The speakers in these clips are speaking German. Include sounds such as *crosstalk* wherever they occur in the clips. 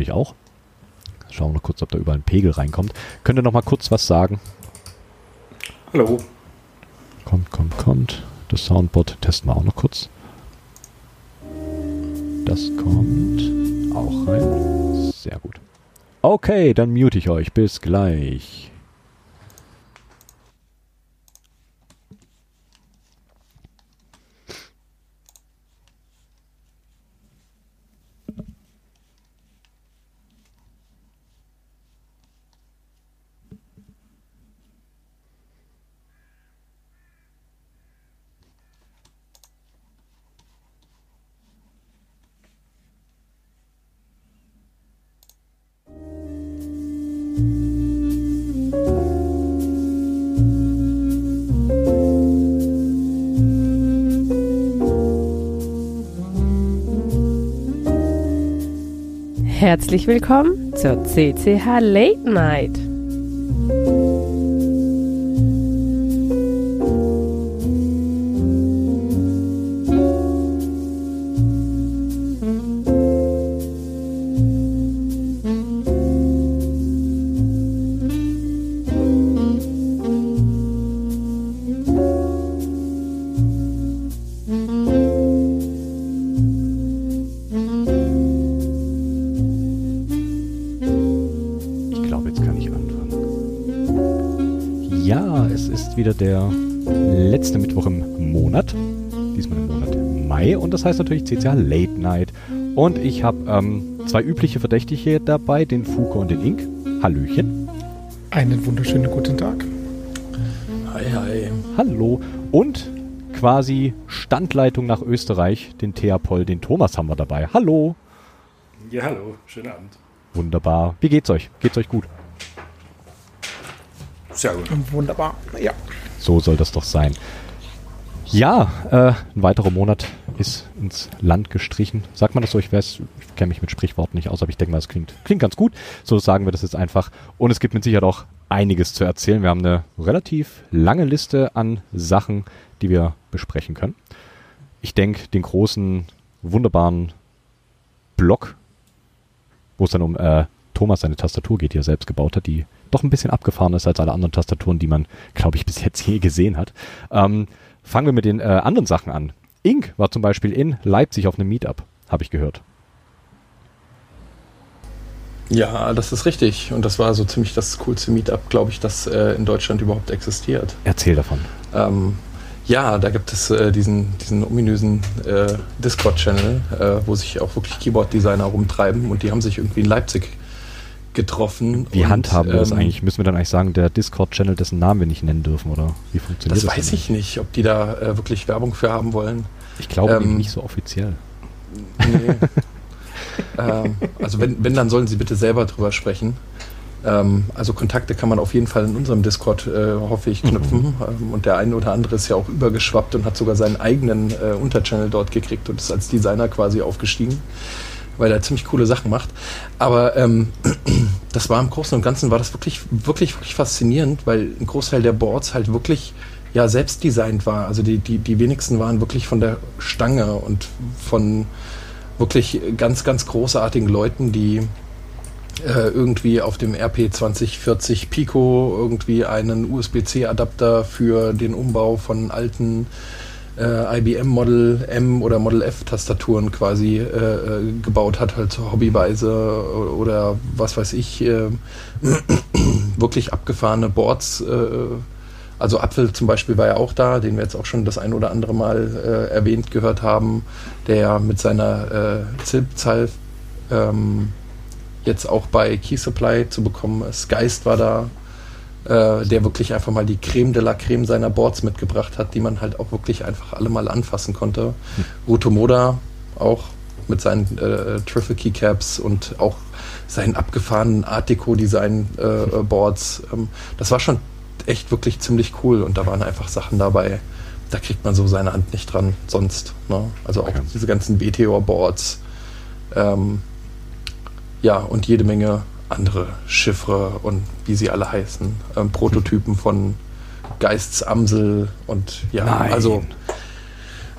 natürlich auch. Schauen wir noch kurz, ob da überall ein Pegel reinkommt. Könnt ihr noch mal kurz was sagen? Hallo. Kommt, kommt, kommt. Das Soundboard testen wir auch noch kurz. Das kommt auch rein. Sehr gut. Okay, dann mute ich euch. Bis gleich. Herzlich willkommen zur CCH Late Night. Das heißt natürlich CCH Late Night. Und ich habe ähm, zwei übliche Verdächtige dabei, den Fuko und den Ink. Hallöchen. Einen wunderschönen guten Tag. Hi, hi. Hallo. Und quasi Standleitung nach Österreich, den Theapol, den Thomas haben wir dabei. Hallo. Ja, hallo. Schönen Abend. Wunderbar. Wie geht's euch? Geht's euch gut? Sehr gut. Wunderbar. Ja. So soll das doch sein. Ja, äh, ein weiterer Monat ist ins Land gestrichen. Sagt man das so? Ich weiß, ich kenne mich mit Sprichworten nicht aus, aber ich denke mal, es klingt, klingt ganz gut. So sagen wir das jetzt einfach. Und es gibt mit Sicherheit auch einiges zu erzählen. Wir haben eine relativ lange Liste an Sachen, die wir besprechen können. Ich denke, den großen, wunderbaren Block, wo es dann um äh, Thomas seine Tastatur geht, die er selbst gebaut hat, die doch ein bisschen abgefahren ist als alle anderen Tastaturen, die man, glaube ich, *laughs* bis jetzt je gesehen hat. Ähm, fangen wir mit den äh, anderen Sachen an. Ink war zum Beispiel in Leipzig auf einem Meetup, habe ich gehört. Ja, das ist richtig. Und das war so ziemlich das coolste Meetup, glaube ich, das äh, in Deutschland überhaupt existiert. Erzähl davon. Ähm, ja, da gibt es äh, diesen, diesen ominösen äh, Discord-Channel, äh, wo sich auch wirklich Keyboard-Designer rumtreiben und die haben sich irgendwie in Leipzig getroffen. Wie und, handhaben wir das ähm, eigentlich? Müssen wir dann eigentlich sagen, der Discord-Channel, dessen Namen wir nicht nennen dürfen, oder wie funktioniert Das das? weiß ich nicht, ob die da äh, wirklich Werbung für haben wollen. Ich glaube Ähm, eben nicht so offiziell. Nee. *laughs* ähm, also wenn, wenn, dann sollen sie bitte selber drüber sprechen. Ähm, also Kontakte kann man auf jeden Fall in unserem Discord, äh, hoffe ich, knüpfen. Ähm, und der eine oder andere ist ja auch übergeschwappt und hat sogar seinen eigenen äh, Unterchannel dort gekriegt und ist als Designer quasi aufgestiegen, weil er ziemlich coole Sachen macht. Aber ähm, *clears throat* das war im Großen und Ganzen war das wirklich, wirklich, wirklich faszinierend, weil ein Großteil der Boards halt wirklich ja selbst designt war. Also die, die, die wenigsten waren wirklich von der Stange und von wirklich ganz, ganz großartigen Leuten, die äh, irgendwie auf dem RP 2040 Pico irgendwie einen USB-C-Adapter für den Umbau von alten äh, IBM Model M oder Model F Tastaturen quasi äh, äh, gebaut hat, halt so hobbyweise oder was weiß ich, äh, *clears throat* wirklich abgefahrene Boards. Äh, also Apfel zum Beispiel war ja auch da, den wir jetzt auch schon das ein oder andere Mal äh, erwähnt gehört haben, der mit seiner äh, Zilpzahl ähm, jetzt auch bei Key Supply zu bekommen ist. Geist war da, äh, der wirklich einfach mal die Creme de la Creme seiner Boards mitgebracht hat, die man halt auch wirklich einfach alle mal anfassen konnte. Hm. Rutomoda auch mit seinen äh, Triple Keycaps und auch seinen abgefahrenen Art Deco Design *laughs* äh, Boards. Ähm, das war schon echt wirklich ziemlich cool und da waren einfach Sachen dabei, da kriegt man so seine Hand nicht dran sonst. Ne? Also auch Okay. diese ganzen BTO-Boards. Ähm, ja, und jede Menge andere Chiffre und wie sie alle heißen. Ähm, Prototypen von Geistsamsel und ja, Nein. also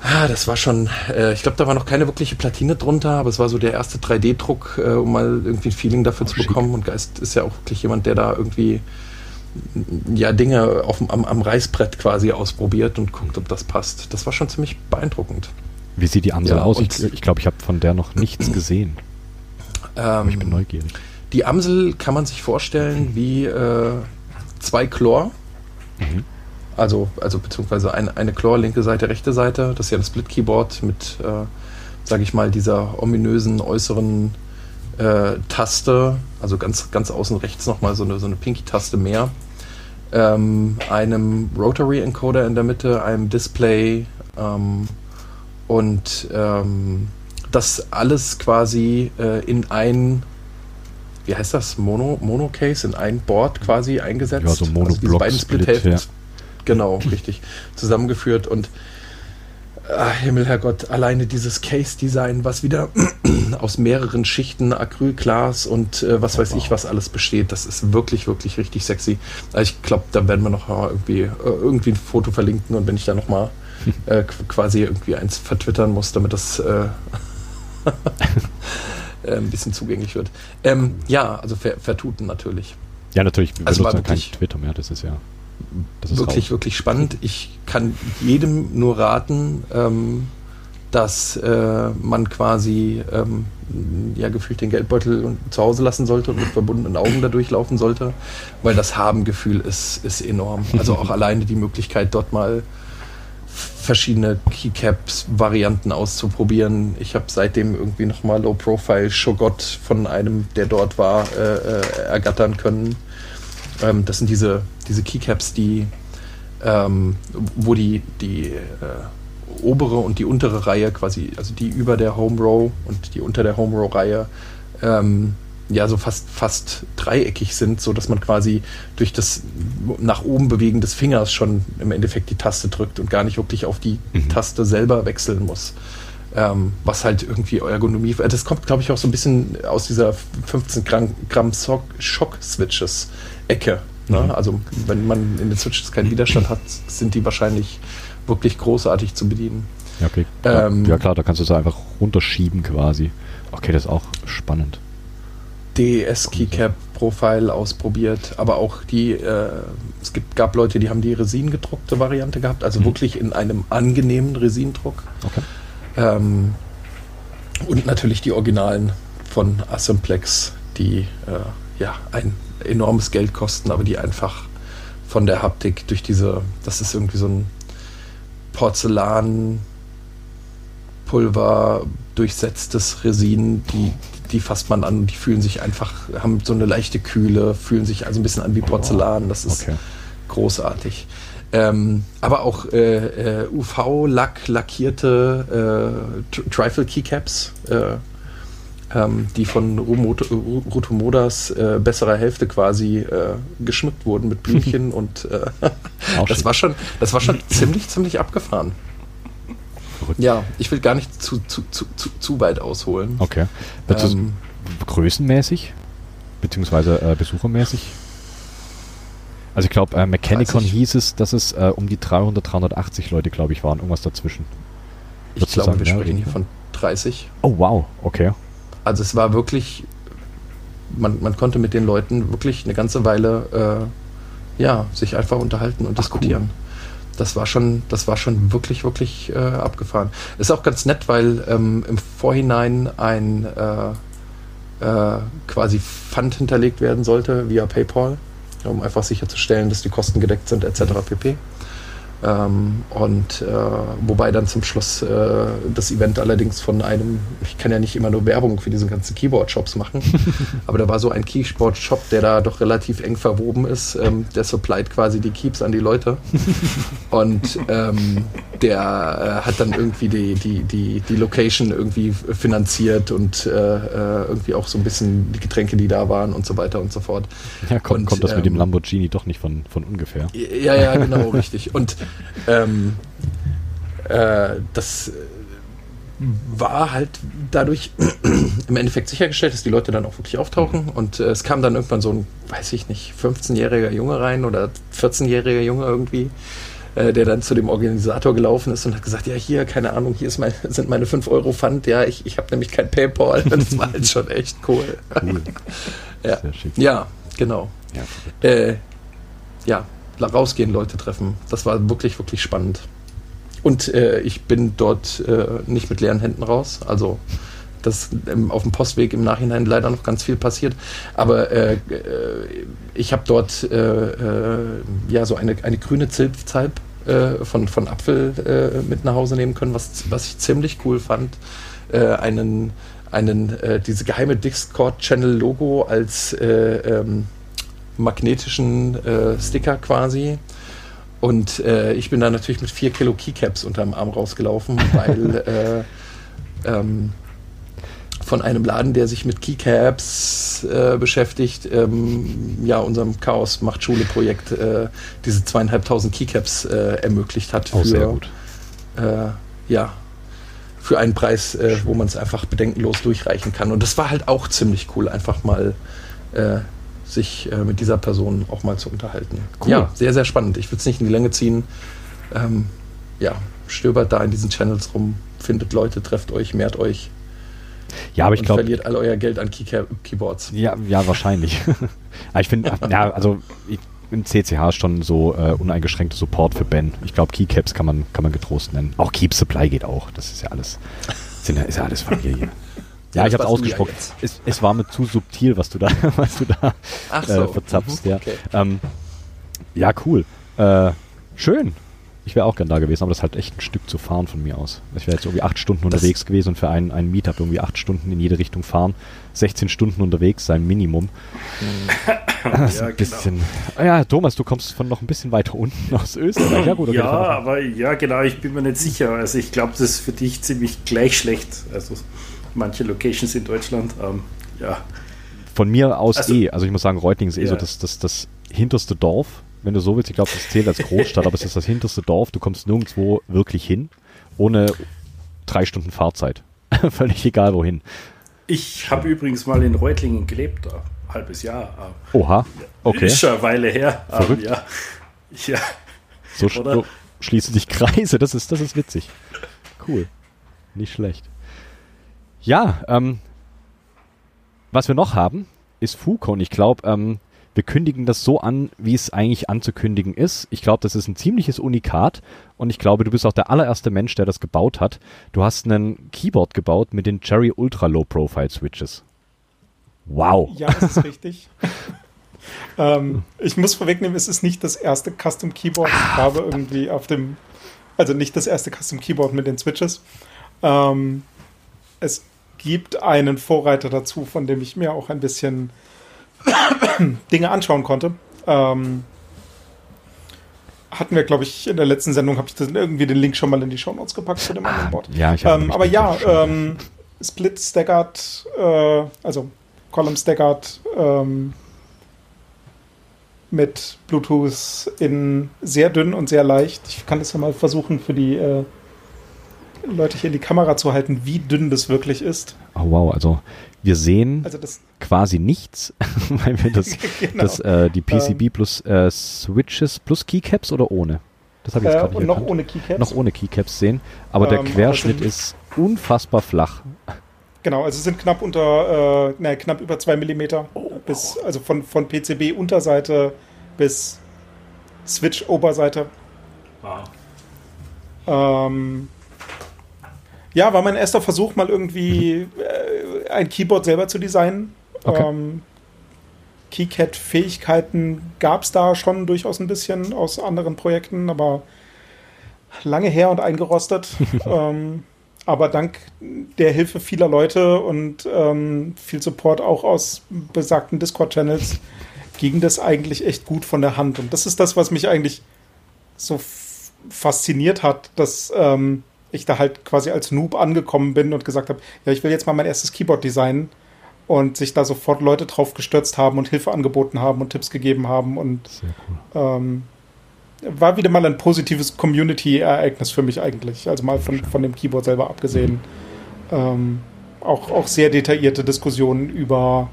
Ah, das war schon, äh, ich glaube, da war noch keine wirkliche Platine drunter, aber es war so der erste 3D-Druck, äh, um mal irgendwie ein Feeling dafür oh, zu bekommen. Schick. Und Geist ist ja auch wirklich jemand, der da irgendwie ja Dinge auf, am, am Reißbrett quasi ausprobiert und guckt, ob das passt. Das war schon ziemlich beeindruckend. Wie sieht die Amsel ja, aus? Ich glaube, ich, glaub, ich habe von der noch nichts *clears throat* gesehen. Ähm, ich bin neugierig. Die Amsel kann man sich vorstellen wie äh, zwei Chlor. Mhm. Also, also beziehungsweise ein, eine Chlor, linke Seite, rechte Seite. Das ist ja das Split-Keyboard mit, äh, sage ich mal, dieser ominösen äußeren äh, Taste. Also ganz, ganz außen rechts nochmal so eine, so eine Pinky-Taste mehr. Ähm, einem Rotary-Encoder in der Mitte, einem Display ähm, und ähm, das alles quasi äh, in ein wie heißt das, Mono, Mono-Case in ein Board quasi eingesetzt. Ja, so Monoblock also beiden Split-Hälften. Ja. Genau, richtig. Zusammengeführt und ach, Himmel, Herrgott, alleine dieses Case-Design, was wieder *clears throat* aus mehreren Schichten Acrylglas und äh, was weiß wow. ich was alles besteht, das ist wirklich, wirklich richtig sexy. Also ich glaube, da werden wir noch irgendwie, äh, irgendwie ein Foto verlinken und wenn ich da nochmal *laughs* äh, quasi irgendwie eins vertwittern muss, damit das äh, *laughs* äh, ein bisschen zugänglich wird. Ähm, ja, also ver Vertuten natürlich. Ja, natürlich. Wir also war kein Twitter mehr, das ist ja. Das ist wirklich, raus. wirklich spannend. Ich kann jedem nur raten, ähm, dass äh, man quasi ähm, ja gefühlt den Geldbeutel zu Hause lassen sollte und mit verbundenen Augen da durchlaufen sollte, weil das Habengefühl ist, ist enorm. Also auch alleine die Möglichkeit, dort mal verschiedene Keycaps-Varianten auszuprobieren. Ich habe seitdem irgendwie nochmal Low-Profile Shogot von einem, der dort war, äh, äh, ergattern können. Ähm, das sind diese, diese Keycaps, die, ähm, wo die, die äh, obere und die untere Reihe quasi, also die über der Home Row und die unter der Home Row Reihe ähm, ja so fast, fast dreieckig sind, so dass man quasi durch das nach oben bewegen des Fingers schon im Endeffekt die Taste drückt und gar nicht wirklich auf die mhm. Taste selber wechseln muss. Ähm, was halt irgendwie Ergonomie, das kommt glaube ich auch so ein bisschen aus dieser 15 Gramm, Gramm Shock-Switches Ecke. Ne? Mhm. Also wenn man in den Switches keinen Widerstand hat, sind die wahrscheinlich wirklich großartig zu bedienen. Ja, okay. Ähm, ja klar, da kannst du es einfach runterschieben quasi. Okay, das ist auch spannend. DES Keycap Profile ausprobiert, aber auch die, äh, es gibt, gab Leute, die haben die Resin gedruckte Variante gehabt, also mhm. wirklich in einem angenehmen Resindruck. Okay. Ähm, und natürlich die Originalen von Assemblex, die äh, ja ein enormes Geld kosten, aber die einfach von der Haptik durch diese, das ist irgendwie so ein Porzellan Pulver durchsetztes Resin, die die fasst man an und die fühlen sich einfach, haben so eine leichte Kühle, fühlen sich also ein bisschen an wie Porzellan. Das ist okay. großartig. Ähm, aber auch äh, äh, UV-Lack lackierte äh, Trifle Keycaps, äh, ähm, die von Rutomodas äh, besserer Hälfte quasi geschmückt wurden mit Blümchen *laughs* und *laughs* das war schon, das war schon ziemlich, ziemlich abgefahren. Verrückt. Ja, ich will gar nicht zu, zu, zu, zu, zu weit ausholen. Okay. Ähm, größenmäßig? Beziehungsweise äh, besuchermäßig? Also ich glaube, äh, Mechanicon hieß es, dass es äh, um die 300, 380 Leute, glaube ich, waren. Irgendwas dazwischen. Ich glaube, wir sprechen hier von 30. Oh, wow. Okay. Also es war wirklich, man, man konnte mit den Leuten wirklich eine ganze Weile äh, ja, sich einfach unterhalten und Ach, diskutieren. Cool das war schon, das war schon wirklich, wirklich äh, abgefahren. Ist auch ganz nett, weil ähm, im Vorhinein ein äh, äh, quasi Fund hinterlegt werden sollte via PayPal, um einfach sicherzustellen, dass die Kosten gedeckt sind, etc. pp. Ähm, und äh, wobei dann zum Schluss äh, das Event allerdings von einem, ich kann ja nicht immer nur Werbung für diese ganzen Keyboard-Shops machen, *laughs* aber da war so ein Keyboard-Shop, der da doch relativ eng verwoben ist, ähm, der supplied quasi die Keeps an die Leute. *laughs* und ähm, der äh, hat dann irgendwie die, die, die, die Location irgendwie finanziert und äh, äh, irgendwie auch so ein bisschen die Getränke, die da waren und so weiter und so fort. Ja, kommt, und, kommt das mit dem ähm, Lamborghini doch nicht von, von ungefähr. Ja, ja, genau, richtig. Und ähm, äh, das war halt dadurch *clears throat* im Endeffekt sichergestellt, dass die Leute dann auch wirklich auftauchen. Und äh, es kam dann irgendwann so ein, weiß ich nicht, 15-jähriger Junge rein oder 14-jähriger Junge irgendwie, äh, der dann zu dem Organisator gelaufen ist und hat gesagt, ja hier, keine Ahnung, hier ist mein, *laughs* sind meine 5 Euro Pfand, ja, ich, ich habe nämlich kein Paypal. *laughs* Das war halt schon echt cool. cool. *laughs* ja. ja, genau. Ja, äh, ja, rausgehen, Leute treffen. Das war wirklich, wirklich spannend. Und äh, ich bin dort äh, nicht mit leeren Händen raus. Also das ähm, auf dem Postweg im Nachhinein leider noch ganz viel passiert. Aber äh, äh ich habe dort äh, äh, ja so eine, eine grüne Zilpzalp von, von Apfel mit nach Hause nehmen können, was, was ich ziemlich cool fand. einen einen diese geheime Discord-Channel-Logo als ähm, magnetischen Sticker quasi und äh, ich bin da natürlich mit vier Kilo Keycaps unterm Arm rausgelaufen, *laughs* weil äh, ähm, von einem Laden, der sich mit Keycaps äh, beschäftigt, ähm, ja, unserem Chaos macht Schule Projekt äh, diese zweieinhalbtausend Keycaps äh, ermöglicht hat. Für, sehr gut. Äh, ja, für einen Preis, wo man es einfach bedenkenlos durchreichen kann. Und das war halt auch ziemlich cool, einfach mal sich äh, mit dieser Person auch mal zu unterhalten. Cool. Ja, sehr, sehr spannend. Ich würde es nicht in die Länge ziehen. Ähm, ja, stöbert da in diesen Channels rum, findet Leute, trefft euch, mehrt euch. Ja, aber ich glaube. verliert all euer Geld an Key Keyboards. Ja, ja, wahrscheinlich. *laughs* ich finde, ja, also ich, im CCH ist schon so äh, uneingeschränkter Support für Ben. Ich glaube, Keycaps kann man, kann man getrost nennen. Auch Keep Supply geht auch. Das ist ja alles, sind, ist ja alles Familie. Ja, ich habe es ausgesprochen. Es, es, war mir zu subtil, was du da, *laughs* was du da so. äh, verzapfst. Mhm. Ja. Okay. Ähm, ja, cool. Äh, schön. Ich wäre auch gern da gewesen, aber das ist halt echt ein Stück zu fahren von mir aus. Ich wäre jetzt irgendwie acht Stunden das unterwegs gewesen und für einen, einen Meetup irgendwie acht Stunden in jede Richtung fahren. 16 Stunden unterwegs sein Minimum. Das ja, ein bisschen. Genau. Ja, Thomas, du kommst von noch ein bisschen weiter unten *laughs* aus Österreich. Ja, gut, ja aber ja, genau, ich bin mir nicht sicher. Also ich glaube, das ist für dich ziemlich gleich schlecht. Also manche Locations in Deutschland. Ähm, ja. Von mir aus also, eh. Also ich muss sagen, Reutlingen ist eh ja. so das, das, das hinterste Dorf. Wenn du so willst, ich glaube, das zählt als Großstadt, aber es ist das hinterste Dorf. Du kommst nirgendwo wirklich hin, ohne drei Stunden Fahrzeit. *laughs* Völlig egal wohin. Ich habe übrigens mal in Reutlingen gelebt, ein halbes Jahr. Oha, okay. Ist schon eine Weile her. Verrückt. ja. ja. So, so schließen sich Kreise, das ist, das ist witzig. Cool. Nicht schlecht. Ja, ähm, was wir noch haben, ist Fuko und ich glaube, ähm, wir kündigen das so an, wie es eigentlich anzukündigen ist. Ich glaube, das ist ein ziemliches Unikat und ich glaube, du bist auch der allererste Mensch, der das gebaut hat. Du hast einen Keyboard gebaut mit den Cherry Ultra Low Profile Switches. Wow. Ja, das ist richtig. *laughs* ähm, ich muss vorwegnehmen, es ist nicht das erste Custom Keyboard. Ich habe irgendwie auf dem, also nicht das erste Custom Keyboard mit den Switches. Ähm, es gibt einen Vorreiter dazu, von dem ich mir auch ein bisschen *coughs* Dinge anschauen konnte. Ähm, hatten wir, glaube ich, in der letzten Sendung, habe ich das irgendwie den Link schon mal in die Show Notes gepackt zu dem anderen Board. Ja, ich ähm, Aber ja, ähm, Split Staggered, äh, also Column Staggered ähm, mit Bluetooth in sehr dünn und sehr leicht. Ich kann das ja mal versuchen für die äh, Leute hier in die Kamera zu halten, wie dünn das wirklich ist. Oh wow, also wir sehen also quasi nichts, *laughs* weil wir das, *laughs* genau. das äh, die PCB ähm, plus äh, Switches plus Keycaps oder ohne? Das habe ich jetzt äh, gerade nicht noch erkannt. ohne Keycaps. Noch ohne Keycaps sehen, aber der ähm, Querschnitt aber ist unfassbar flach. Genau, also es sind knapp unter, äh, ne, knapp über 2 mm oh, bis, also von, von PCB Unterseite bis Switch Oberseite. Wow. Ähm, ja, war mein erster Versuch, mal irgendwie äh, ein Keyboard selber zu designen. Okay. Ähm, KeyCat-Fähigkeiten gab es da schon durchaus ein bisschen aus anderen Projekten, aber lange her und eingerostet. *laughs* ähm, aber dank der Hilfe vieler Leute und ähm, viel Support auch aus besagten Discord-Channels ging das eigentlich echt gut von der Hand. Und das ist das, was mich eigentlich so fasziniert hat, dass ähm, ich da halt quasi als Noob angekommen bin und gesagt habe, ja, ich will jetzt mal mein erstes Keyboard designen und sich da sofort Leute drauf gestürzt haben und Hilfe angeboten haben und Tipps gegeben haben und cool. ähm, war wieder mal ein positives Community-Ereignis für mich eigentlich. Also mal von, von dem Keyboard selber abgesehen. Ähm, auch, auch sehr detaillierte Diskussionen über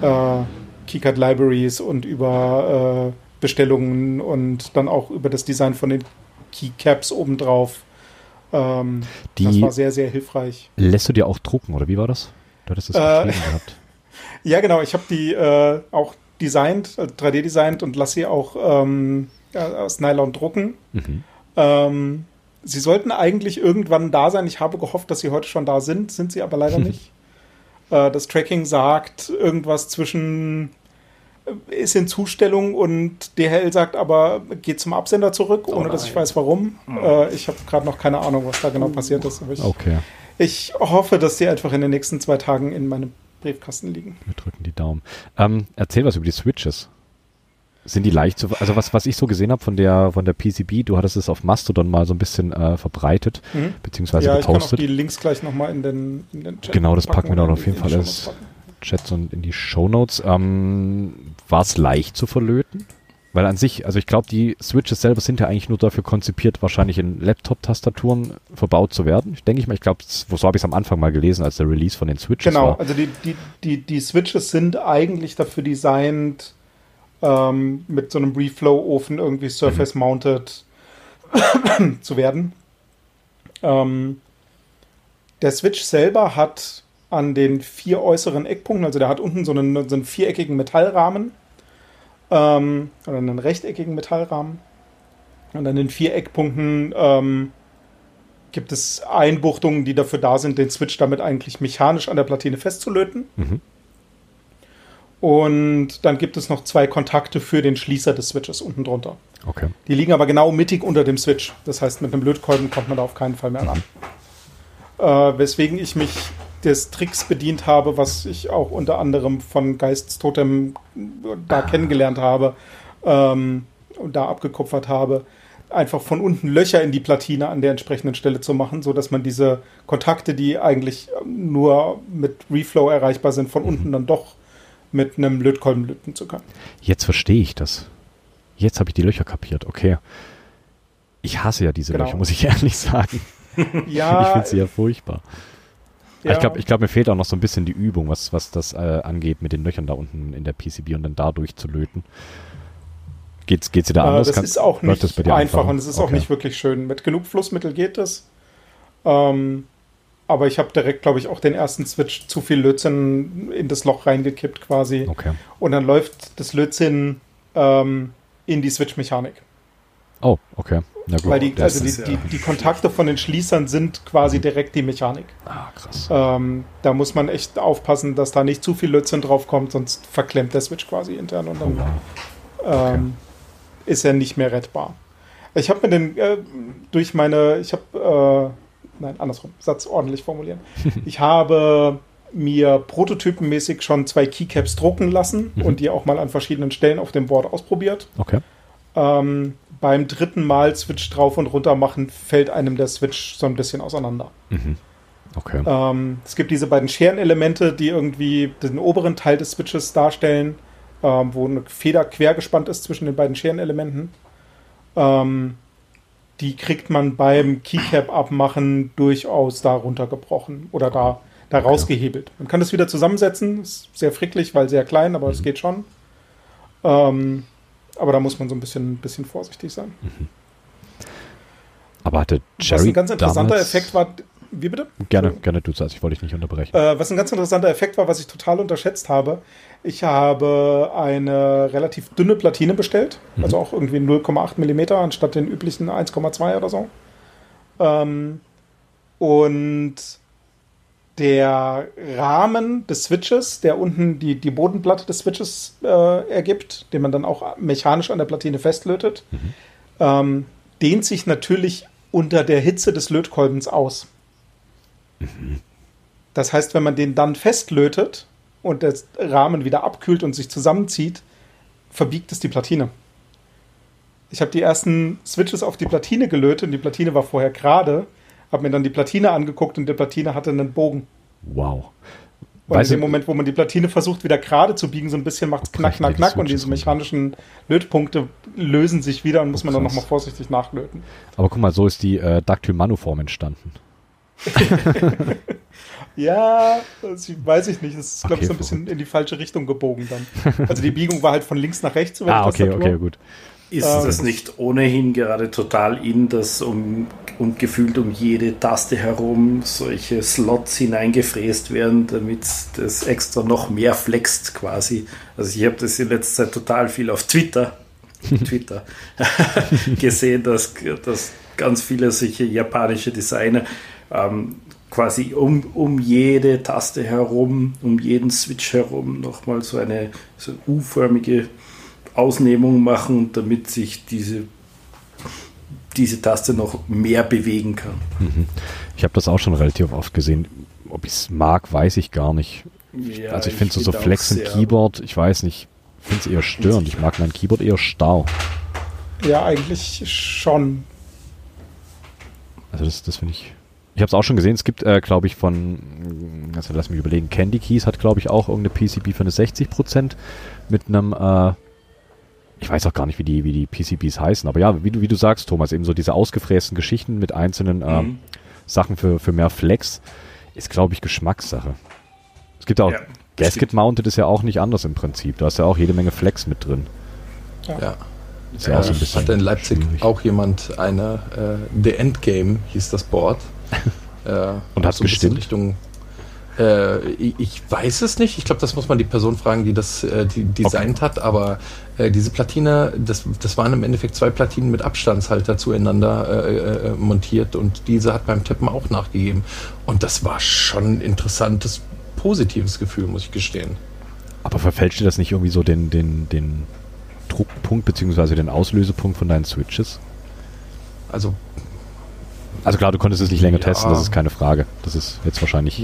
äh, Keycard Libraries und über äh, Bestellungen und dann auch über das Design von den Keycaps obendrauf. Ähm, Die das war sehr, sehr hilfreich. lässt du dir auch drucken, oder wie war das? Du hattest es Äh, gehabt. *laughs* Ja, genau. Ich habe die äh, auch designt, äh, 3D designt und lasse sie auch ähm, ja, aus Nylon drucken. Mhm. Ähm, sie sollten eigentlich irgendwann da sein. Ich habe gehofft, dass sie heute schon da sind, sind sie aber leider *laughs* nicht. Äh, das Tracking sagt irgendwas zwischen äh, ist in Zustellung und DHL sagt aber, geht zum Absender zurück, ohne dass ich weiß warum. Äh, ich habe gerade noch keine Ahnung, was da genau passiert ist. Ich, Okay, ich hoffe, dass die einfach in den nächsten zwei Tagen in meinem Briefkasten liegen. wir drücken die Daumen. Ähm, erzähl was über die Switches. Sind die leicht zu, also was, was ich so gesehen habe von der, von der PCB, du hattest es auf Mastodon mal so ein bisschen äh, verbreitet, Mhm. beziehungsweise ja, ich kann auch gepostet. die Links gleich nochmal in den, in den Chat Genau, das packen wir oder dann auf jeden Fall Shownotes Chats und in die Shownotes. Ähm, War es leicht zu verlöten? Weil an sich, also ich glaube, die Switches selber sind ja eigentlich nur dafür konzipiert, wahrscheinlich in Laptop-Tastaturen verbaut zu werden. Ich denke ich mal, ich glaube, so habe ich es am Anfang mal gelesen, als der Release von den Switches Genau, war. also die, die, die, die Switches sind eigentlich dafür designt, ähm, mit so einem Reflow-Ofen irgendwie surface-mounted *coughs* zu werden. Ähm, der Switch selber hat an den vier äußeren Eckpunkten, also der hat unten so einen, so einen viereckigen Metallrahmen ähm, oder einen rechteckigen Metallrahmen. Und an den vier Eckpunkten ähm, gibt es Einbuchtungen, die dafür da sind, den Switch damit eigentlich mechanisch an der Platine festzulöten. Mhm. Und dann gibt es noch zwei Kontakte für den Schließer des Switches unten drunter. Okay. Die liegen aber genau mittig unter dem Switch. Das heißt, mit einem Lötkolben kommt man da auf keinen Fall mehr ran. Äh, weswegen ich mich des Tricks bedient habe, was ich auch unter anderem von Geiststotem da kennengelernt habe ähm, und da abgekupfert habe, einfach von unten Löcher in die Platine an der entsprechenden Stelle zu machen, so dass man diese Kontakte, die eigentlich nur mit Reflow erreichbar sind, von unten dann doch mit einem Lötkolben löten zu können. Jetzt verstehe ich das. Jetzt habe ich die Löcher kapiert. Okay. Ich hasse ja diese Genau. Löcher, muss ich *laughs* ehrlich sagen. *laughs* ich Ja, finde sie ja furchtbar. Ja. Ich glaube, ich glaub, mir fehlt auch noch so ein bisschen die Übung, was, was das äh, angeht, mit den Löchern da unten in der PCB und dann dadurch zu löten. Geht's, geht's dir da Äh, anders? das Kann- ist auch nicht das einfach einfacher? und es ist auch Okay. nicht wirklich schön. Mit genug Flussmittel geht es. Ähm, aber ich habe direkt, glaube ich, auch den ersten Switch zu viel Lötzinn in das Loch reingekippt quasi. Okay. Und dann läuft das Lötzinn ähm, in die Switch-Mechanik. Oh, okay. Na gut. Weil die, also die, die, die Kontakte von den Schließern sind quasi direkt die Mechanik. ah, krass. Ähm, da muss man echt aufpassen, dass da nicht zu viel Lötzinn drauf kommt, sonst verklemmt der Switch quasi intern und dann ähm, ist er nicht mehr rettbar. Ich habe mir den äh, durch meine, ich habe, äh, nein, andersrum, Satz ordentlich formulieren. *laughs* ich habe mir prototypenmäßig schon zwei Keycaps drucken lassen Mhm. und die auch mal an verschiedenen Stellen auf dem Board ausprobiert. Okay. Ähm, beim dritten Mal Switch drauf und runter machen, fällt einem der Switch so ein bisschen auseinander. Mhm. Okay. Ähm, es gibt diese beiden Scherenelemente, die irgendwie den oberen Teil des Switches darstellen, ähm, wo eine Feder quer gespannt ist zwischen den beiden Scherenelementen. Ähm, die kriegt man beim Keycap abmachen durchaus da runtergebrochen oder da, da Okay. rausgehebelt. Man kann das wieder zusammensetzen, ist sehr fricklich, weil sehr klein, aber es Mhm. geht schon. Ähm, aber da muss man so ein bisschen, bisschen vorsichtig sein. Aber hatte Was Jerry ein ganz interessanter Effekt war, wie bitte? Gerne, gerne du zuerst. Ich wollte dich nicht unterbrechen. Äh, was ein ganz interessanter Effekt war, was ich total unterschätzt habe. Ich habe eine relativ dünne Platine bestellt, Mhm. also auch irgendwie 0,8 Millimeter anstatt den üblichen 1,2 oder so. Ähm, und der Rahmen des Switches, der unten die, die Bodenplatte des Switches äh, ergibt, den man dann auch mechanisch an der Platine festlötet, ähm, dehnt sich natürlich unter der Hitze des Lötkolbens aus. Das heißt, wenn man den dann festlötet und der Rahmen wieder abkühlt und sich zusammenzieht, verbiegt es die Platine. Ich habe die ersten Switches auf die Platine gelötet und die Platine war vorher gerade, habe mir dann die Platine angeguckt und die Platine hatte einen Bogen. Wow. Und Weißt in dem Moment, wo man die Platine versucht, wieder gerade zu biegen, so ein bisschen macht es knack, knack, knack und diese mechanischen Lötpunkte lösen sich wieder und muss man dann nochmal vorsichtig nachlöten. Aber guck mal, so ist die äh, Dactyl Manuform entstanden. *laughs* Ja, das weiß ich nicht. Das ist, glaube Okay, ich, so ein bisschen in die falsche Richtung gebogen dann. Also die Biegung war halt von links nach rechts Ah, okay, okay, gut. Ist ähm, das nicht ohnehin gerade total in, dass um und gefühlt um jede Taste herum solche Slots hineingefräst werden, damit das extra noch mehr flext quasi. Also ich habe das in letzter Zeit total viel auf Twitter, *laughs* Twitter *laughs* gesehen, dass, dass ganz viele solche japanische Designer ähm, quasi um, um jede Taste herum, um jeden Switch herum nochmal so eine so U-förmige Ausnehmung machen, damit sich diese, diese Taste noch mehr bewegen kann. Mhm. Ich habe das auch schon relativ oft gesehen. Ob ich es mag, weiß ich gar nicht. Ja, also ich finde so, so Flex im Keyboard, ich weiß nicht, ich finde es eher störend. Ich mag mein Keyboard eher starr. Ja, eigentlich schon. Also das, das finde ich ich habe es auch schon gesehen, es gibt, äh, glaube ich, von, also lass mich überlegen, Candy Keys hat, glaube ich, auch irgendeine PCB für eine 60% mit einem, äh, ich weiß auch gar nicht, wie die, wie die PCBs heißen, aber ja, wie du, wie du sagst, Thomas, eben so diese ausgefrästen Geschichten mit einzelnen äh, mhm. Sachen für, für mehr Flex ist, glaube ich, Geschmackssache. Es gibt auch, ja, Gasket Mounted ist ja auch nicht anders im Prinzip. Da hast ja auch jede Menge Flex mit drin. Ja. ja. Ist ja, auch so ein bisschen hat in Leipzig schwierig. auch jemand eine, äh, The Endgame hieß das Board. *laughs* Äh, Und hat so gestimmt? Richtung, äh, ich, weiß es nicht. Ich glaube, das muss man die Person fragen, die das äh, die designt okay. hat. Aber äh, diese Platine, das, das waren im Endeffekt zwei Platinen mit Abstandshalter zueinander äh, äh, montiert und diese hat beim Tippen auch nachgegeben. Und das war schon ein interessantes, positives Gefühl, muss ich gestehen. Aber verfälscht dir das nicht irgendwie so den, den, den Druckpunkt bzw. den Auslösepunkt von deinen Switches? Also also klar, du konntest es nicht länger ja. testen, das ist keine Frage. Das ist jetzt wahrscheinlich.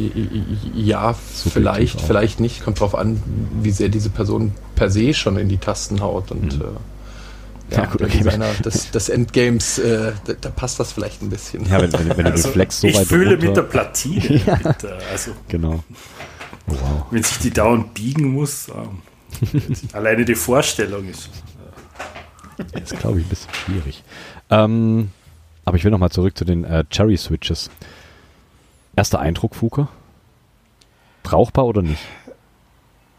Ja, vielleicht, vielleicht nicht. Kommt drauf an, wie sehr diese Person per se schon in die Tasten haut. Und mhm. äh, ja, ja, gut, okay. Designer des, *laughs* des Endgames, äh, da, da, passt das vielleicht ein bisschen. Ja, wenn, wenn, wenn also, du Flex so ich weit fühle runter, mit der Platine. *laughs* ja. bitte, also, genau. Oh, wow. Wenn sich die dauernd biegen muss, ähm, *laughs* alleine die Vorstellung ist. Äh, ist, glaube ich, ein bisschen schwierig. Ähm, aber ich will nochmal zurück zu den äh, Cherry Switches. Erster Eindruck, Fuke? Brauchbar oder nicht?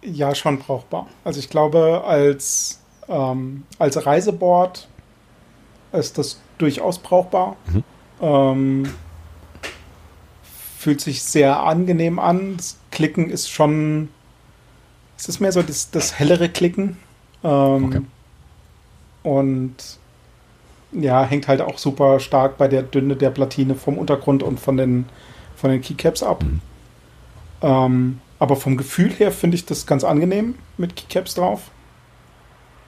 Ja, schon brauchbar. Also ich glaube, als, ähm, als Reiseboard ist das durchaus brauchbar. Mhm. Ähm, fühlt sich sehr angenehm an. Das Klicken ist schon, es ist mehr so das, das hellere Klicken. Ähm, okay. Und ja, hängt halt auch super stark bei der Dünne der Platine vom Untergrund und von den, von den Keycaps ab. Mhm. Ähm, aber vom Gefühl her finde ich das ganz angenehm mit Keycaps drauf.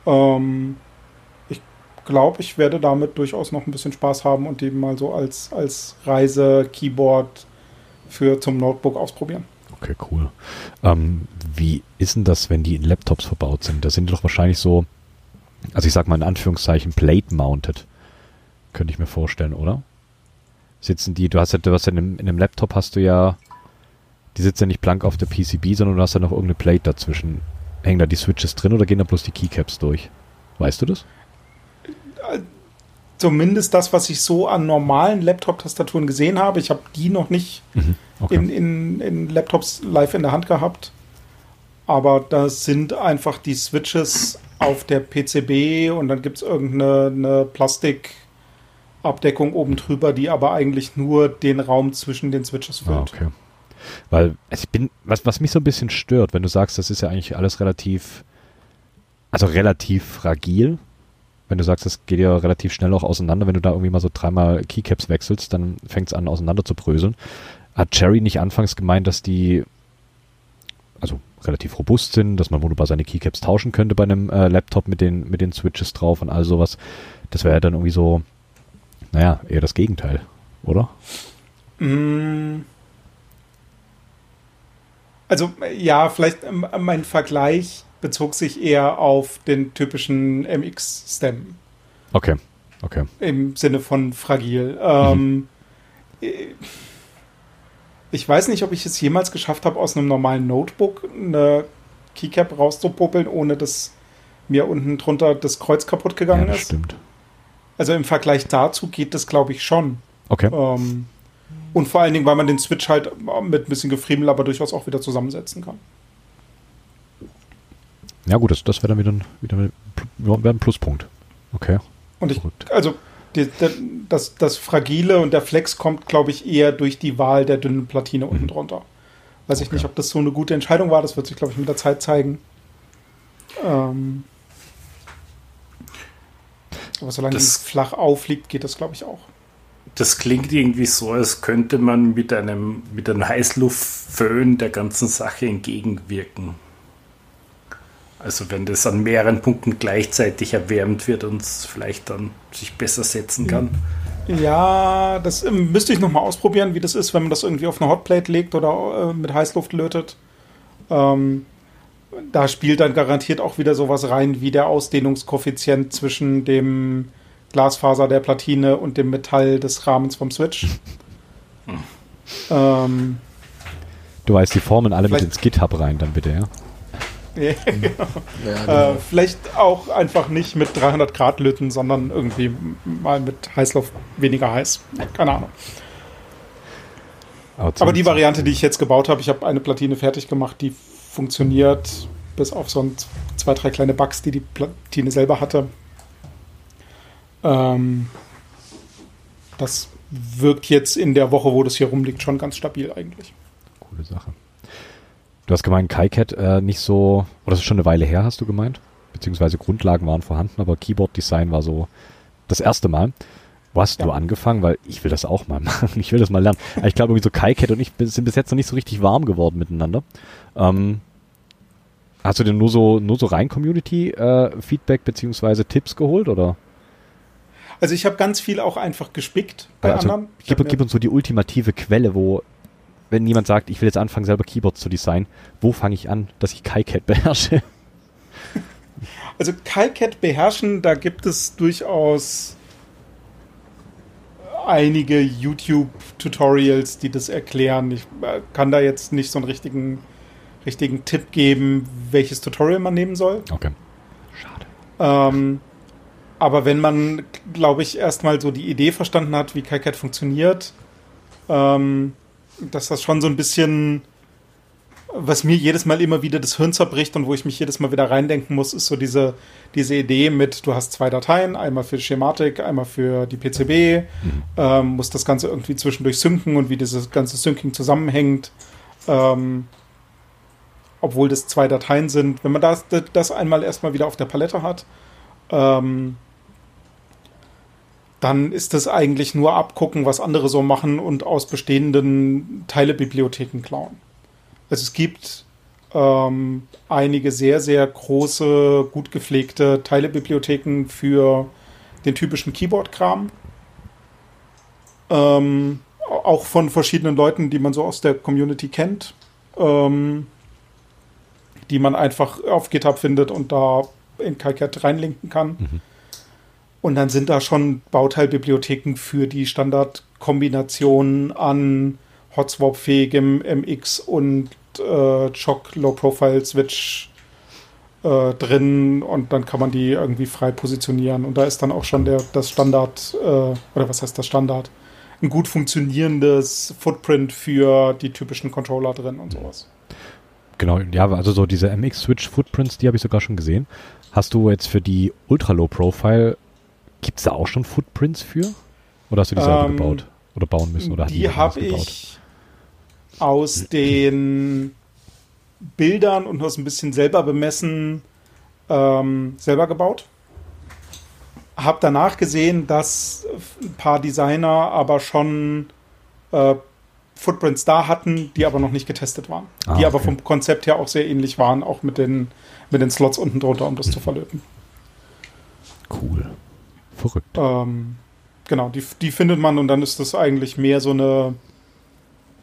Ähm, ich glaube, ich werde damit durchaus noch ein bisschen Spaß haben und die mal so als, als Reise-Keyboard für zum Notebook ausprobieren. Okay, cool. Ähm, wie ist denn das, wenn die in Laptops verbaut sind? Da sind die doch wahrscheinlich so, also ich sag mal in Anführungszeichen, plate-mounted. Könnte ich mir vorstellen, oder? Sitzen die, du hast ja, du hast ja in einem, in einem Laptop hast du ja, die sitzen ja nicht blank auf der PCB, sondern du hast ja noch irgendeine Plate dazwischen. Hängen da die Switches drin oder gehen da bloß die Keycaps durch? Weißt du das? Zumindest das, was ich so an normalen Laptop-Tastaturen gesehen habe. Ich habe die noch nicht mhm, okay. in, in, in Laptops live in der Hand gehabt. Aber da sind einfach die Switches auf der PCB und dann gibt es irgendeine Plastik- Abdeckung oben drüber, die aber eigentlich nur den Raum zwischen den Switches ah, füllt. Ah, okay. Weil also ich bin, was, was mich so ein bisschen stört, wenn du sagst, das ist ja eigentlich alles relativ, also relativ fragil. Wenn du sagst, das geht ja relativ schnell auch auseinander, wenn du da irgendwie mal so dreimal Keycaps wechselst, dann fängt es an auseinander zu bröseln. Hat Cherry nicht anfangs gemeint, dass die also relativ robust sind, dass man wunderbar seine Keycaps tauschen könnte bei einem äh, Laptop mit den, mit den Switches drauf und all sowas. Das wäre ja dann irgendwie so naja, eher das Gegenteil, oder? Mm. Also ja, vielleicht ähm, mein Vergleich bezog sich eher auf den typischen MX-Stem. Okay, okay. Im Sinne von fragil. Ähm, mhm. Ich weiß nicht, ob ich es jemals geschafft habe, aus einem normalen Notebook eine Keycap rauszupuppeln, ohne dass mir unten drunter das Kreuz kaputt gegangen ja, das ist. Stimmt. Also im Vergleich dazu geht das, glaube ich, schon. Okay. Ähm, und vor allen Dingen, weil man den Switch halt mit ein bisschen Gefriemel aber durchaus auch wieder zusammensetzen kann. Ja gut, das, das wäre dann wieder ein, wieder ein, Pluspunkt. Okay. Und ich, also die, das, das Fragile und der Flex kommt, glaube ich, eher durch die Wahl der dünnen Platine unten mhm. drunter. Weiß okay. ich nicht, ob das so eine gute Entscheidung war. Das wird sich, glaube ich, mit der Zeit zeigen. Ähm, aber solange das, die flach aufliegt, geht das, glaube ich, auch. Das klingt irgendwie so, als könnte man mit einem, mit einem Heißluftföhn der ganzen Sache entgegenwirken. Also wenn das an mehreren Punkten gleichzeitig erwärmt wird und es vielleicht dann sich besser setzen kann. Ja, das ähm, müsste ich nochmal ausprobieren, wie das ist, wenn man das irgendwie auf eine Hotplate legt oder äh, mit Heißluft lötet. Ähm, da spielt dann garantiert auch wieder sowas rein wie der Ausdehnungskoeffizient zwischen dem Glasfaser der Platine und dem Metall des Rahmens vom Switch. Hm. Ähm, du weißt die Formen alle mit ins GitHub rein, dann bitte, ja? *laughs* ja, genau. äh, vielleicht auch einfach nicht mit 300 Grad löten, sondern irgendwie mal mit Heißluft weniger heiß. Keine Ahnung. Aber, Aber die Variante, die ich jetzt gebaut habe, ich habe eine Platine fertig gemacht, die funktioniert bis auf so ein, zwei, drei kleine Bugs, die die Platine selber hatte. Ähm, das wirkt jetzt in der Woche, wo das hier rumliegt, schon ganz stabil eigentlich. Coole Sache. Du hast gemeint, KiCat äh, nicht so, oder das ist schon eine Weile her, hast du gemeint? Beziehungsweise Grundlagen waren vorhanden, aber Keyboard-Design war so das erste Mal. Wo hast ja. du angefangen? Weil ich will das auch mal *laughs* machen. Ich will das mal lernen. Aber ich glaube, irgendwie so KiCat und ich sind bis jetzt noch nicht so richtig warm geworden miteinander. Ähm, hast du denn nur so, nur so rein Community-Feedback äh, beziehungsweise Tipps geholt, oder? Also ich habe ganz viel auch einfach gespickt bei also, anderen. Gib, gib uns so die ultimative Quelle, wo wenn jemand sagt, ich will jetzt anfangen, selber Keyboards zu designen, wo fange ich an, dass ich KiCat beherrsche? *laughs* Also KiCat beherrschen, da gibt es durchaus einige YouTube-Tutorials, die das erklären. Ich äh, kann da jetzt nicht so einen richtigen, richtigen Tipp geben, welches Tutorial man nehmen soll. Okay. Schade. Ähm, aber wenn man, glaube ich, erstmal so die Idee verstanden hat, wie KiCat funktioniert, ähm, dass das schon so ein bisschen, was mir jedes Mal immer wieder das Hirn zerbricht und wo ich mich jedes Mal wieder reindenken muss, ist so diese, diese Idee mit, du hast zwei Dateien, einmal für Schematik, einmal für die PCB, mhm. ähm, muss das Ganze irgendwie zwischendurch synken und wie dieses ganze Syncing zusammenhängt. Ähm, obwohl das zwei Dateien sind. Wenn man das, das einmal erstmal wieder auf der Palette hat, ähm, dann ist das eigentlich nur abgucken, was andere so machen und aus bestehenden Teilebibliotheken klauen. Also es gibt ähm, einige sehr, sehr große, gut gepflegte Teilebibliotheken für den typischen Keyboard-Kram. Ähm, auch von verschiedenen Leuten, die man so aus der Community kennt, ähm, die man einfach auf GitHub findet und da in KiCat reinlinken kann. Mhm. Und dann sind da schon Bauteilbibliotheken für die Standardkombination an Hotswap-fähigem MX und äh, Choc Low-Profile Switch äh, drin und dann kann man die irgendwie frei positionieren. Und da ist dann auch schon der, das Standard, äh, oder was heißt das Standard? Ein gut funktionierendes Footprint für die typischen Controller drin und sowas. Genau, ja, also so diese MX-Switch-Footprints, die habe ich sogar schon gesehen. Hast du jetzt für die Ultra-Low-Profile Gibt es da auch schon Footprints für? Oder hast du die selber ähm, gebaut? Oder bauen müssen? Oder die habe ich aus den Bildern und aus ein bisschen selber bemessen ähm, selber gebaut. Hab danach gesehen, dass ein paar Designer aber schon äh, Footprints da hatten, die aber noch nicht getestet waren. Ah, die aber vom Konzept her auch sehr ähnlich waren, auch mit den, mit den Slots unten drunter, um das zu verlöten. Cool. Verrückt. Ähm, genau, die, die findet man und dann ist das eigentlich mehr so eine,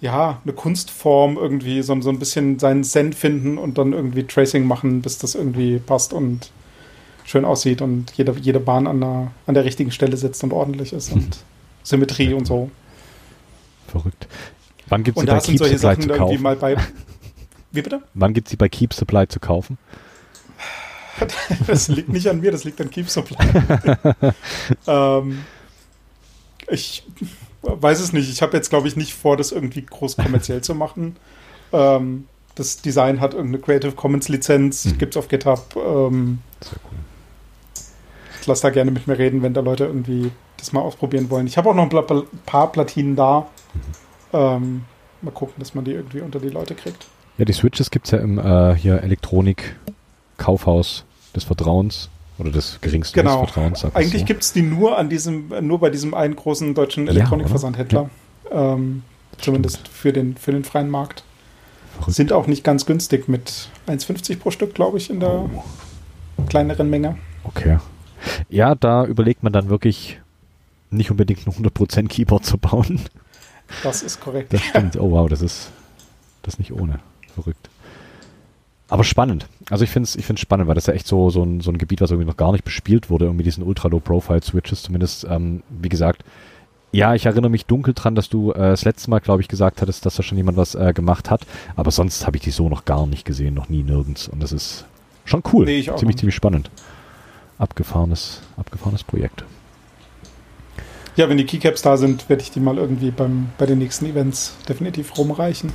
ja, eine Kunstform irgendwie, so, so ein bisschen seinen Zen finden und dann irgendwie Tracing machen, bis das irgendwie passt und schön aussieht und jede, jede Bahn an der, an der richtigen Stelle sitzt und ordentlich ist und Symmetrie und so. Verrückt. Wann gibt es die bei Keep Supply Sachen zu kaufen? Mal bei, *laughs* wie bitte? Wann gibt es die bei Keep Supply zu kaufen? *laughs* das liegt nicht an mir, das liegt an Keep Supply. *laughs* ähm, ich weiß es nicht. Ich habe jetzt, glaube ich, nicht vor, das irgendwie groß kommerziell zu machen. *laughs* Ähm, das Design hat irgendeine Creative Commons Lizenz, mhm. gibt es auf GitHub. Ähm, Sehr cool. Ich lasst da gerne mit mir reden, wenn da Leute irgendwie das mal ausprobieren wollen. Ich habe auch noch ein paar Platinen da. Ähm, mal gucken, dass man die irgendwie unter die Leute kriegt. Ja, die Switches gibt es ja im äh, hier Elektronik-Kaufhaus des Vertrauens oder des geringsten Genau. Vertrauens. Eigentlich so. gibt es die nur an diesem, nur bei diesem einen großen deutschen Ja, Elektronikversandhändler. ähm, zumindest für den, für den freien Markt. Verrückt. Sind auch nicht ganz günstig mit 1,50 pro Stück, glaube ich, in der Oh. kleineren Menge. Okay. Ja, da überlegt man dann wirklich nicht unbedingt ein 100% Keyboard zu bauen. Das ist korrekt. Das stimmt. Oh wow, das ist das ist nicht ohne. Verrückt. Aber spannend. Also ich finde es ich find's spannend, weil das ja echt so, so, ein, so ein Gebiet, was irgendwie noch gar nicht bespielt wurde, irgendwie diesen Ultra-Low-Profile-Switches zumindest. Ähm, wie gesagt, ja, ich erinnere mich dunkel dran, dass du äh, das letzte Mal, glaube ich, gesagt hattest, dass da schon jemand was äh, gemacht hat. Aber sonst habe ich die so noch gar nicht gesehen, noch nie nirgends. Und das ist schon cool. Nee, ich auch ziemlich, nicht. ziemlich spannend. Abgefahrenes, abgefahrenes Projekt. Ja, wenn die Keycaps da sind, werde ich die mal irgendwie beim, bei den nächsten Events definitiv rumreichen.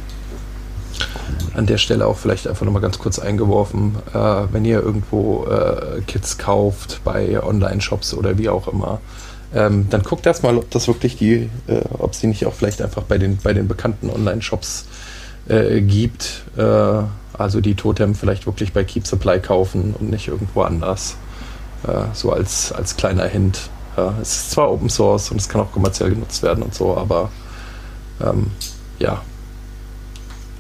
An der Stelle auch vielleicht einfach nochmal ganz kurz eingeworfen, äh, wenn ihr irgendwo äh, Kits kauft bei Online-Shops oder wie auch immer, ähm, dann guckt erstmal, ob das wirklich die, äh, ob sie nicht auch vielleicht einfach bei den, bei den bekannten Online-Shops äh, gibt. Äh, also die Totem vielleicht wirklich bei Keep Supply kaufen und nicht irgendwo anders. Äh, so als, als kleiner Hint. Es ist zwar Open Source und es kann auch kommerziell genutzt werden und so, aber ähm, ja,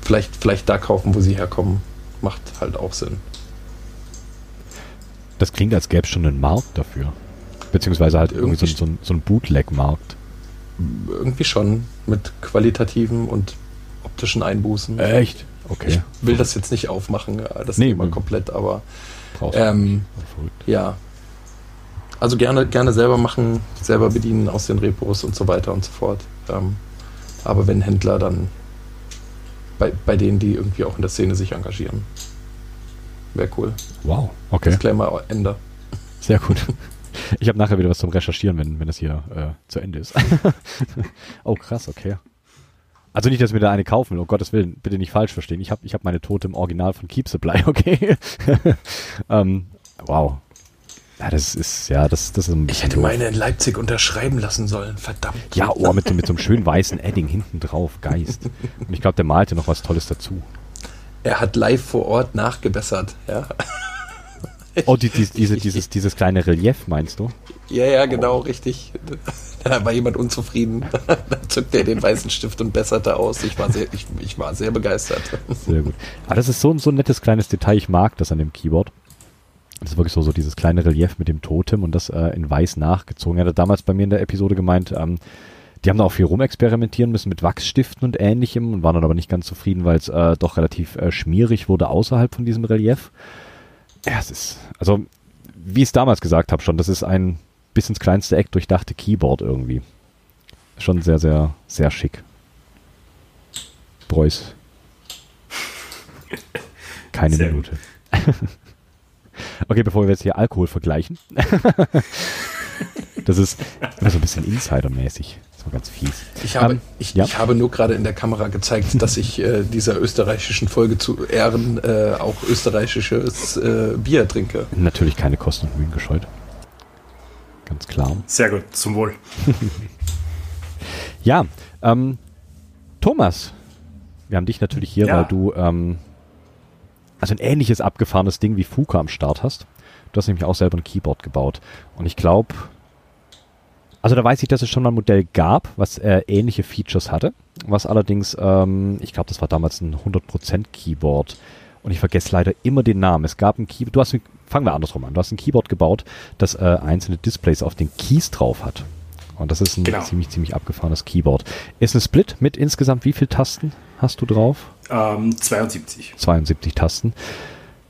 vielleicht, vielleicht da kaufen, wo sie herkommen, macht halt auch Sinn. Das klingt, als gäbe es schon einen Markt dafür. Beziehungsweise halt irgendwie so, Irgendwie- so, ein- so ein Bootleg-Markt. Irgendwie schon mit qualitativen und optischen Einbußen. Echt? Okay. Ich will das jetzt nicht aufmachen, ja, das Nee, man- komplett, aber Brauchst ähm, ja. Also gerne, gerne selber machen, selber bedienen aus den Repos und so weiter und so fort. Ähm, aber wenn Händler, dann bei, bei denen, die irgendwie auch in der Szene sich engagieren. Wäre cool. Wow, okay. Disclaimer Ende. Sehr gut. *laughs* Ich habe nachher wieder was zum Recherchieren, wenn, wenn das hier äh, zu Ende ist. *laughs* oh, krass, okay. Also nicht, dass wir da eine kaufen will, um Gottes Willen, bitte nicht falsch verstehen. Ich habe ich hab meine Tote im Original von Keep Supply, *laughs* okay? ähm, wow. Ja, das ist, ja, das, das ist ein Ich hätte doof. meine in Leipzig unterschreiben lassen sollen, verdammt. Ja, oh, mit, so- mit so einem schönen weißen Edding hinten drauf, Geist. Und ich glaube, der malte noch was Tolles dazu. Er hat live vor Ort nachgebessert, ja. Oh, die, die, diese, dieses, dieses kleine Relief, meinst du? Ja, ja, genau, richtig. Da war jemand unzufrieden. Da zückte er den weißen Stift und besserte aus. Ich war sehr, ich, ich war sehr begeistert. Sehr gut. Aber das ist so, so ein nettes kleines Detail. Ich mag das an dem Keyboard. Das ist wirklich so, so dieses kleine Relief mit dem Totem und das äh, in weiß nachgezogen. Er hat damals bei mir in der Episode gemeint, ähm, die haben da auch viel rumexperimentieren müssen mit Wachsstiften und ähnlichem und waren dann aber nicht ganz zufrieden, weil es äh, doch relativ äh, schmierig wurde außerhalb von diesem Relief. Ja, es ist, also, wie ich es damals gesagt habe schon, das ist ein bis ins kleinste Eck durchdachte Keyboard irgendwie. Schon sehr, sehr, sehr schick. Preuß. *laughs* Keine Sehr Minute. *laughs* okay, bevor wir jetzt hier Alkohol vergleichen. das ist immer so ein bisschen Insidermäßig. Das war ganz fies. Ich habe, Ähm, ich, ja. ich habe nur gerade in der Kamera gezeigt, dass ich äh, dieser österreichischen Folge zu Ehren äh, auch österreichisches äh, Bier trinke. Natürlich keine Kosten und Mühen gescheut. Ganz klar. Sehr gut, zum Wohl. *laughs* Ja, ähm, Thomas, wir haben dich natürlich hier, Ja. weil du ähm, also ein ähnliches abgefahrenes Ding wie Fuka am Start hast. Du hast nämlich auch selber ein Keyboard gebaut. Und ich glaube, also da weiß ich, dass es schon mal ein Modell gab, was äh, ähnliche Features hatte, was allerdings, ähm, ich glaube, das war damals ein 100% Keyboard. Und ich vergesse leider immer den Namen. Es gab ein Keyboard, du hast, fangen wir andersrum an, du hast ein Keyboard gebaut, das äh, einzelne Displays auf den Keys drauf hat. Und das ist ein Genau. ziemlich, ziemlich abgefahrenes Keyboard. Ist ein Split mit insgesamt wie viel Tasten hast du drauf? Ähm, 72. 72 Tasten.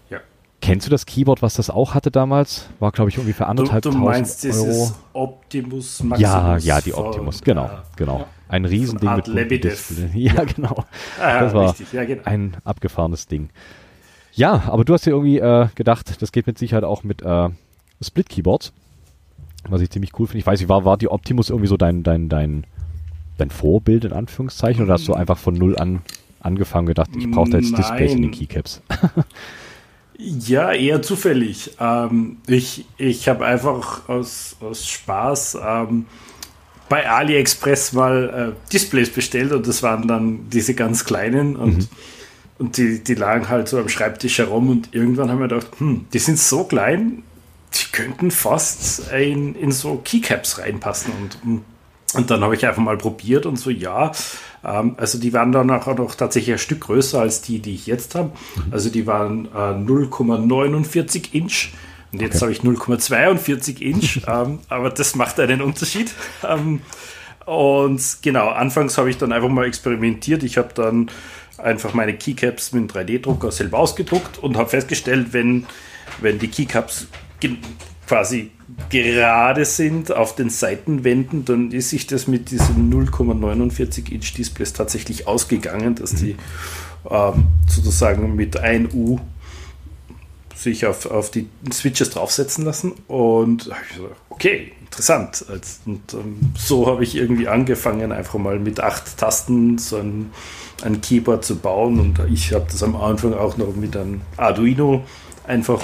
Ja. Kennst du das Keyboard, was das auch hatte damals? War, glaube ich, irgendwie für anderthalb du meinst Euro. dieses Optimus Maximus? Ja, ja, die von, Optimus, genau, äh, genau. Ein Riesending Art mit Lebedev. Display. *laughs* Ja, genau. Ah, Das war richtig, ja, genau. ein abgefahrenes Ding. Ja, aber du hast dir irgendwie äh, gedacht, das geht mit Sicherheit auch mit äh, Split-Keyboards, was ich ziemlich cool finde. Ich weiß nicht, war, war die Optimus irgendwie so dein, dein, dein, dein Vorbild in Anführungszeichen oder hast du einfach von null an angefangen gedacht, ich brauche da jetzt Displays in den. Keycaps? *laughs* Ja, eher zufällig. Ähm, ich ich habe einfach aus, aus Spaß ähm, bei AliExpress mal äh, Displays bestellt und das waren dann diese ganz kleinen und, mhm. und die, die lagen halt so am Schreibtisch herum und irgendwann haben wir gedacht, hm, die sind so klein, die könnten fast in, in so Keycaps reinpassen und, und dann habe ich einfach mal probiert und so, ja, ähm, also die waren dann auch noch tatsächlich ein Stück größer als die, die ich jetzt habe. Mhm. Also die waren äh, 0,49 Inch. Und jetzt okay. habe ich 0,42 Inch, *laughs* ähm, aber das macht einen Unterschied. Ähm, und genau, anfangs habe ich dann einfach mal experimentiert. Ich habe dann einfach meine Keycaps mit einem 3D-Drucker selber ausgedruckt und habe festgestellt, wenn, wenn die Keycaps quasi gerade sind auf den Seitenwänden, dann ist sich das mit diesen 0,49 Inch Displays tatsächlich ausgegangen, dass die ähm, sozusagen mit 1 U sich auf, auf die Switches draufsetzen lassen. Und okay, interessant. Und ähm, so habe ich irgendwie angefangen, einfach mal mit acht Tasten so ein, ein Keyboard zu bauen. Und ich habe das am Anfang auch noch mit einem Arduino einfach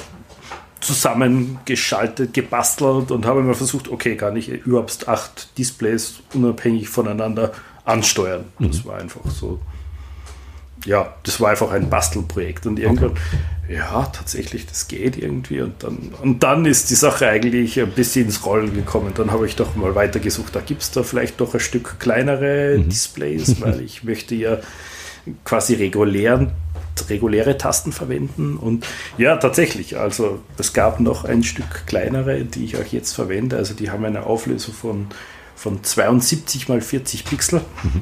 zusammengeschaltet, gebastelt und habe mir versucht, okay, kann ich überhaupt acht Displays unabhängig voneinander ansteuern. Mhm. Das war einfach so. Ja, das war einfach ein Bastelprojekt und irgendwann, okay. ja, tatsächlich, das geht irgendwie und dann, und dann ist die Sache eigentlich ein bisschen ins Rollen gekommen. Dann habe ich doch mal weitergesucht, da gibt es da vielleicht doch ein Stück kleinere mhm. Displays, weil ich möchte ja quasi regulären reguläre Tasten verwenden. Und ja, tatsächlich, also es gab noch ein Stück kleinere, die ich auch jetzt verwende. Also die haben eine Auflösung von, von 72 mal 40 Pixel. Mhm.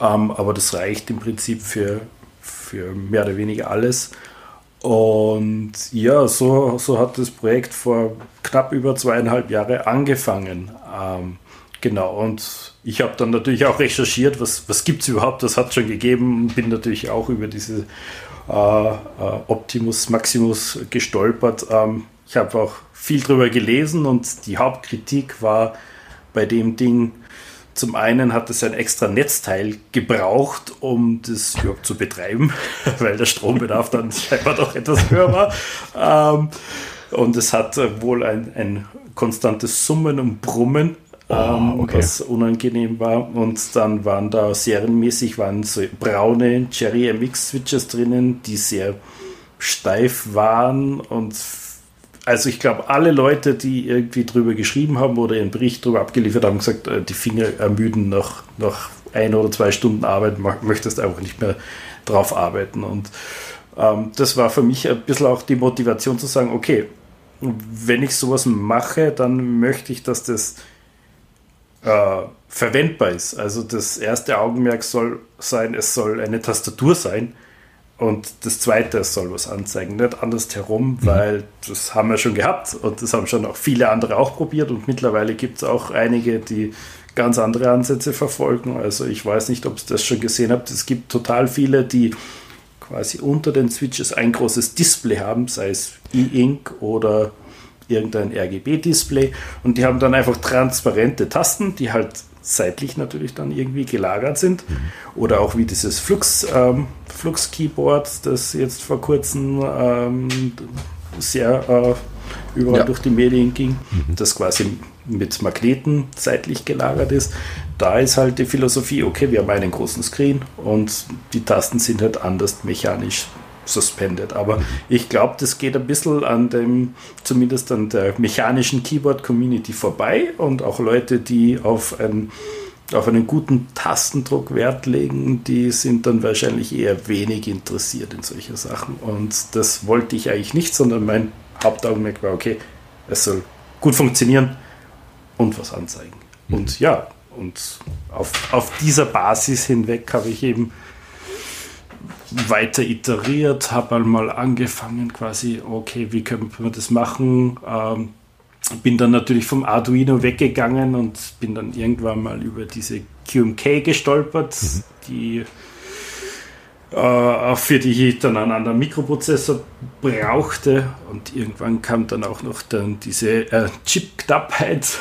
Ähm, aber das reicht im Prinzip für, für mehr oder weniger alles. Und ja, so, so hat das Projekt vor knapp über zweieinhalb Jahren angefangen. Ähm, genau, und ich habe dann natürlich auch recherchiert, was, was gibt es überhaupt, das hat es schon gegeben, bin natürlich auch über diese äh, äh, Optimus Maximus gestolpert. Ähm, ich habe auch viel darüber gelesen und die Hauptkritik war bei dem Ding, zum einen hat es ein extra Netzteil gebraucht, um das überhaupt zu betreiben, *laughs* weil der Strombedarf dann *laughs* scheinbar doch etwas höher war. Ähm, und es hat wohl ein, ein konstantes Summen und Brummen Oh, ähm, okay. was unangenehm war. Und dann waren da serienmäßig waren so braune Cherry MX Switches drinnen, die sehr steif waren und also ich glaube, alle Leute, die irgendwie drüber geschrieben haben oder ihren Bericht drüber abgeliefert haben, gesagt, äh, die Finger ermüden nach, nach ein oder zwei Stunden Arbeit, möchtest einfach nicht mehr drauf arbeiten. Und ähm, das war für mich ein bisschen auch die Motivation zu sagen, okay, wenn ich sowas mache, dann möchte ich, dass das äh, verwendbar ist. Also das erste Augenmerk soll sein, es soll eine Tastatur sein. Und das zweite, es soll was anzeigen, nicht andersherum, mhm. weil das haben wir schon gehabt und das haben schon auch viele andere auch probiert und mittlerweile gibt es auch einige, die ganz andere Ansätze verfolgen. Also ich weiß nicht, ob ihr das schon gesehen habt. Es gibt total viele, die quasi unter den Switches ein großes Display haben, sei es E-Ink oder irgendein RGB-Display und die haben dann einfach transparente Tasten, die halt seitlich natürlich dann irgendwie gelagert sind. Mhm. Oder auch wie dieses Flux, ähm, Flux-Keyboard, das jetzt vor kurzem ähm, sehr äh, überall ja. durch die Medien ging, mhm. das quasi mit Magneten seitlich gelagert ist. Da ist halt die Philosophie, okay, wir haben einen großen Screen und die Tasten sind halt anders mechanisch suspended. Aber ich glaube, das geht ein bisschen an dem, zumindest an der mechanischen Keyboard-Community vorbei und auch Leute, die auf einen, auf einen guten Tastendruck Wert legen, die sind dann wahrscheinlich eher wenig interessiert in solche Sachen. Und das wollte ich eigentlich nicht, sondern mein Hauptaugenmerk war, okay, es soll gut funktionieren und was anzeigen. Mhm. Und ja, und auf, auf dieser Basis hinweg habe ich eben weiter iteriert, habe einmal angefangen quasi, okay, wie können wir das machen? Ähm, bin dann natürlich vom Arduino weggegangen und bin dann irgendwann mal über diese QMK gestolpert, mhm. die äh, für die ich dann einen anderen Mikroprozessor brauchte. Und irgendwann kam dann auch noch dann diese äh, Chip-Knappheit,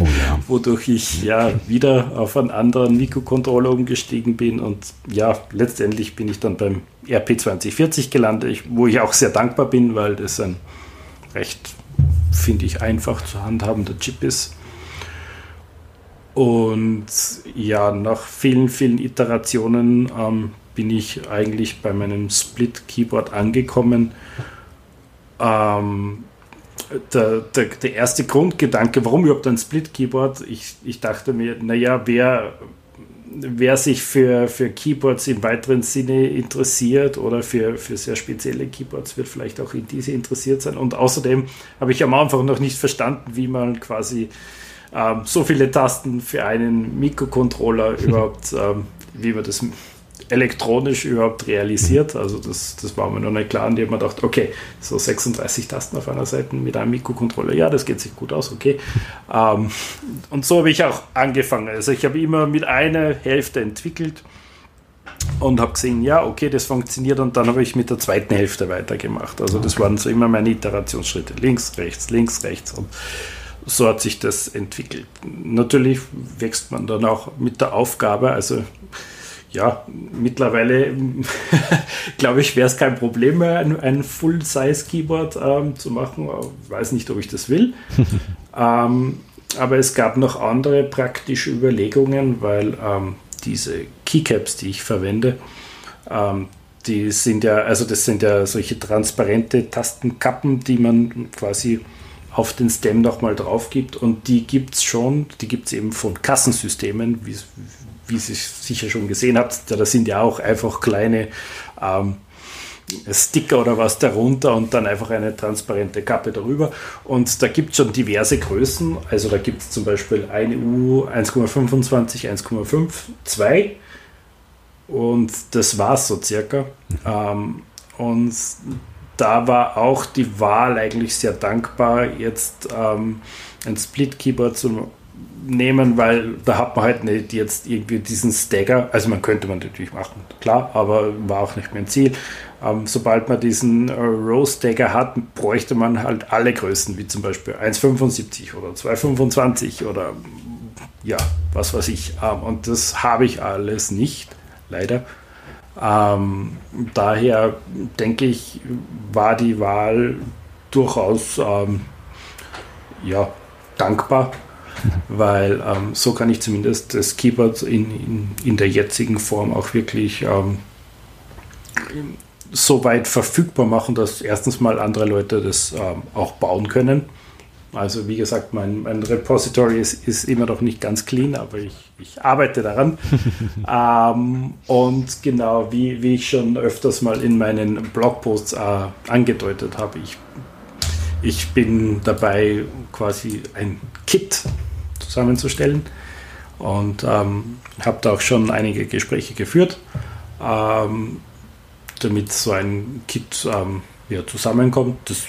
oh ja. *laughs* wodurch ich ja wieder auf einen anderen Mikrocontroller umgestiegen bin. Und ja, letztendlich bin ich dann beim RP2040 gelandet, wo ich auch sehr dankbar bin, weil das ein recht, finde ich, einfach zu handhabender Chip ist. Und ja, nach vielen, vielen Iterationen ähm, bin ich eigentlich bei meinem Split-Keyboard angekommen. Ähm, der, der, der, erste Grundgedanke, warum überhaupt ein Split-Keyboard? Ich, ich dachte mir, naja, wer, wer sich für, für Keyboards im weiteren Sinne interessiert oder für, für sehr spezielle Keyboards, wird vielleicht auch in diese interessiert sein. Und außerdem habe ich am Anfang noch nicht verstanden, wie man quasi ähm, so viele Tasten für einen Mikrocontroller *laughs* überhaupt, ähm, wie man das elektronisch überhaupt realisiert. Also das, das war mir noch nicht klar. Und ich habe mir gedacht, okay, so 36 Tasten auf einer Seite mit einem Mikrocontroller, ja, das geht sich gut aus, okay. ähm, und so habe ich auch angefangen. Also ich habe immer mit einer Hälfte entwickelt und habe gesehen, ja, okay, das funktioniert und dann habe ich mit der zweiten Hälfte weitergemacht. Also das waren so immer meine Iterationsschritte. Links, rechts, links, rechts und so hat sich das entwickelt. Natürlich wächst man dann auch mit der Aufgabe, also ja, mittlerweile *laughs* glaube ich, wäre es kein Problem mehr, ein, ein Full-Size-Keyboard ähm, zu machen. Ich weiß nicht, ob ich das will. *laughs* ähm, aber es gab noch andere praktische Überlegungen, weil ähm, diese Keycaps, die ich verwende, ähm, die sind ja, also das sind ja solche transparente Tastenkappen, die man quasi auf den Stem nochmal drauf gibt und die gibt es schon, die gibt es eben von Kassensystemen, wie, wie ihr sicher schon gesehen habt, da sind ja auch einfach kleine ähm, Sticker oder was darunter und dann einfach eine transparente Kappe darüber. Und da gibt es schon diverse Größen. Also da gibt es zum Beispiel eine U 1,25, 1,5, 2 und das war es so circa. Ähm, und da war auch die Wahl eigentlich sehr dankbar, jetzt ähm, ein Split-Keyboard zu nehmen, weil da hat man halt nicht jetzt irgendwie diesen Stagger, also man könnte man natürlich machen, klar, aber war auch nicht mein Ziel. Ähm, sobald man diesen äh, Row Stagger hat, bräuchte man halt alle Größen, wie zum Beispiel 1,75 oder 2,25 oder ja, was weiß ich. Ähm, und das habe ich alles nicht, leider. Ähm, daher denke ich, war die Wahl durchaus ähm, ja, dankbar weil ähm, so kann ich zumindest das Keyboard in, in, in der jetzigen Form auch wirklich ähm, so weit verfügbar machen, dass erstens mal andere Leute das ähm, auch bauen können. Also wie gesagt, mein, mein Repository ist, ist, immer noch nicht ganz clean, aber ich, ich arbeite daran. *laughs* ähm, und genau, wie, wie ich schon öfters mal in meinen Blogposts äh, angedeutet habe, ich, ich bin dabei, quasi ein Kit zusammenzustellen. Und ähm, habe da auch schon einige Gespräche geführt, ähm, damit so ein Kit ähm, ja, zusammenkommt. Das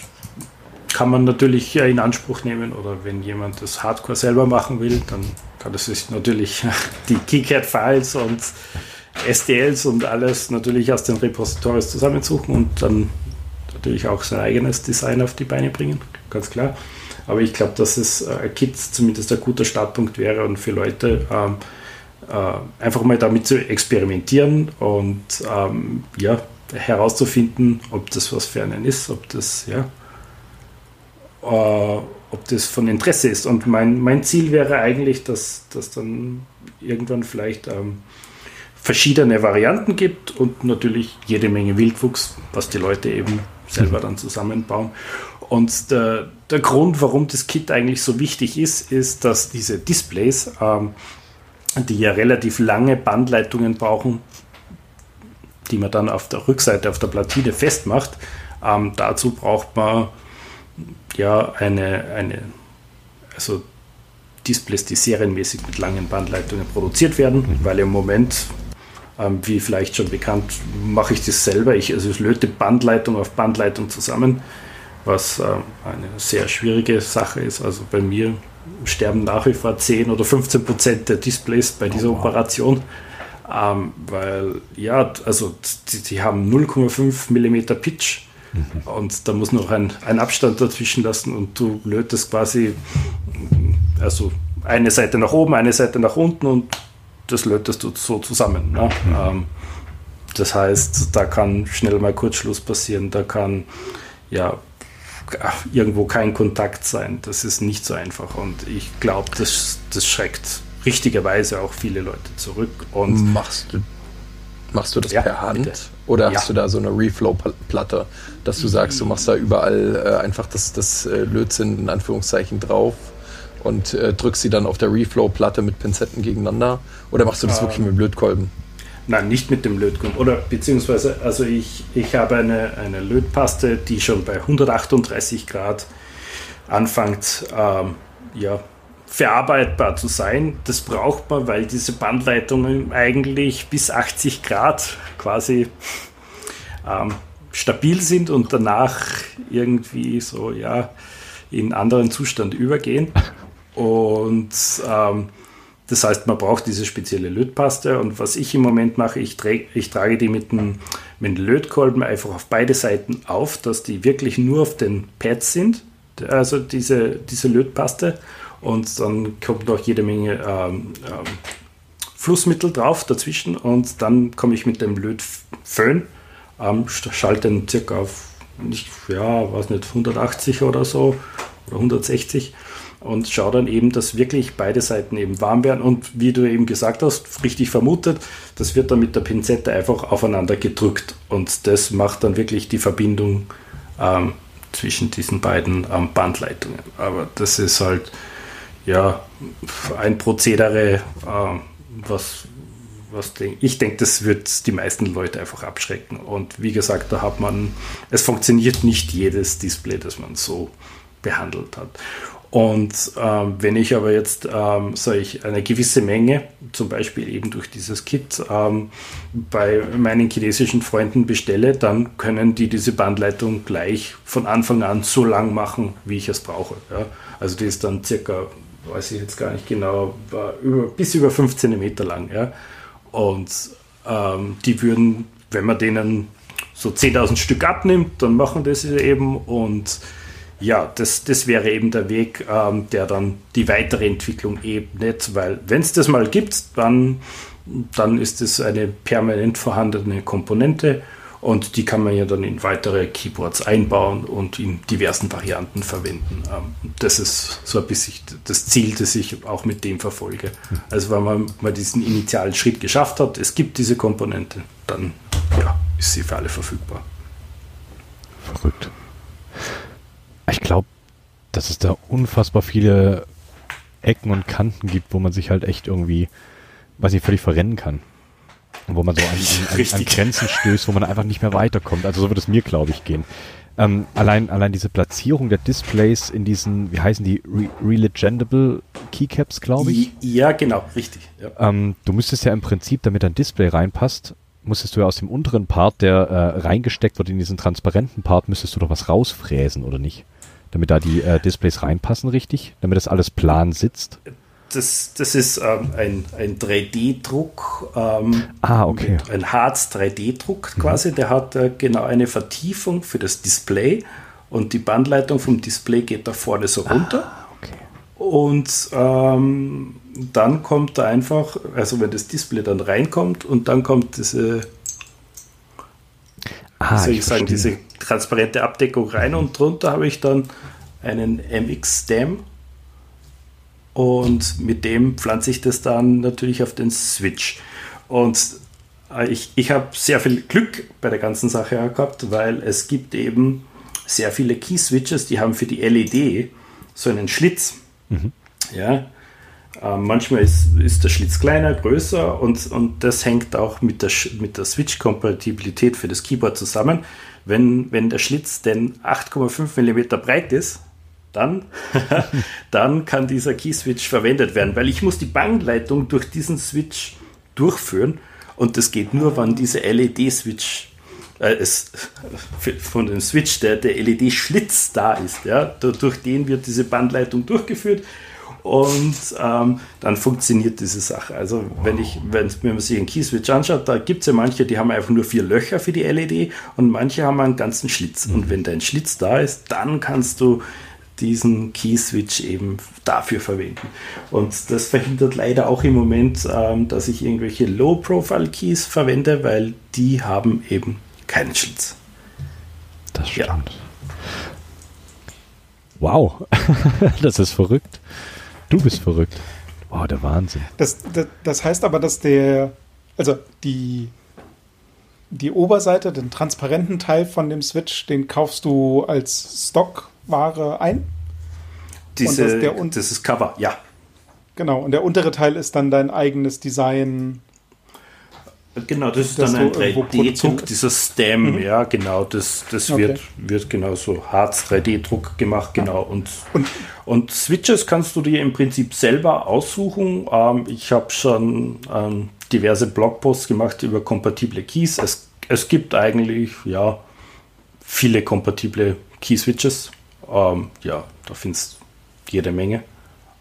kann man natürlich in Anspruch nehmen oder wenn jemand das Hardcore selber machen will, dann kann es sich natürlich *laughs* die KiCad-Files und STLs und alles natürlich aus den Repositories zusammensuchen und dann natürlich auch sein eigenes Design auf die Beine bringen, ganz klar. Aber ich glaube, dass es äh, Kit zumindest ein guter Startpunkt wäre und für Leute ähm, äh, einfach mal damit zu experimentieren und ähm, ja, herauszufinden, ob das was für einen ist, ob das, ja, äh, ob das von Interesse ist. Und mein, mein Ziel wäre eigentlich, dass das dann irgendwann vielleicht ähm, verschiedene Varianten gibt und natürlich jede Menge Wildwuchs, was die Leute eben selber dann zusammenbauen. Und der, der Grund, warum das Kit eigentlich so wichtig ist, ist, dass diese Displays, ähm, die ja relativ lange Bandleitungen brauchen, die man dann auf der Rückseite auf der Platine festmacht, ähm, dazu braucht man ja eine, eine also Displays, die serienmäßig mit langen Bandleitungen produziert werden, mhm. weil im Moment ähm, wie vielleicht schon bekannt, mache ich das selber. Ich, also ich löte Bandleitung auf Bandleitung zusammen, was äh, eine sehr schwierige Sache ist. Also bei mir sterben nach wie vor 10 oder 15 Prozent der Displays bei dieser oh, wow. Operation. Ähm, weil, ja, also die, die haben 0,5 mm Pitch mhm. und da muss noch ein, ein Abstand dazwischen lassen und du lötest quasi also eine Seite nach oben, eine Seite nach unten und das lötest du so zusammen. Ne? Mhm. Ähm, das heißt, da kann schnell mal Kurzschluss passieren, da kann ja irgendwo kein Kontakt sein. Das ist nicht so einfach und ich glaube, das, das schreckt richtigerweise auch viele Leute zurück. Und machst du, machst du das ja, per Hand bitte. oder ja. hast du da so eine Reflow-Platte, dass du sagst, du machst da überall äh, einfach das, das äh, Lötzinn in Anführungszeichen drauf und äh, drückst sie dann auf der Reflow-Platte mit Pinzetten gegeneinander oder machst du das ähm, wirklich mit Lötkolben? Nein, nicht mit dem Lötkolben. Oder beziehungsweise, also ich, ich habe eine, eine Lötpaste, die schon bei 138 Grad anfängt, ähm, ja, verarbeitbar zu sein. Das braucht man, weil diese Bandleitungen eigentlich bis 80 Grad quasi ähm, stabil sind und danach irgendwie so ja in anderen Zustand übergehen. *laughs* Und ähm, das heißt, man braucht diese spezielle Lötpaste. Und was ich im Moment mache, ich, ich trage die mit dem, mit dem Lötkolben einfach auf beide Seiten auf, dass die wirklich nur auf den Pads sind. Also diese, diese Lötpaste und dann kommt noch jede Menge ähm, ähm, Flussmittel drauf dazwischen und dann komme ich mit dem Lötföhn, ähm, schalte den circa auf, nicht, ja, weiß nicht, 180 oder so oder 160 und schaue dann eben, dass wirklich beide Seiten eben warm werden und wie du eben gesagt hast, richtig vermutet, das wird dann mit der Pinzette einfach aufeinander gedrückt und das macht dann wirklich die Verbindung ähm, zwischen diesen beiden ähm, Bandleitungen. Aber das ist halt ja, ein Prozedere, äh, was, was denk, ich denke, das wird die meisten Leute einfach abschrecken. Und wie gesagt, da hat man, es funktioniert nicht jedes Display, das man so behandelt hat. Und ähm, wenn ich aber jetzt ähm, ich, eine gewisse Menge, zum Beispiel eben durch dieses Kit, ähm, bei meinen chinesischen Freunden bestelle, dann können die diese Bandleitung gleich von Anfang an so lang machen, wie ich es brauche. Ja? Also die ist dann circa weiß ich jetzt gar nicht genau, war über, bis über 5 cm lang. Ja? Und ähm, die würden, wenn man denen so 10.000 Stück abnimmt, dann machen das eben und ja, das, das wäre eben der Weg, ähm, der dann die weitere Entwicklung ebnet, weil wenn es das mal gibt, dann, dann ist es eine permanent vorhandene Komponente und die kann man ja dann in weitere Keyboards einbauen und in diversen Varianten verwenden. Ähm, das ist so ein bisschen das Ziel, das ich auch mit dem verfolge. Also wenn man mal diesen initialen Schritt geschafft hat, es gibt diese Komponente, dann ja, ist sie für alle verfügbar. Verrückt. Ich glaube, dass es da unfassbar viele Ecken und Kanten gibt, wo man sich halt echt irgendwie, weiß ich, völlig verrennen kann wo man so an, *laughs* an, an, Grenzen stößt, wo man einfach nicht mehr weiterkommt. Also so wird es mir, glaube ich, gehen. Ähm, allein, allein diese Platzierung der Displays in diesen, wie heißen die, Re Relegendable Keycaps, glaube ich? Ja, genau, richtig. Ja. Ähm, du müsstest ja im Prinzip, damit ein Display reinpasst, musstest du ja aus dem unteren Part, der äh, reingesteckt wird in diesen transparenten Part, müsstest du doch was rausfräsen, oder nicht? Damit da die äh, Displays reinpassen, richtig? Damit das alles plan sitzt? das, das ist ähm, ein, ein 3D-Druck, ähm, ah, okay. ein Harz 3D-Druck quasi. Mhm. Der hat äh, genau eine Vertiefung für das Display und die Bandleitung vom Display geht da vorne so runter. Ah, okay. Und ähm, dann kommt da einfach, also wenn das Display dann reinkommt und dann kommt diese, ah, soll ich, ich sagen, diese transparente Abdeckung rein und drunter habe ich dann einen MX-Stem und mit dem pflanze ich das dann natürlich auf den Switch. Und äh, ich, ich habe sehr viel Glück bei der ganzen Sache gehabt, weil es gibt eben sehr viele Key-Switches, die haben für die LED so einen Schlitz. Mhm. Ja, äh, manchmal ist, ist der Schlitz kleiner, größer und, und das hängt auch mit der, mit der Switch-Kompatibilität für das Keyboard zusammen. Wenn, wenn der Schlitz denn 8,5 mm breit ist, dann, *laughs* dann kann dieser Key-Switch verwendet werden, weil ich muss die Bandleitung durch diesen Switch durchführen und das geht nur, wenn diese LED-Switch äh, *laughs* von dem Switch der, der LED-Schlitz da ist. Ja, durch den wird diese Bandleitung durchgeführt und ähm, dann funktioniert diese Sache. Also wenn ich, wenn, wenn man sich einen Keyswitch anschaut, da gibt es ja manche, die haben einfach nur vier Löcher für die LED und manche haben einen ganzen Schlitz. Und wenn dein Schlitz da ist, dann kannst du diesen Keyswitch eben dafür verwenden. Und das verhindert leider auch im Moment, ähm, dass ich irgendwelche Low-Profile-Keys verwende, weil die haben eben keinen Schlitz. Das stimmt. Ja. Wow, *laughs* das ist verrückt. Du bist verrückt. Wow, der Wahnsinn. Das, das, das heißt aber, dass der, also die, die Oberseite, den transparenten Teil von dem Switch, den kaufst du als Stockware ein? Diese, das, der, das ist Cover, ja. Genau, und der untere Teil ist dann dein eigenes Design Genau, das ist dann ein 3D-Druck, dieser Stem, mhm. ja, genau, das, das okay. wird, wird genau so Harz 3D-Druck gemacht, genau. Und, und, und, Switches kannst du dir im Prinzip selber aussuchen. Ähm, ich habe schon ähm, diverse Blogposts gemacht über kompatible Keys. Es, es gibt eigentlich, ja, viele kompatible Key-Switches. Ähm, ja, da findest du jede Menge.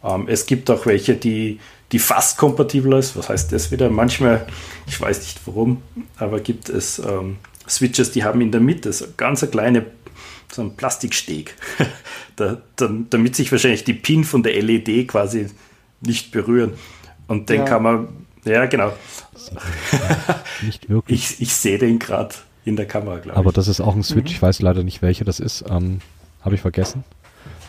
Ähm, es gibt auch welche, die die fast kompatibel ist. Was heißt das wieder? Manchmal, ich weiß nicht warum, aber gibt es ähm, Switches, die haben in der Mitte so ganz eine kleine so ein Plastiksteg, *laughs* da, da, damit sich wahrscheinlich die Pin von der LED quasi nicht berühren. Und den ja. kann man, ja genau. *laughs* nicht wirklich. Ich, ich sehe den gerade in der Kamera, glaube ich. Aber das ist auch ein Switch, mhm. ich weiß leider nicht, welcher das ist. Ähm, Habe ich vergessen.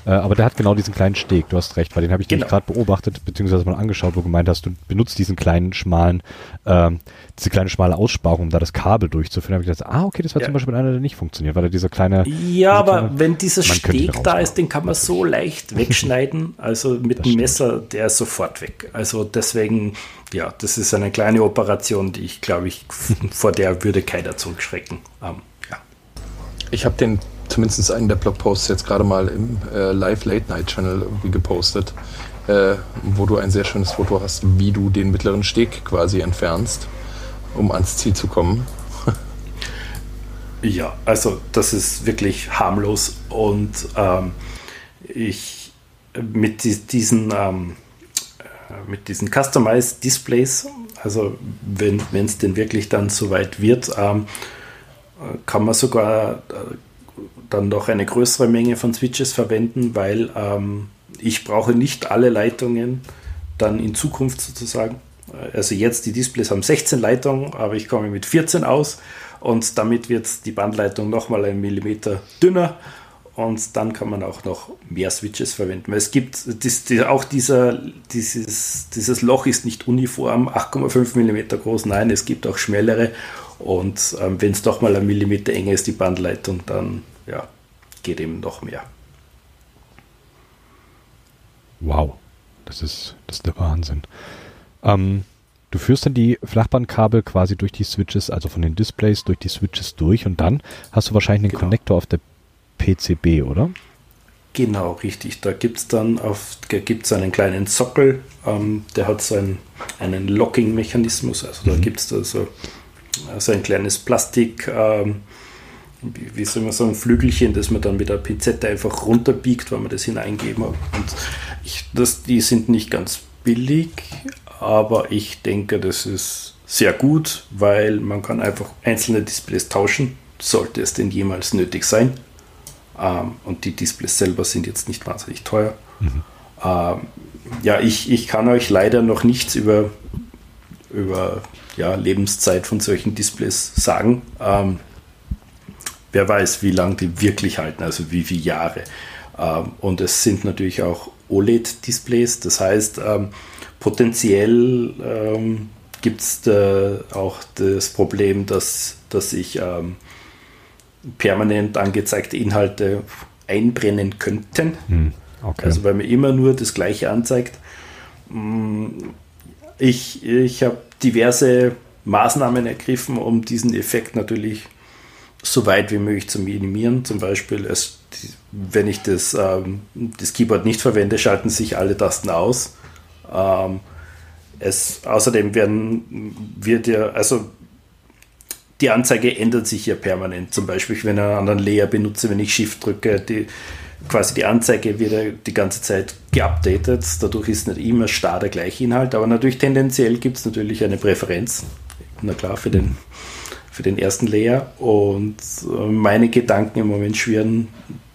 Äh, aber der hat genau diesen kleinen Steg, du hast recht, weil den habe ich genau. gerade beobachtet, beziehungsweise mal angeschaut, wo du gemeint hast, du benutzt diesen kleinen schmalen, ähm, diese kleine schmale Aussparung, um da das Kabel durchzuführen. Da habe ich gedacht, ah, okay, das war ja. zum Beispiel einer, der nicht funktioniert, weil er dieser kleine. Ja, aber kleine, wenn dieser Steg da ist, den kann man so leicht *laughs* wegschneiden. Also mit dem Messer, der ist sofort weg. Also deswegen, ja, das ist eine kleine Operation, die ich glaube ich, *laughs* vor der würde keiner zurückschrecken. Ähm, ja. Ich habe den zumindest einen der Blogposts jetzt gerade mal im äh, Live Late Night Channel irgendwie gepostet, äh, wo du ein sehr schönes Foto hast, wie du den mittleren Steg quasi entfernst, um ans Ziel zu kommen. *laughs* ja, also das ist wirklich harmlos und ähm, ich mit diesen ähm, äh, mit diesen Customized Displays, also wenn es denn wirklich dann soweit wird, ähm, kann man sogar äh, dann noch eine größere Menge von Switches verwenden, weil ähm, ich brauche nicht alle Leitungen dann in Zukunft sozusagen. Also jetzt die Displays haben 16 Leitungen, aber ich komme mit 14 aus und damit wird die Bandleitung nochmal einen Millimeter dünner und dann kann man auch noch mehr Switches verwenden. Weil es gibt das, die, auch dieser, dieses, dieses Loch ist nicht uniform 8,5 mm groß, nein, es gibt auch schmälere und ähm, wenn es doch mal ein Millimeter enger ist, die Bandleitung, dann ja, geht eben noch mehr. Wow, das ist, das ist der Wahnsinn. Ähm, du führst dann die Flachbandkabel quasi durch die Switches, also von den Displays durch die Switches durch und dann hast du wahrscheinlich den genau. Connector auf der PCB, oder? Genau, richtig. Da gibt es dann auf, gibt's einen kleinen Sockel, ähm, der hat so einen, einen Locking-Mechanismus. Also da mhm. gibt es da so, so ein kleines Plastik, ähm, wie soll man sagen, Flügelchen, das man dann mit der Pinzette einfach runterbiegt, wenn man das hineingeben hat. Und ich, das, die sind nicht ganz billig, aber ich denke, das ist sehr gut, weil man kann einfach einzelne Displays tauschen, sollte es denn jemals nötig sein. Ähm, und die Displays selber sind jetzt nicht wahnsinnig teuer. Mhm. Ähm, ja, ich, ich kann euch leider noch nichts über, über ja, Lebenszeit von solchen Displays sagen. Ähm, wer weiß, wie lange die wirklich halten, also wie viele Jahre. Ähm, und es sind natürlich auch OLED-Displays, das heißt, ähm, potenziell ähm, gibt es auch das Problem, dass, dass sich permanent angezeigte Inhalte einbrennen könnten. Hm, okay. Also weil mir immer nur das gleiche anzeigt. Mm, ich, ich habe diverse Maßnahmen ergriffen, um diesen Effekt natürlich so weit wie möglich zu minimieren. Zum Beispiel, es, wenn ich das, ähm, das Keyboard nicht verwende, schalten sich alle Tasten aus. Ähm, es, außerdem werden, wird ja, also die Anzeige ändert sich ja permanent. Zum Beispiel, wenn ich einen anderen Layer benutze, wenn ich Shift drücke, die, quasi die Anzeige wird die ganze Zeit geupdatet. Dadurch ist nicht immer starr der gleiche Inhalt, aber natürlich tendenziell gibt es natürlich eine Präferenz. Na klar, für den, für den ersten Layer. Und äh, meine Gedanken im Moment schwirren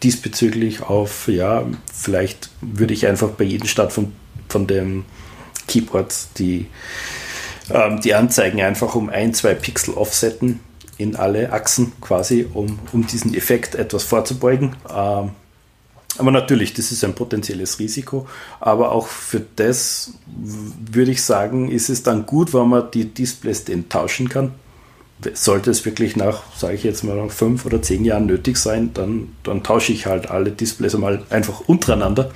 diesbezüglich auf, ja, vielleicht würde ich einfach bei jedem Start von, von dem Keyboard die, ähm, die Anzeigen einfach um ein, zwei Pixel offsetten in alle Achsen quasi, um, um diesen Effekt etwas vorzubeugen. Ähm, aber natürlich, das ist ein potenzielles Risiko. Aber auch für das würde ich sagen, ist es dann gut, wenn man die Displays den tauschen kann. Sollte es wirklich nach, sage ich jetzt mal, nach fünf oder zehn Jahren nötig sein, dann, dann tausche ich halt alle Displays einmal einfach untereinander,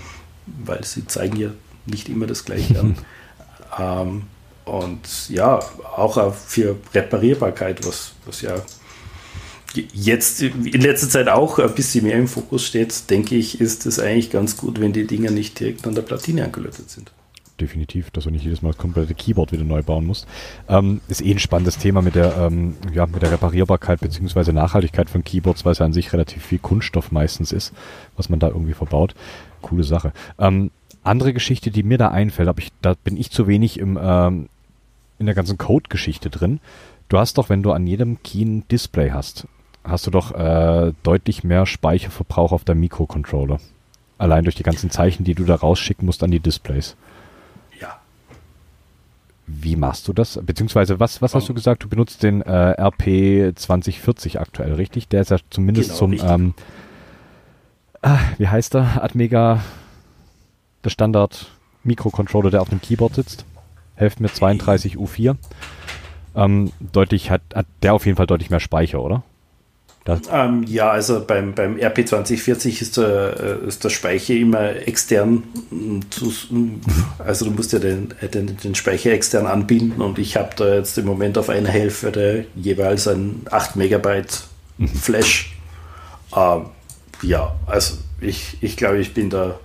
weil sie zeigen ja nicht immer das gleiche an. *laughs* ähm, und ja, auch für Reparierbarkeit, was, was ja jetzt in letzter Zeit auch ein bisschen mehr im Fokus steht, denke ich, ist es eigentlich ganz gut, wenn die Dinger nicht direkt an der Platine angelötet sind. Definitiv, dass du nicht jedes Mal das komplette Keyboard wieder neu bauen musst. Ähm, ist eh ein spannendes Thema mit der, ähm, ja, mit der Reparierbarkeit bzw. Nachhaltigkeit von Keyboards, weil es ja an sich relativ viel Kunststoff meistens ist, was man da irgendwie verbaut. Coole Sache. Ähm, andere Geschichte, die mir da einfällt, ich, da bin ich zu wenig im, ähm, in der ganzen Code-Geschichte drin. Du hast doch, wenn du an jedem Key ein Display hast, hast du doch äh, deutlich mehr Speicherverbrauch auf deinem Mikrocontroller. Allein durch die ganzen Zeichen, die du da rausschicken musst an die Displays. Wie machst du das? Beziehungsweise, was, was hast du gesagt? Du benutzt den äh, RP 2040 aktuell, richtig? Der ist ja zumindest genau, zum, ähm, ah, wie heißt der? Atmega, der Standard Mikrocontroller, der auf dem Keyboard sitzt. Helft mir 32 U4. Ähm, deutlich hat, hat der auf jeden Fall deutlich mehr Speicher, oder? Ähm, ja, also beim, beim RP2040 ist der, äh, ist der Speicher immer extern. Also du musst ja den, den, den Speicher extern anbinden und ich habe da jetzt im Moment auf einer Hälfte jeweils ein 8 Megabyte mhm. Flash. Ähm, ja, also ich, ich glaube, ich bin da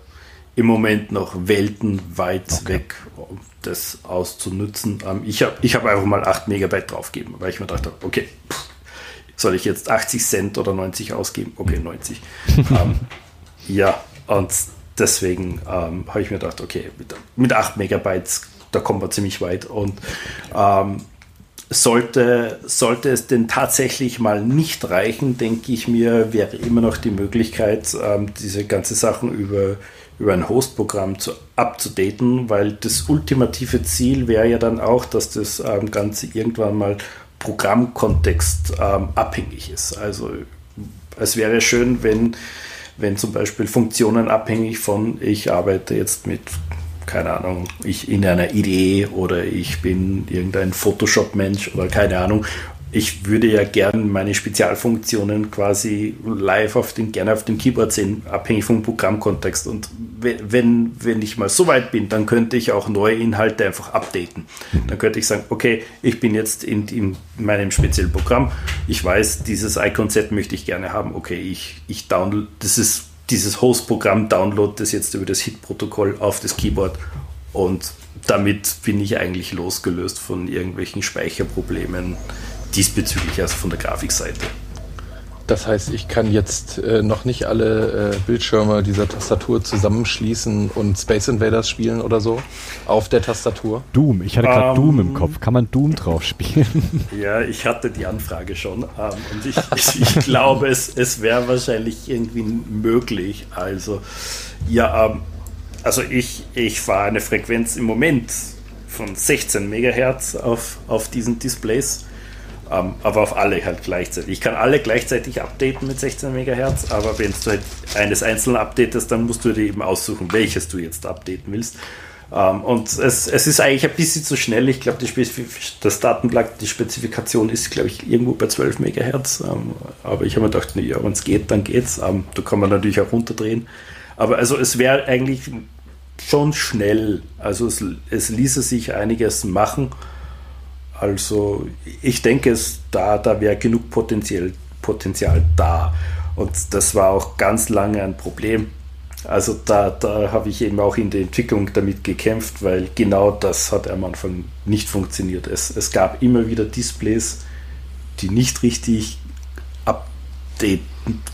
im Moment noch weltenweit okay. weg, um das auszunutzen. Ähm, ich habe ich hab einfach mal 8 Megabyte draufgegeben, weil ich mir dachte, okay, pff, soll ich jetzt 80 Cent oder 90 ausgeben? Okay, 90. *laughs* ähm, ja, und deswegen ähm, habe ich mir gedacht, okay, mit, mit 8 Megabytes, da kommen wir ziemlich weit. Und ähm, sollte, sollte es denn tatsächlich mal nicht reichen, denke ich mir, wäre immer noch die Möglichkeit, ähm, diese ganze Sachen über, über ein Host-Programm zu abzudaten, weil das ultimative Ziel wäre ja dann auch, dass das ähm, Ganze irgendwann mal Programmkontext ähm, abhängig ist. Also es wäre schön, wenn, wenn zum Beispiel Funktionen abhängig von, ich arbeite jetzt mit, keine Ahnung, ich in einer Idee oder ich bin irgendein Photoshop-Mensch oder keine Ahnung ich würde ja gerne meine Spezialfunktionen quasi live auf den, gerne auf dem Keyboard sehen, abhängig vom Programmkontext. Und wenn, wenn ich mal so weit bin, dann könnte ich auch neue Inhalte einfach updaten. Dann könnte ich sagen, okay, ich bin jetzt in, in meinem speziellen Programm, ich weiß, dieses Icon-Set möchte ich gerne haben, okay, ich, ich download, das ist dieses Host-Programm, download das jetzt über das HIT-Protokoll auf das Keyboard und damit bin ich eigentlich losgelöst von irgendwelchen Speicherproblemen diesbezüglich, also von der Grafikseite. Das heißt, ich kann jetzt äh, noch nicht alle äh, Bildschirme dieser Tastatur zusammenschließen und Space Invaders spielen oder so auf der Tastatur. Doom, ich hatte gerade um, Doom im Kopf. Kann man Doom drauf spielen? *laughs* Ja, ich hatte die Anfrage schon ähm, und ich, *laughs* ich, ich glaube, es, es wäre wahrscheinlich irgendwie möglich. Also, ja, ähm, also ich, ich fahre eine Frequenz im Moment von 16 MHz auf, auf diesen Displays um, ähm, aber auf alle halt gleichzeitig. Ich kann alle gleichzeitig updaten mit 16 MHz, aber wenn du halt eines einzeln updatest, dann musst du dir eben aussuchen, welches du jetzt updaten willst. Um, ähm, und es, es ist eigentlich ein bisschen zu schnell. Ich glaube, das Datenblatt, die Spezifikation ist, glaube ich, irgendwo bei 12 MHz. Um, ähm, aber ich habe mir gedacht, ja, wenn es geht, dann geht's. Um, da kann man natürlich auch runterdrehen. Aber also es wäre eigentlich schon schnell. Also es, es ließe sich einiges machen. Also ich denke, es, da, da wäre genug Potenzial, Potenzial da. Und das war auch ganz lange ein Problem. Also da, da habe ich eben auch in der Entwicklung damit gekämpft, weil genau das hat am Anfang nicht funktioniert. Es, es gab immer wieder Displays, die nicht richtig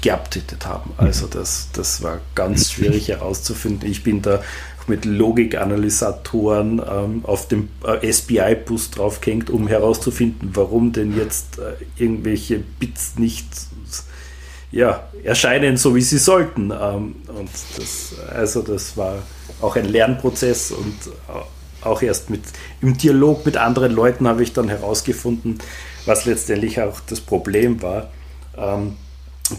geupdatet haben. Also das, das war ganz schwierig herauszufinden. Ich bin da mit Logikanalysatoren ähm, auf dem äh, SPI-Bus draufgehängt, um herauszufinden, warum denn jetzt äh, irgendwelche Bits nicht ja, erscheinen, so wie sie sollten. Ähm, und das, also das war auch ein Lernprozess und auch erst mit im Dialog mit anderen Leuten habe ich dann herausgefunden, was letztendlich auch das Problem war. Ähm,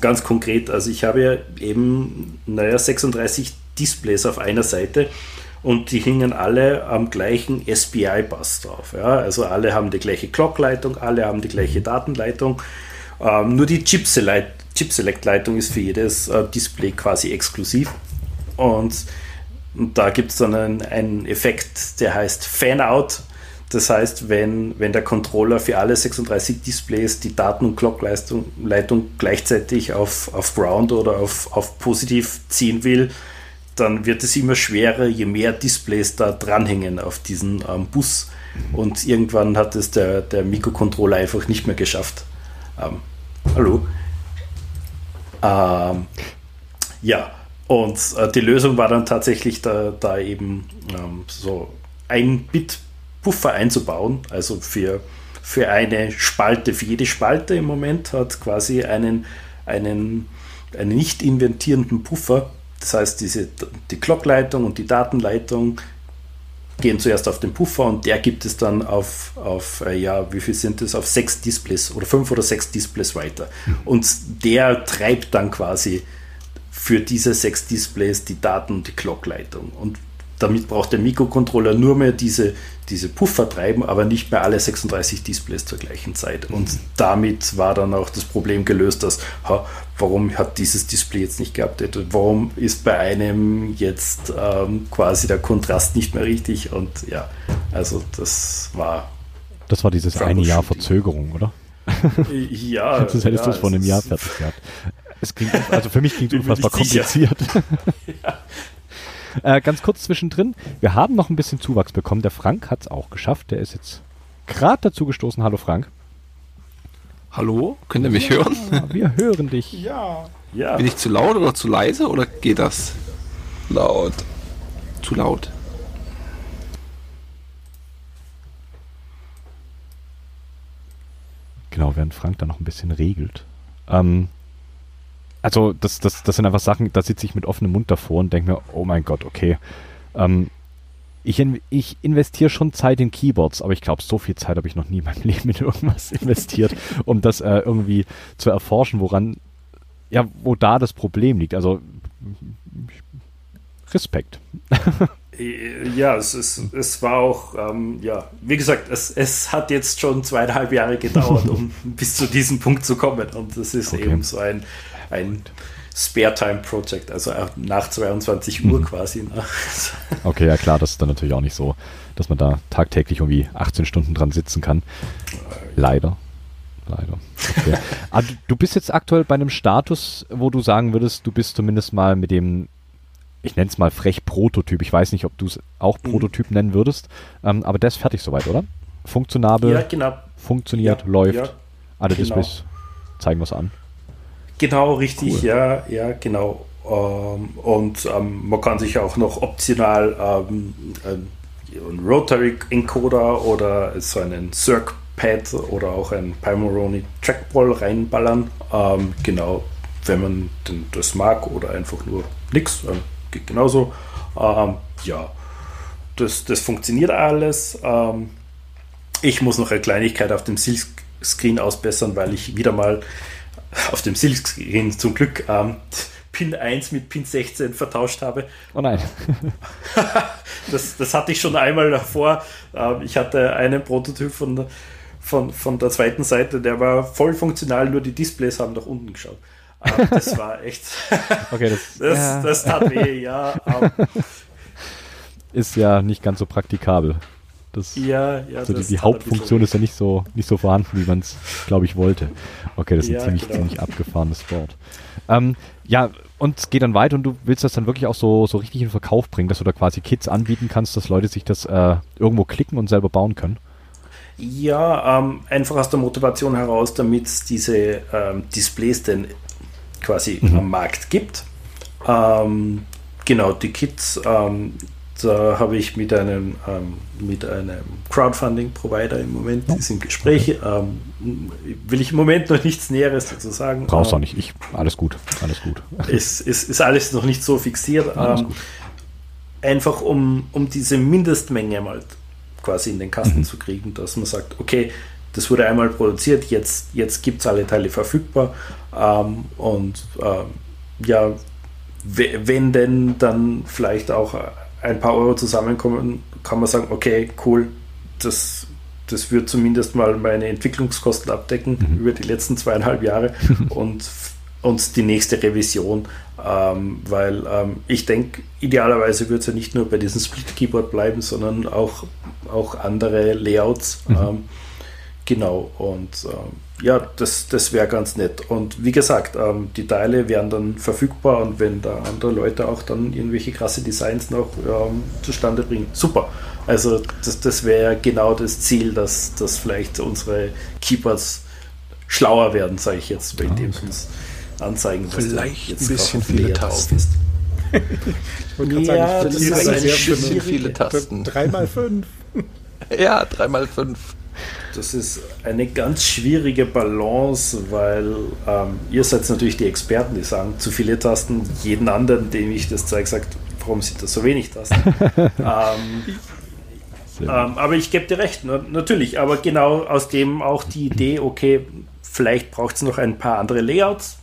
ganz konkret, also ich habe ja eben, naja, 36 Displays auf einer Seite und die hingen alle am gleichen SPI-Bus drauf. Ja? Also alle haben die gleiche Clock-Leitung, alle haben die gleiche Datenleitung. Ähm, nur die Chip-Select-Leitung ist für jedes äh, Display quasi exklusiv. Und, und da gibt es dann einen, einen Effekt, der heißt Fan-Out. Das heißt, wenn, wenn der Controller für alle 36 Displays die Daten- und Clock-Leitung gleichzeitig auf, auf Ground oder auf, auf positiv ziehen will, dann wird es immer schwerer, je mehr Displays da dranhängen auf diesen ähm, Bus. Und irgendwann hat es der, der Mikrocontroller einfach nicht mehr geschafft. Ähm, hallo? Ähm, ja, und äh, die Lösung war dann tatsächlich da, da eben ähm, so ein Bit Puffer einzubauen. Also für, für eine Spalte, für jede Spalte im Moment hat quasi einen, einen, einen nicht inventierenden Puffer das heißt, diese, die Glockleitung und die Datenleitung gehen zuerst auf den Puffer und der gibt es dann auf, auf äh, ja, wie viel sind es, auf sechs Displays oder fünf oder sechs Displays weiter. Mhm. Und der treibt dann quasi für diese sechs Displays die Daten und die Glockleitung. Und damit braucht der Mikrocontroller nur mehr diese, diese Puffer treiben, aber nicht mehr alle 36 Displays zur gleichen Zeit. Und mhm. damit war dann auch das Problem gelöst, dass, ha, warum hat dieses Display jetzt nicht geupdatet? Warum ist bei einem jetzt ähm, quasi der Kontrast nicht mehr richtig? Und ja, also das war. Das war dieses eine Jahr Verzögerung, oder? *laughs* Ja. das hättest ja, du es vor einem Jahr fertig gehabt. Es klingt, also für mich klingt *laughs* es unfassbar kompliziert. ja. *laughs* Äh, ganz kurz zwischendrin, wir haben noch ein bisschen Zuwachs bekommen. Der Frank hat es auch geschafft. Der ist jetzt gerade dazu gestoßen. Hallo Frank. Hallo, könnt ihr mich ja, hören? *laughs* Wir hören dich. Ja. ja. Bin ich zu laut oder zu leise oder geht das? Laut. Zu laut. Genau, während Frank da noch ein bisschen regelt. Ähm, also das, das, das sind einfach Sachen, da sitze ich mit offenem Mund davor und denke mir, oh mein Gott, okay. Ähm, ich, in, ich investiere schon Zeit in Keyboards, aber ich glaube, so viel Zeit habe ich noch nie in meinem *laughs* Leben in irgendwas investiert, um das äh, irgendwie zu erforschen, woran, ja, wo da das Problem liegt. Also Respekt. Ja, es, ist, es war auch, ähm, ja, wie gesagt, es, es hat jetzt schon zweieinhalb Jahre gedauert, um *laughs* bis zu diesem Punkt zu kommen. Und das ist okay. eben so ein, ein Spare-Time-Project, also nach 22 Uhr mhm. quasi. *laughs* Okay, ja klar, das ist dann natürlich auch nicht so, dass man da tagtäglich irgendwie 18 Stunden dran sitzen kann. Leider. Leider. Okay. Aber *laughs* ah, du bist jetzt aktuell bei einem Status, wo du sagen würdest, du bist zumindest mal mit dem, ich nenne es mal frech Prototyp. Ich weiß nicht, ob du es auch mhm. Prototyp nennen würdest, ähm, aber der ist fertig soweit, oder? Funktionabel, ja, genau. funktioniert, ja, läuft. Ja, alle genau. Displays zeigen was an. Genau, richtig, cool. ja, ja, genau. Ähm, und ähm, man kann sich auch noch optional ähm, einen Rotary Encoder oder so einen Circ-Pad oder auch ein Palmoroni Trackball reinballern. Ähm, genau, wenn man denn das mag oder einfach nur nichts, ähm, geht genauso. Ähm, ja, das, das funktioniert alles. ich muss noch eine Kleinigkeit auf dem Silkscreen ausbessern, weil ich wieder mal auf dem Silkscreen zum Glück ähm, Pin 1 mit Pin 16 vertauscht habe. Oh nein. *laughs* das, das hatte ich schon einmal davor. Ähm, ich hatte einen Prototyp von, von, von der zweiten Seite, der war voll funktional, nur die Displays haben nach unten geschaut. Ähm, das war *laughs* echt. okay, das, *laughs* das, ja. das tat weh, ja. Ähm. Ist ja nicht ganz so praktikabel. Das, ja, ja, also die, die Hauptfunktion ist ja nicht so, nicht so vorhanden, wie man es, glaube ich, wollte. Okay, das ist ja, ein ziemlich, genau. ziemlich abgefahrenes Wort. Ähm, ja, und es geht dann weiter und du willst das dann wirklich auch so, so richtig in Verkauf bringen, dass du da quasi Kits anbieten kannst, dass Leute sich das äh, irgendwo klicken und selber bauen können. Ja, ähm, einfach aus der Motivation heraus, damit diese ähm, Displays denn quasi mhm. am Markt gibt. Ähm, genau, die Kits, ähm, da habe ich mit einem, ähm, mit einem Crowdfunding-Provider im Moment, die sind Gespräche. Ähm, will ich im Moment noch nichts Näheres dazu sagen. Brauchst du auch nicht. Ich, alles gut, alles gut. Ist, ist, ist alles noch nicht so fixiert. Ähm, einfach um, um diese Mindestmenge mal quasi in den Kasten mhm. zu kriegen, dass man sagt, okay, das wurde einmal produziert, jetzt, jetzt gibt es alle Teile verfügbar. Ähm, und ähm, ja, wenn denn dann vielleicht auch ein paar Euro zusammenkommen, kann man sagen, okay, cool, das, das wird zumindest mal meine Entwicklungskosten abdecken mhm. über die letzten zweieinhalb Jahre *laughs* und, und die nächste Revision, ähm, weil ähm, ich denke, idealerweise wird es ja nicht nur bei diesem Split-Keyboard bleiben, sondern auch, auch andere Layouts. Mhm. Ähm, genau, und ähm, ja, das, das wäre ganz nett. Und wie gesagt, ähm, die Teile wären dann verfügbar und wenn da andere Leute auch dann irgendwelche krasse Designs noch ähm, zustande bringen, super. Also das, das wäre genau das Ziel, dass, dass vielleicht unsere Keepers schlauer werden, sage ich jetzt, bei dem sie uns anzeigen, dass vielleicht jetzt ein bisschen viele Tasten. Ist. ich wollte gerade ja, sagen, ich das ist sehr viele Tasten. Dreimal fünf. *laughs* ja, dreimal fünf. Das ist eine ganz schwierige Balance, weil ähm, ihr seid natürlich die Experten, die sagen, zu viele Tasten. Jeden anderen, dem ich das zeige, sagt, warum sind das so wenig Tasten? *laughs* ähm, ähm, aber ich gebe dir recht, natürlich. Aber genau aus dem auch die Idee, okay, vielleicht braucht es noch ein paar andere Layouts,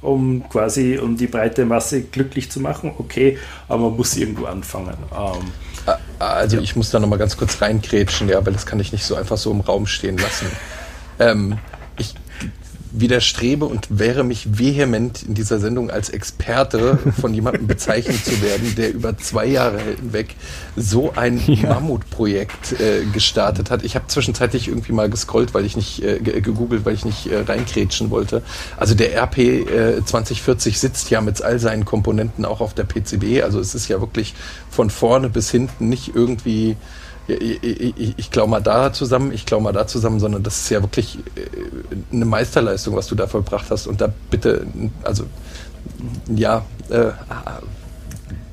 um quasi um die breite Masse glücklich zu machen. Okay, aber man muss irgendwo anfangen. Ähm, also ja. ich muss da nochmal ganz kurz reinkrätschen, ja, weil das kann ich nicht so einfach so im Raum stehen lassen. Ähm, widerstrebe und wehre mich vehement in dieser Sendung als Experte *laughs* von jemandem bezeichnet zu werden, der über zwei Jahre hinweg so ein ja. Mammutprojekt äh, gestartet hat. Ich habe zwischenzeitlich irgendwie mal gescrollt, weil ich nicht äh, gegoogelt, weil ich nicht äh, reinkrätschen wollte. Also der RP äh, 2040 sitzt ja mit all seinen Komponenten auch auf der PCB. Also es ist ja wirklich von vorne bis hinten nicht irgendwie ich, ich, mal da zusammen, ich glaube mal da zusammen, sondern das ist ja wirklich äh, eine Meisterleistung, was du da vollbracht hast. Und da bitte, also ja, äh,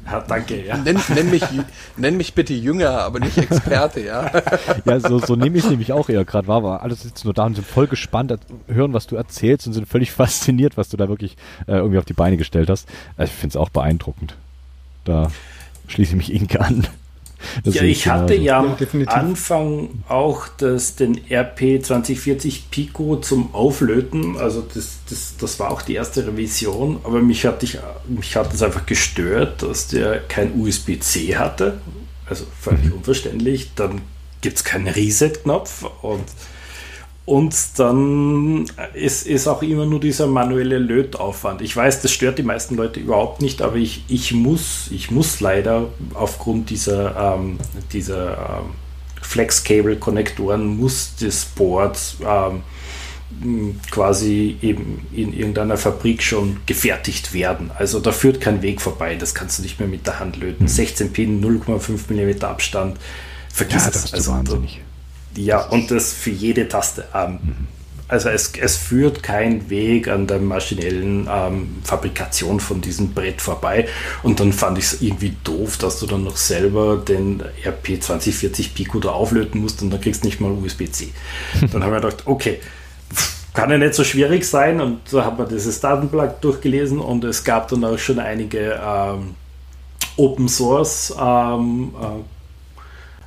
ja, danke, ja. Nenn, nenn, mich, nenn mich bitte Jünger, aber nicht Experte, ja. *laughs* ja, so, so nehme ich es nämlich auch eher gerade wahr, weil alle sitzen nur da und sind voll gespannt, hören, was du erzählst und sind völlig *laughs* fasziniert, was du da wirklich äh, irgendwie auf die Beine gestellt hast. Also ich finde es auch beeindruckend. Da schließe ich mich Inke an. Das ja, ich hatte ja am ja, Anfang auch das, den RP 2040 Pico zum Auflöten. Also das, das, das war auch die erste Revision, aber mich hat, ich, mich hat es einfach gestört, dass der kein USB-C hatte. Also völlig mhm. unverständlich. Dann gibt es keinen Reset-Knopf und und dann ist, ist auch immer nur dieser manuelle Lötaufwand. Ich weiß, das stört die meisten Leute überhaupt nicht, aber ich, ich, muss, ich muss leider aufgrund dieser, ähm, dieser ähm, Flex-Cable-Konnektoren muss das Board ähm, quasi eben in irgendeiner Fabrik schon gefertigt werden. Also da führt kein Weg vorbei. Das kannst du nicht mehr mit der Hand löten. 16 hm. Pin, 0,5 mm Abstand. Vergiss ja, das. Ist also, wahnsinnig. Ja, und das für jede Taste. Ähm, mhm. Also es, es führt kein Weg an der maschinellen ähm, Fabrikation von diesem Brett vorbei. Und dann fand ich es irgendwie doof, dass du dann noch selber den RP 2040 Pico da auflöten musst und dann kriegst du nicht mal USB-C. *laughs* dann haben wir gedacht, okay, kann ja nicht so schwierig sein. Und da hat man dieses Datenblatt durchgelesen und es gab dann auch schon einige ähm, Open Source ähm, äh,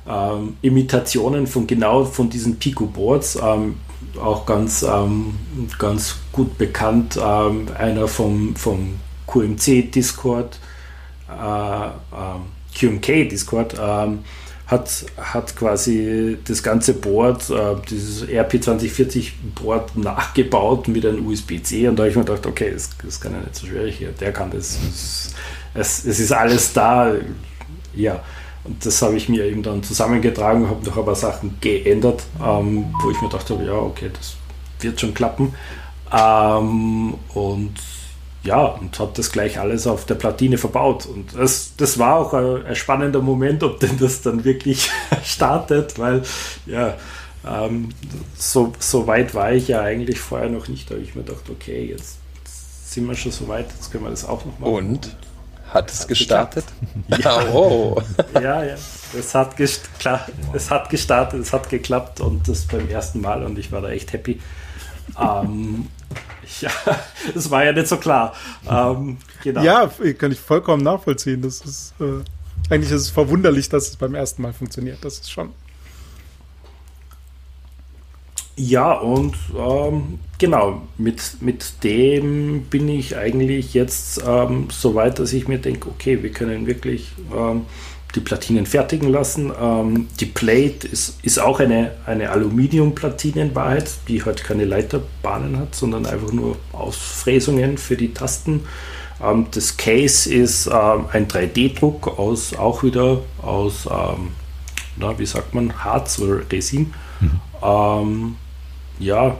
ähm, Imitationen von genau von diesen Pico-Boards, ähm, auch ganz, ähm, ganz gut bekannt, ähm, einer vom, vom QMC-Discord, äh, äh, QMK-Discord, ähm, hat, hat quasi das ganze Board, äh, dieses RP2040-Board nachgebaut mit einem USB-C und da habe ich mir gedacht, okay, das, das kann ja nicht so schwierig, der kann das, es, es ist alles da, ja. Und das habe ich mir eben dann zusammengetragen, habe noch ein paar Sachen geändert, ähm, wo ich mir dachte, ja, okay, das wird schon klappen. Ähm, und ja, und habe das gleich alles auf der Platine verbaut. Und das, das war auch ein, ein spannender Moment, ob denn das dann wirklich *laughs* startet, weil ja, ähm, so, so weit war ich ja eigentlich vorher noch nicht. Da habe ich mir gedacht, okay, jetzt sind wir schon so weit, jetzt können wir das auch noch machen. Und? Hat es Hat gestartet? Ja, oh. Ja, ja. Es hat, klar, es hat gestartet, es hat geklappt und das beim ersten Mal und ich war da echt happy. Ähm, *laughs* ja, das war ja nicht so klar. Ähm, genau. Ja, kann ich vollkommen nachvollziehen. Das ist, äh, eigentlich ist es verwunderlich, dass es beim ersten Mal funktioniert. Das ist schon. Ja, und ähm, genau, mit, mit dem bin ich eigentlich jetzt ähm, so weit, dass ich mir denke, okay, wir können wirklich ähm, die Platinen fertigen lassen. Ähm, die Plate ist, ist auch eine, eine Aluminiumplatine in Wahrheit, die halt keine Leiterbahnen hat, sondern einfach nur Ausfräsungen für die Tasten. Ähm, das Case ist ähm, ein 3D-Druck aus, auch wieder aus, na, wie sagt man, Harz oder Resin. Ähm, ja,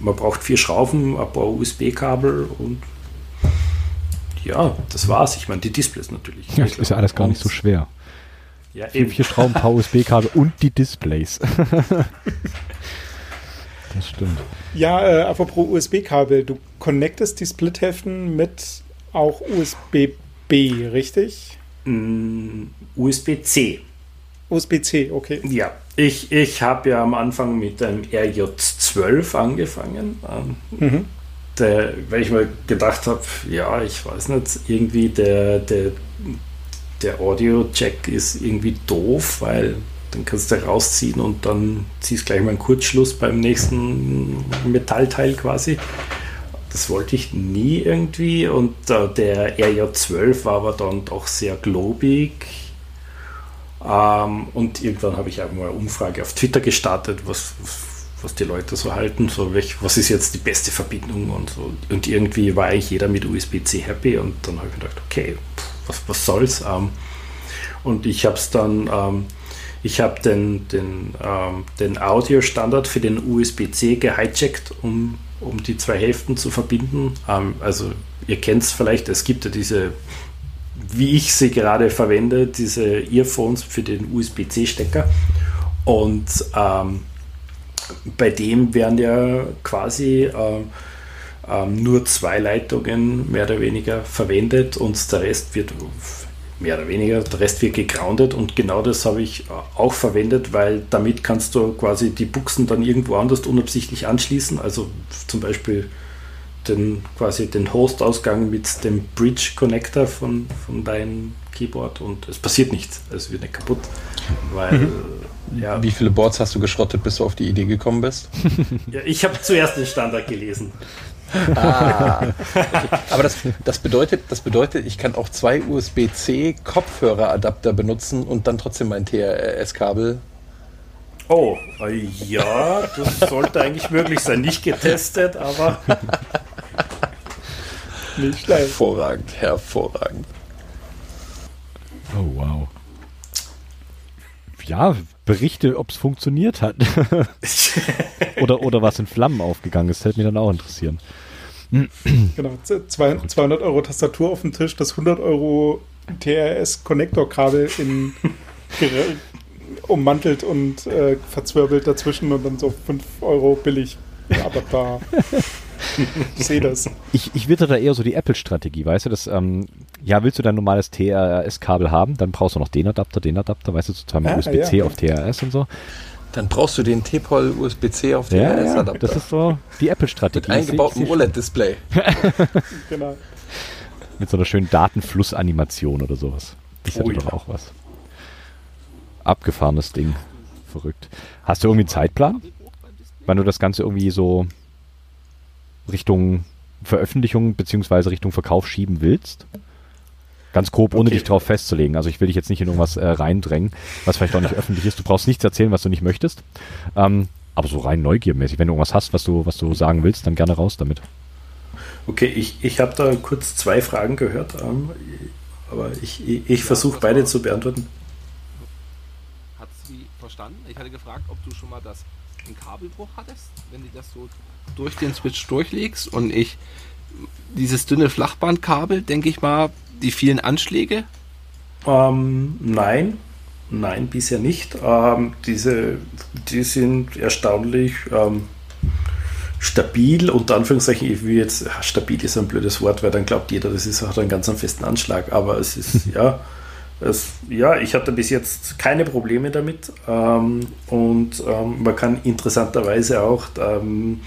man braucht vier Schrauben, ein paar USB-Kabel und ja, das war's. Ich meine, die Displays natürlich. Ja, das ist ja alles gar nicht so schwer. Ja, Vier, eben. vier Schrauben, ein paar USB-Kabel *laughs* und die Displays. *laughs* das stimmt. Ja, äh, apropos USB-Kabel. Du connectest die Splithälften mit auch USB-B, richtig? Mm, USB-C. USB-C, okay. Ja, ich, ich habe ja am Anfang mit einem RJ12 angefangen. Ähm, Mhm. der, weil ich mir gedacht habe, ja, ich weiß nicht, irgendwie der, der, der Audio-Jack ist irgendwie doof, weil dann kannst du rausziehen und dann ziehst gleich mal einen Kurzschluss beim nächsten Metallteil quasi. Das wollte ich nie irgendwie und äh, der RJ12 war aber dann doch sehr globig. Ähm, und irgendwann habe ich auch mal eine Umfrage auf Twitter gestartet, was, was die Leute so halten, so welch, was ist jetzt die beste Verbindung und so. Und irgendwie war eigentlich jeder mit USB-C happy und dann habe ich gedacht, okay, was, was soll's. Ähm, und ich habe es dann, ähm, ich habe den, den, ähm, den Audio-Standard für den USB-C gehijackt, um, um die zwei Hälften zu verbinden. Ähm, also ihr kennt es vielleicht, es gibt ja diese, wie ich sie gerade verwende, diese Earphones für den USB-C-Stecker. Und ähm, bei dem werden ja quasi äh, ähm, nur zwei Leitungen mehr oder weniger verwendet und der Rest wird mehr oder weniger, der Rest wird gegroundet und genau das habe ich auch verwendet, weil damit kannst du quasi die Buchsen dann irgendwo anders unabsichtlich anschließen, also zum Beispiel den, quasi den Host-Ausgang mit dem Bridge-Connector von, von deinem Keyboard und es passiert nichts, es wird nicht kaputt, weil ja, Wie viele Boards hast du geschrottet, bis du auf die Idee gekommen bist? *laughs* ja, ich habe zuerst den Standard gelesen. Ah, okay. Aber das, das, bedeutet, das bedeutet, ich kann auch zwei USB-C Kopfhöreradapter benutzen und dann trotzdem mein TRS-Kabel. Oh, äh, ja, das sollte eigentlich möglich sein. Nicht getestet, aber *laughs* Nicht schlecht. Hervorragend, hervorragend. Oh, wow. Ja, berichte, ob es funktioniert hat. *laughs* oder, oder was in Flammen aufgegangen ist, hätte mich dann auch interessieren. Genau. Z- zwei- 200 Euro Tastatur auf dem Tisch, das 100 Euro TRS-Konnektorkabel in *laughs* ummantelt und äh, verzwirbelt dazwischen und dann so 5 Euro billig Adapter. *laughs* ich sehe das. Ich, ich witter da eher so die Apple-Strategie, weißt du, das, ähm, ja, willst du dein normales TRS-Kabel haben, dann brauchst du noch den Adapter, den Adapter, weißt du, so zweimal Ah, USB-C ja. auf TRS und so. Dann brauchst du den TPOL USB-C auf Ja, ja, TRS-Adapter. das ist so die Apple-Strategie. mit eingebautem OLED-Display. *laughs* Genau. Mit so einer schönen Datenflussanimation oder sowas. Das hätte Oh ja. doch auch was. Abgefahrenes Ding. Verrückt. Hast du irgendwie einen Zeitplan? Wann du das Ganze irgendwie so Richtung Veröffentlichung beziehungsweise Richtung Verkauf schieben willst? Ganz grob, ohne Okay. dich drauf festzulegen. Also ich will dich jetzt nicht in irgendwas äh, reindrängen, was vielleicht auch nicht *laughs* öffentlich ist. Du brauchst nichts erzählen, was du nicht möchtest. Ähm, aber so rein neugiermäßig. Wenn du irgendwas hast, was du, was du sagen willst, dann gerne raus damit. okay, ich, ich habe da kurz zwei Fragen gehört, ähm, aber ich, ich, ich versuche was beide zu beantworten. Hat sie verstanden? Ich hatte gefragt, ob du schon mal das einen Kabelbruch hattest, wenn du das so durch den Switch durchlegst und ich dieses dünne Flachbandkabel, denke ich mal, die vielen Anschläge. Ähm, nein, nein, bisher nicht. Ähm, diese, die sind erstaunlich, ähm, stabil, unter Anführungszeichen, ich will jetzt, stabil ist ein blödes Wort, weil dann glaubt jeder, das ist auch einen ganz festen Anschlag, aber es ist, *laughs* ja, es, ja, ich hatte bis jetzt keine Probleme damit ähm, und ähm, man kann interessanterweise auch ähm,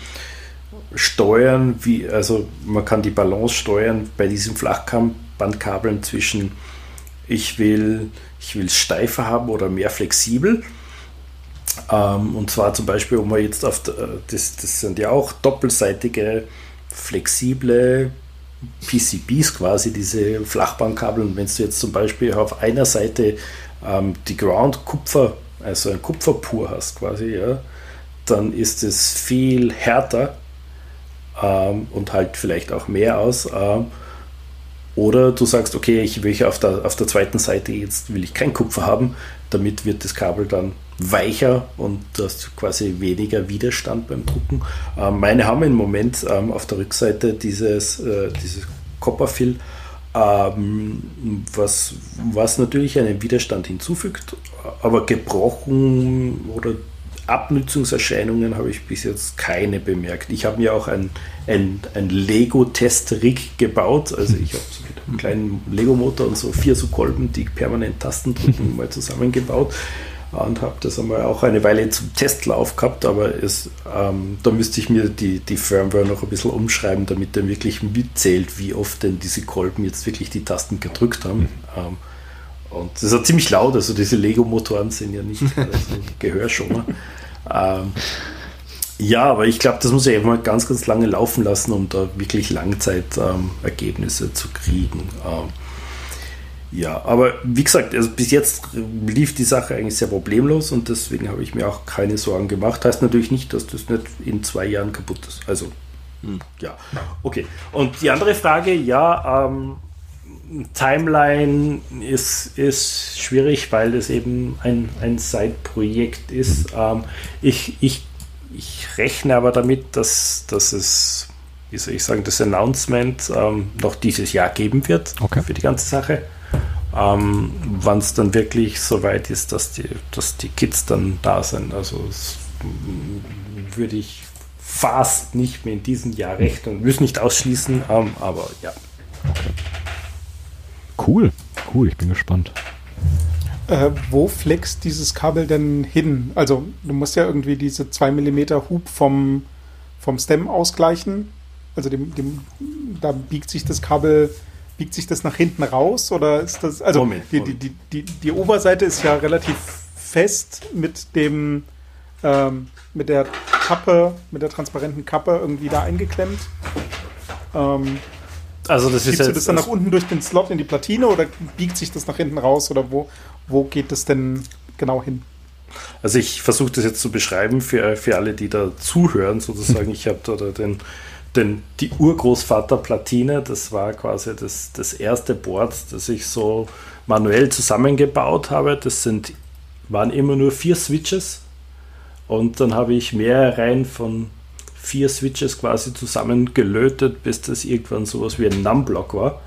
steuern, wie, also man kann die Balance steuern bei diesen Flachbandkabeln zwischen ich will ich es steifer haben oder mehr flexibel. Ähm, und zwar zum Beispiel, um wir jetzt auf, das, das sind ja auch doppelseitige, flexible PCBs quasi, diese Flachbandkabel. Und wenn du jetzt zum Beispiel auf einer Seite ähm, die Ground Kupfer, also ein Kupferpur hast quasi, ja, dann ist es viel härter ähm, und halt vielleicht auch mehr aus. Ähm, oder du sagst, okay, ich will auf der, auf der zweiten Seite jetzt will ich kein Kupfer haben, damit wird das Kabel dann weicher und du hast quasi weniger Widerstand beim Drucken. Ähm, meine haben im Moment ähm, auf der Rückseite dieses, äh, dieses Copperfill, ähm, was, was natürlich einen Widerstand hinzufügt, aber gebrochen oder Abnützungserscheinungen habe ich bis jetzt keine bemerkt. Ich habe mir auch ein, ein, ein Lego-Test-Rig gebaut. Also ich habe so mit einem kleinen Lego-Motor und so vier so Kolben, die permanent Tasten drücken, *laughs* mal zusammengebaut und habe das einmal auch eine Weile zum Testlauf gehabt, aber es, ähm, da müsste ich mir die, die Firmware noch ein bisschen umschreiben, damit er wirklich mitzählt, wie oft denn diese Kolben jetzt wirklich die Tasten gedrückt haben. Mhm. Ähm, und das ist ja ziemlich laut, also diese Lego-Motoren sind ja nicht also Gehörschoner. Ähm, ja, aber ich glaube, das muss ich einfach mal ganz, ganz lange laufen lassen, um da wirklich Langzeitergebnisse ähm, zu kriegen. Ähm, ja, aber wie gesagt, also bis jetzt lief die Sache eigentlich sehr problemlos und deswegen habe ich mir auch keine Sorgen gemacht. Heißt natürlich nicht, dass das nicht in zwei Jahren kaputt ist. Also, hm, ja, okay. Und die andere Frage, ja, ähm, Timeline ist, ist schwierig, weil es eben ein, ein Side-Projekt ist. Ähm, ich, ich, ich rechne aber damit, dass, dass es, wie soll ich sagen, das Announcement ähm, noch dieses Jahr geben wird okay. für die ganze Sache. Ähm, Wann es dann wirklich so weit ist, dass die, dass die Kids dann da sind. Also würde ich fast nicht mehr in diesem Jahr rechnen. Es nicht ausschließen, ähm, aber ja. Okay. Cool, cool, ich bin gespannt. Äh, wo flext dieses Kabel denn hin? Also du musst ja irgendwie diese 2 mm Hub vom, vom Stem ausgleichen. Also dem, dem, da biegt sich das Kabel, biegt sich das nach hinten raus oder ist das. Also Moment, die, Moment. Die, die, die, die, Oberseite ist ja relativ fest mit dem ähm, mit der Kappe, mit der transparenten Kappe irgendwie da eingeklemmt. Ähm, also das Schiebst ist du das dann nach unten durch den Slot in die Platine oder biegt sich das nach hinten raus oder wo, wo geht das denn genau hin? Also ich versuche das jetzt zu beschreiben für, für alle, die da zuhören, sozusagen. Ich habe da den, den, die Urgroßvaterplatine, das war quasi das, das erste Board, das ich so manuell zusammengebaut habe. Das sind, waren immer nur vier Switches und dann habe ich mehrere Reihen von vier Switches quasi zusammengelötet, bis das irgendwann sowas wie ein Numblock war.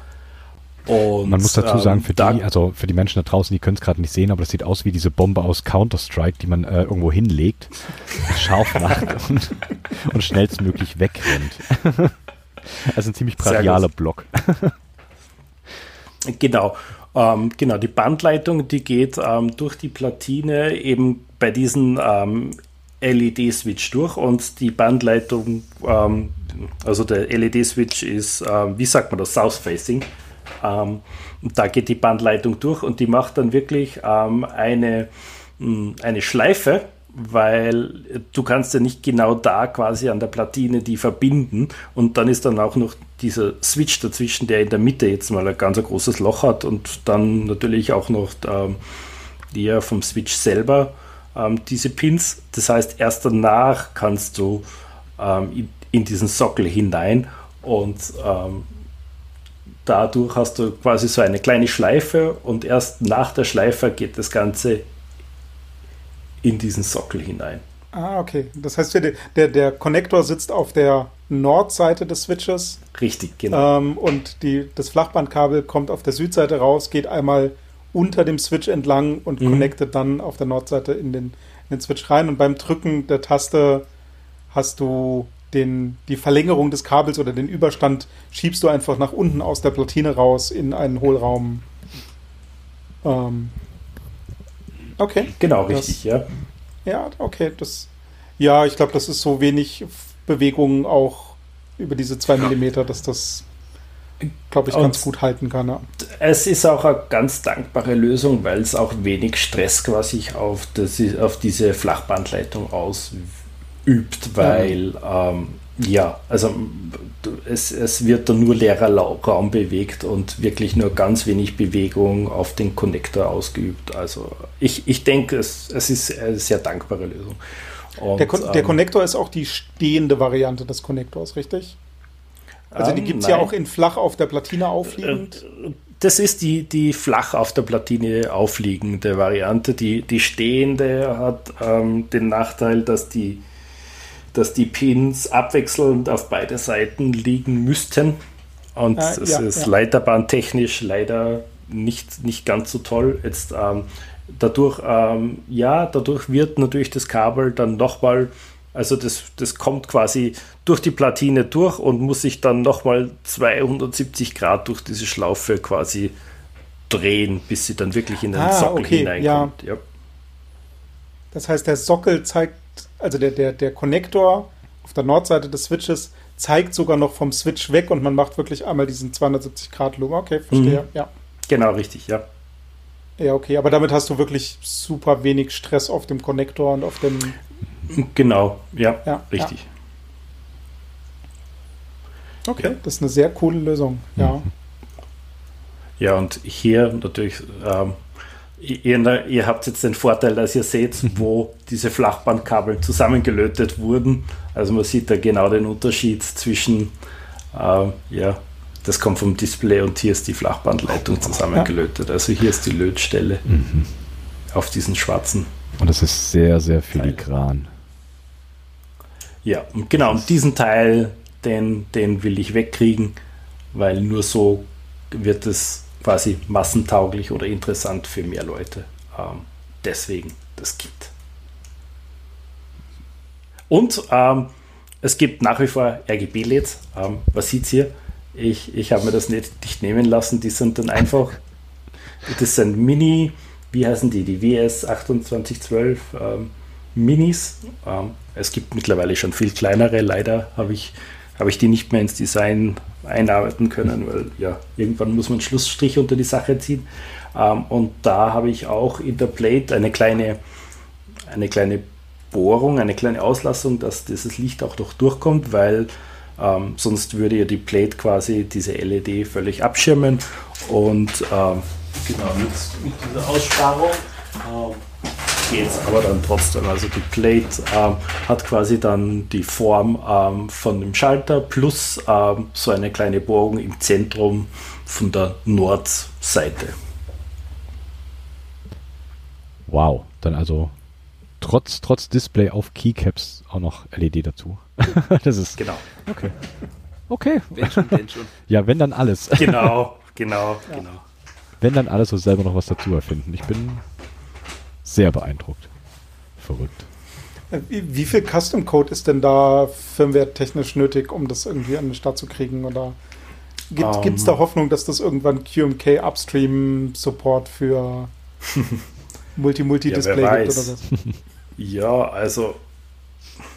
Und, Man muss dazu sagen, für ähm, die, also für die Menschen da draußen, die können es gerade nicht sehen, aber das sieht aus wie diese Bombe aus Counter-Strike, die man äh, irgendwo hinlegt, *laughs* scharf macht und, und schnellstmöglich wegrennt. *laughs* also ein ziemlich brachialer Block. *laughs* genau. Ähm, genau, die Bandleitung, die geht ähm, durch die Platine eben bei diesen ähm, LED-Switch durch und die Bandleitung, ähm, also der LED-Switch ist, ähm, wie sagt man das, South-Facing. Ähm, da geht die Bandleitung durch und die macht dann wirklich ähm, eine, mh, hm, eine Schleife, weil du kannst ja nicht genau da quasi an der Platine die verbinden und dann ist dann auch noch dieser Switch dazwischen, der in der Mitte jetzt mal ein ganz großes Loch hat und dann natürlich auch noch ähm, der vom Switch selber ähm, diese Pins. Das heißt, erst danach kannst du ähm, in, in, diesen Sockel hinein und ähm, dadurch hast du quasi so eine kleine Schleife und erst nach der Schleife geht das Ganze in diesen Sockel hinein. Ah, okay. Das heißt, der, der, der Konnektor sitzt auf der Nordseite des Switches. Richtig, genau. Ähm, und die, das Flachbandkabel kommt auf der Südseite raus, geht einmal unter dem Switch entlang und mhm. connectet dann auf der Nordseite in den, in den Switch rein. Und beim Drücken der Taste hast du den, die Verlängerung des Kabels oder den Überstand schiebst du einfach nach unten aus der Platine raus in einen Hohlraum. Ähm, okay. Genau, richtig, das, ja. Ja, okay, das. Ja, ich glaube, das ist so wenig Bewegung auch über diese zwei Millimeter, dass das, glaube ich, ganz gut halten kann. Ja. Es ist auch eine ganz dankbare Lösung, weil es auch wenig Stress quasi auf, das, auf diese Flachbandleitung ausübt, weil ja, ähm, ja also es, es wird dann nur leerer Raum bewegt und wirklich nur ganz wenig Bewegung auf den Konnektor ausgeübt. Also ich, ich denke, es, es ist eine sehr dankbare Lösung. Und, der, Kon der Konnektor ist auch die stehende Variante des Konnektors, richtig? Also die ähm, gibt es ja auch in flach auf der Platine aufliegend. Äh, das ist die, die flach auf der Platine aufliegende Variante. Die, die stehende hat ähm, den Nachteil, dass die, dass die Pins abwechselnd auf beide Seiten liegen müssten. Und ah, es ja, ist ja. leiterbahntechnisch leider nicht, nicht ganz so toll. Jetzt ähm, dadurch, ähm, ja, dadurch wird natürlich das Kabel dann nochmal, also das, das kommt quasi durch die Platine durch und muss sich dann nochmal 270 Grad durch diese Schlaufe quasi drehen, bis sie dann wirklich in den ah, Sockel okay, hineinkommt. Ja. ja. Das heißt, der Sockel zeigt, also der, der, der Konnektor auf der Nordseite des Switches zeigt sogar noch vom Switch weg und man macht wirklich einmal diesen 270 Grad Loop. Okay, verstehe, mhm. ja. Genau, richtig, ja. Ja, okay, aber damit hast du wirklich super wenig Stress auf dem Konnektor und auf dem. Genau, ja, ja richtig. Ja. Okay, ja. das ist eine sehr coole Lösung, ja. Mhm. Ja, und hier natürlich, ähm, ihr, ihr, habt jetzt den Vorteil, dass ihr seht, mhm. wo diese Flachbandkabel zusammengelötet wurden. Also man sieht da genau den Unterschied zwischen äh, ja, das kommt vom Display und hier ist die Flachbandleitung zusammengelötet. Also hier ist die Lötstelle mhm. auf diesen schwarzen. Und das ist sehr, sehr filigran. Ja, und genau, und diesen Teil, den, den will ich wegkriegen, weil nur so wird es quasi massentauglich oder interessant für mehr Leute. Ähm, deswegen das Kit. Und ähm, es gibt nach wie vor RGB-LEDs. Ähm, was sieht hier? Ich, ich habe mir das nicht, nicht nehmen lassen. Die sind dann einfach, das sind Mini, wie heißen die? Die WS 2812 ähm, Minis. Ähm, es gibt mittlerweile schon viel kleinere. Leider habe ich, habe ich die nicht mehr ins Design einarbeiten können, weil ja, irgendwann muss man einen Schlussstrich unter die Sache ziehen. Ähm, und da habe ich auch in der Plate eine kleine, eine kleine Bohrung, eine kleine Auslassung, dass dieses Licht auch noch durchkommt, weil ähm, sonst würde ja die Plate quasi diese LED völlig abschirmen. Und ähm, genau mit, mit, dieser Aussparung ähm, geht es aber dann trotzdem. Also die Plate ähm, hat quasi dann die Form ähm, von dem Schalter plus ähm, so eine kleine Bohrung im Zentrum von der Nordseite. Wow, dann also trotz, trotz Display auf Keycaps auch noch LED dazu. *laughs* das ist. Genau. Okay. Okay. Wenn schon, wenn schon. Ja, wenn dann alles. Genau, *laughs* genau, ja. genau. Wenn dann alles und selber noch was dazu erfinden. Ich bin sehr beeindruckt. Verrückt. Wie, viel Custom Code ist denn da firmware-technisch nötig, um das irgendwie an den Start zu kriegen? Oder gibt es um, da ähm. Hoffnung, dass das irgendwann QMK Upstream Support für *laughs* Multi-Multi-Display ja, gibt oder so? *laughs* Ja, also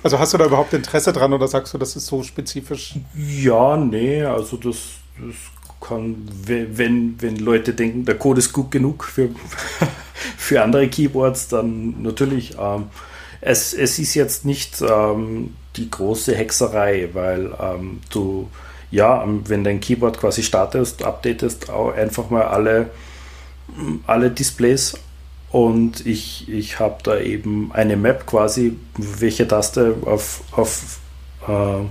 also hast du da überhaupt Interesse dran oder sagst du, das ist so spezifisch? Ja, nee, also das, das kann, wenn, wenn Leute denken, der Code ist gut genug für, *laughs* für andere Keyboards, dann natürlich. Ähm, es, es ist jetzt nicht ähm, die große Hexerei, weil ähm, du, ja, wenn dein Keyboard quasi startest, updatest, einfach mal alle, alle Displays und ich, ich habe da eben eine Map quasi, welche Taste auf, auf äh,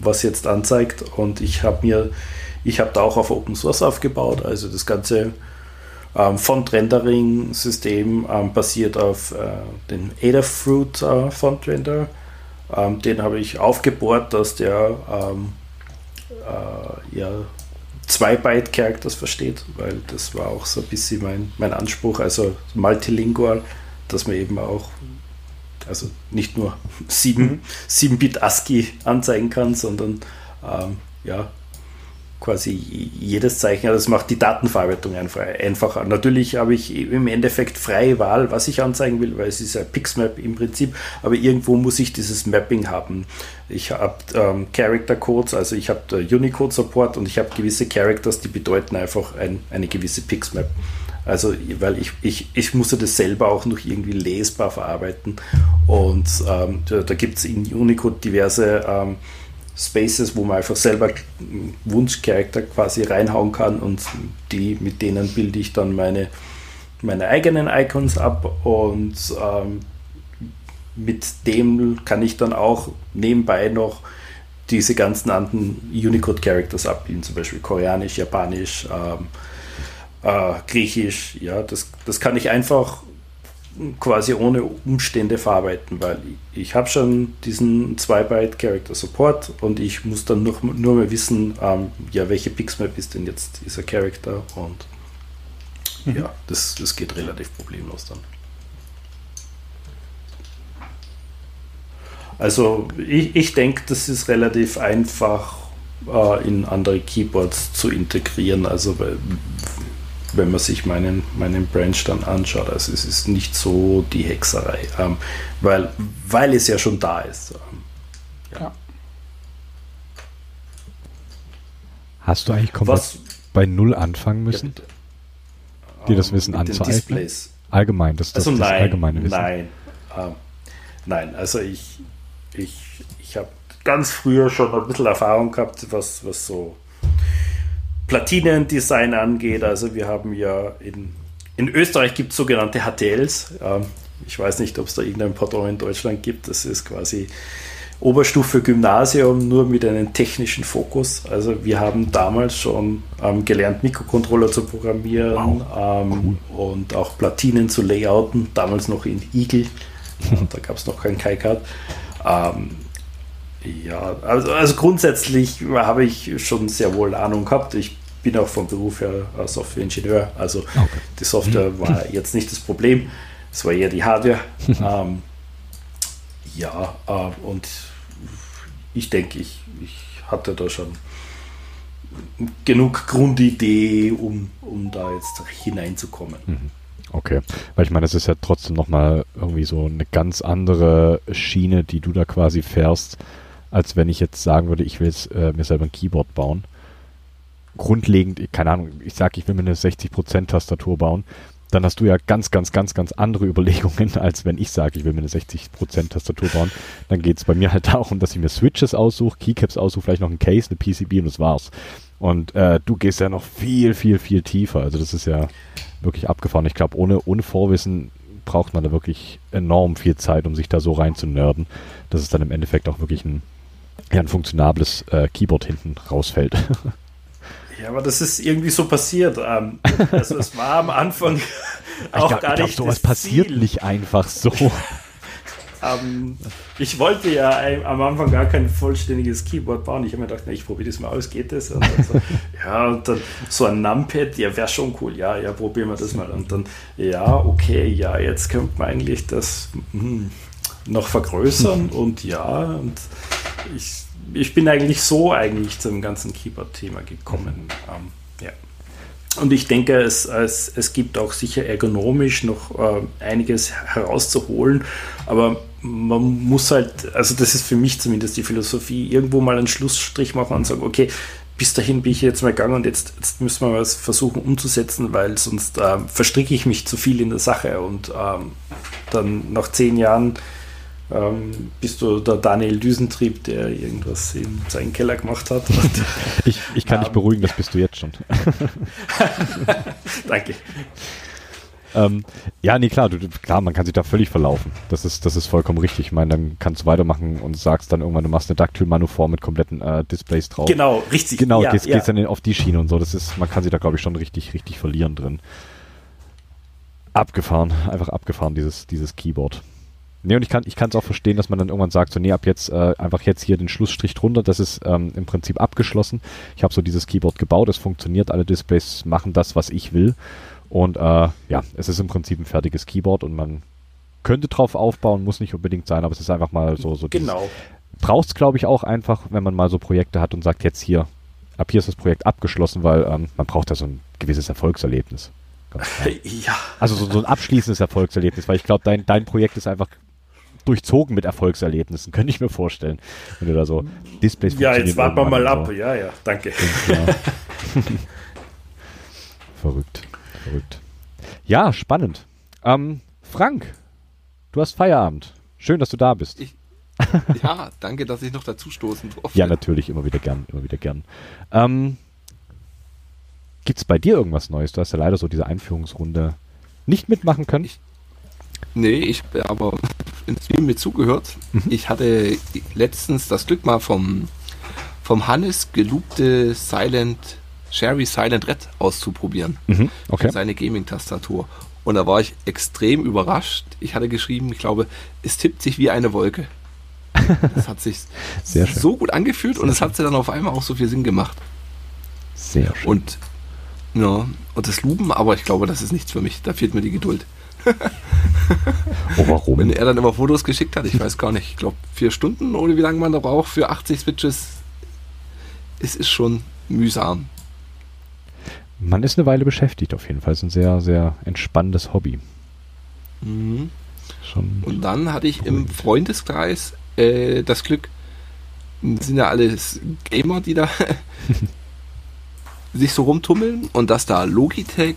was jetzt anzeigt. Und ich habe mir, ich habe da auch auf Open Source aufgebaut. Also das ganze ähm, Font-Rendering-System ähm, basiert auf äh, den Adafruit äh, Font-Render. Ähm, den habe ich aufgebohrt, dass der ähm, äh, ja, zwei Byte Characters versteht, weil das war auch so ein bisschen mein, mein Anspruch, also multilingual, dass man eben auch also nicht nur 7, 7-Bit ASCII anzeigen kann, sondern ähm, ja, quasi jedes Zeichen. Also das macht die Datenverarbeitung einfach einfacher. Natürlich habe ich im Endeffekt freie Wahl, was ich anzeigen will, weil es ist ein Pixmap im Prinzip, aber irgendwo muss ich dieses Mapping haben. Ich habe ähm, Character Codes, also ich habe Unicode Support und ich habe gewisse Characters, die bedeuten einfach ein, eine gewisse Pixmap. Also, weil ich, ich, ich musste das selber auch noch irgendwie lesbar verarbeiten. Und ähm, da, da gibt es in Unicode diverse ähm, Spaces, wo man einfach selber Wunschcharakter quasi reinhauen kann und die, mit denen bilde ich dann meine, meine eigenen Icons ab und ähm, mit dem kann ich dann auch nebenbei noch diese ganzen anderen Unicode-Characters abbilden, zum Beispiel Koreanisch, Japanisch, ähm, äh, Griechisch. Ja, das, das kann ich einfach quasi ohne Umstände verarbeiten, weil ich habe schon diesen 2-Byte Character Support und ich muss dann noch, nur mehr wissen, ähm, ja, welche Pixmap ist denn jetzt dieser Character und mhm. ja, das, das geht relativ problemlos dann. Also ich, ich denke, das ist relativ einfach äh, in andere Keyboards zu integrieren. Also wenn man sich meinen, meinen Branch dann anschaut. Also es ist nicht so die Hexerei, ähm, weil, weil es ja schon da ist. Ähm, ja. ja. Hast du eigentlich komplett Was, bei Null anfangen müssen? Ja, dir das Wissen um, anzueignen? Allgemein, das, das, also das nein, allgemeine Wissen. Nein, ähm, nein, also ich, ich, ich habe ganz früher schon ein bisschen Erfahrung gehabt, was, was so Platinendesign angeht. Also wir haben ja in, in Österreich gibt es sogenannte HTLs. Ähm, ich weiß nicht, ob es da irgendein Pendant in Deutschland gibt. Das ist quasi Oberstufe Gymnasium, nur mit einem technischen Fokus. Also wir haben damals schon ähm, gelernt, Mikrocontroller zu programmieren wow. ähm, cool. und auch Platinen zu layouten, damals noch in Eagle. *laughs* da gab es noch kein KiCad. Ähm, ja, also, also grundsätzlich habe ich schon sehr wohl Ahnung gehabt. Ich bin auch vom Beruf her Softwareingenieur, also okay. die Software mhm. war jetzt nicht das Problem, es war eher die Hardware. *laughs* ähm, ja, äh, und ich denke, ich, ich hatte da schon genug Grundidee, um, um da jetzt hineinzukommen. Mhm. Okay, weil ich meine, das ist ja trotzdem nochmal irgendwie so eine ganz andere Schiene, die du da quasi fährst, als wenn ich jetzt sagen würde, ich will jetzt äh, mir selber ein Keyboard bauen. Grundlegend, keine Ahnung, ich sage, ich will mir eine 60% Tastatur bauen, dann hast du ja ganz, ganz, ganz, ganz andere *laughs* Überlegungen, als wenn ich sage, ich will mir eine 60% Tastatur bauen. Dann geht es bei mir halt *laughs* darum, dass ich mir Switches aussuche, Keycaps aussuche, vielleicht noch ein Case, eine PCB und das war's. Und äh, du gehst ja noch viel, viel, viel tiefer. Also das ist ja wirklich abgefahren. Ich glaube, ohne, ohne Vorwissen braucht man da wirklich enorm viel Zeit, um sich da so rein zu nerden, dass es dann im Endeffekt auch wirklich ein ja, ein funktionables äh, Keyboard hinten rausfällt. *laughs* Ja, aber das ist irgendwie so passiert. Ähm, also es war am Anfang *laughs* auch glaub, gar ich glaub, nicht. Sowas passiert Ziel. nicht einfach so. *laughs* ähm, ich wollte ja am Anfang gar kein vollständiges Keyboard bauen. Ich habe mir gedacht, na, ich probiere das mal aus, geht das? Und so, ja, und dann so ein Numpad, ja, wäre schon cool. Ja, ja, probieren wir das mal. Und dann, ja, okay, ja, jetzt könnte man eigentlich das hm, noch vergrößern und ja, und ich, ich bin eigentlich so eigentlich zum ganzen Keyboard-Thema gekommen. Ähm, ja. Und ich denke, es, es, es gibt auch sicher ergonomisch noch äh, einiges herauszuholen, aber man muss halt, also das ist für mich zumindest die Philosophie, irgendwo mal einen Schlussstrich machen und sagen, okay, bis dahin bin ich jetzt mal gegangen und jetzt, jetzt müssen wir was versuchen umzusetzen, weil sonst äh, verstricke ich mich zu viel in der Sache und ähm, dann nach zehn Jahren ähm, bist du der Daniel Düsentrieb, der irgendwas in seinen Keller gemacht hat. *laughs* ich, ich kann ähm, dich beruhigen, das bist du jetzt schon. *laughs* Danke. Ähm, ja, nee, klar, du, klar, man kann sich da völlig verlaufen. Das ist, das ist vollkommen richtig. Ich meine, dann kannst du weitermachen und sagst dann irgendwann, du machst eine Dactyl-Manuform mit kompletten äh, Displays drauf. Genau, richtig. Genau, ja, gehst, ja. gehst dann auf die Schiene und so. Das ist, man kann sich da, glaube ich, schon richtig, richtig verlieren drin. Abgefahren, einfach abgefahren, dieses, dieses Keyboard. Nee, und ich kann ich kann es auch verstehen, dass man dann irgendwann sagt, so nee, ab jetzt äh, einfach jetzt hier den Schlussstrich drunter, das ist ähm, im Prinzip abgeschlossen. Ich habe so dieses Keyboard gebaut, es funktioniert, alle Displays machen das, was ich will. Und äh, ja, es ist im Prinzip ein fertiges Keyboard und man könnte drauf aufbauen, muss nicht unbedingt sein, aber es ist einfach mal so. so Genau. Braucht es, glaube ich, auch einfach, wenn man mal so Projekte hat und sagt, jetzt hier, ab hier ist das Projekt abgeschlossen, weil ähm, man braucht ja so ein gewisses Erfolgserlebnis. *laughs* Ja, Also so, so ein abschließendes Erfolgserlebnis, weil ich glaube, dein, dein Projekt ist einfach durchzogen mit Erfolgserlebnissen, *laughs* könnte ich mir vorstellen. Wenn du da so Displays ja jetzt warten wir mal irgendwann ab. Ja, ja, danke. So. *laughs* Ja. verrückt, verrückt. Ja, spannend. Ähm, Frank, du hast Feierabend. Schön, dass du da bist. Ich- Ja, danke, dass ich noch dazu stoßen durfte. Ja, natürlich, immer wieder gern, immer wieder gern. Ähm, Gibt es bei dir irgendwas Neues? Du hast ja leider so diese Einführungsrunde nicht mitmachen können. Ich- Nee, ich habe aber ins Stream mit zugehört. Mhm. Ich hatte letztens das Glück mal vom, vom Hannes gelobte Silent, Sherry Silent Red auszuprobieren. Mhm, okay. Für seine Gaming-Tastatur. Und da war ich extrem überrascht. Ich hatte geschrieben, ich glaube, es tippt sich wie eine Wolke. Das hat sich *laughs* so gut angefühlt und es hat sie dann auf einmal auch so viel Sinn gemacht. Sehr schön. Und ja, und das Luben, aber ich glaube, das ist nichts für mich. Da fehlt mir die Geduld. *laughs* oh, warum? Wenn er dann immer Fotos geschickt hat, ich weiß gar nicht, ich glaube vier Stunden oder wie lange man da braucht für 80 Switches, es ist schon mühsam. Man ist eine Weile beschäftigt auf jeden Fall. Es ist ein sehr, sehr entspannendes Hobby. Mhm. Und dann hatte ich im Freundeskreis äh, das Glück, sind ja alles Gamer, die da *laughs* sich so rumtummeln und dass da Logitech,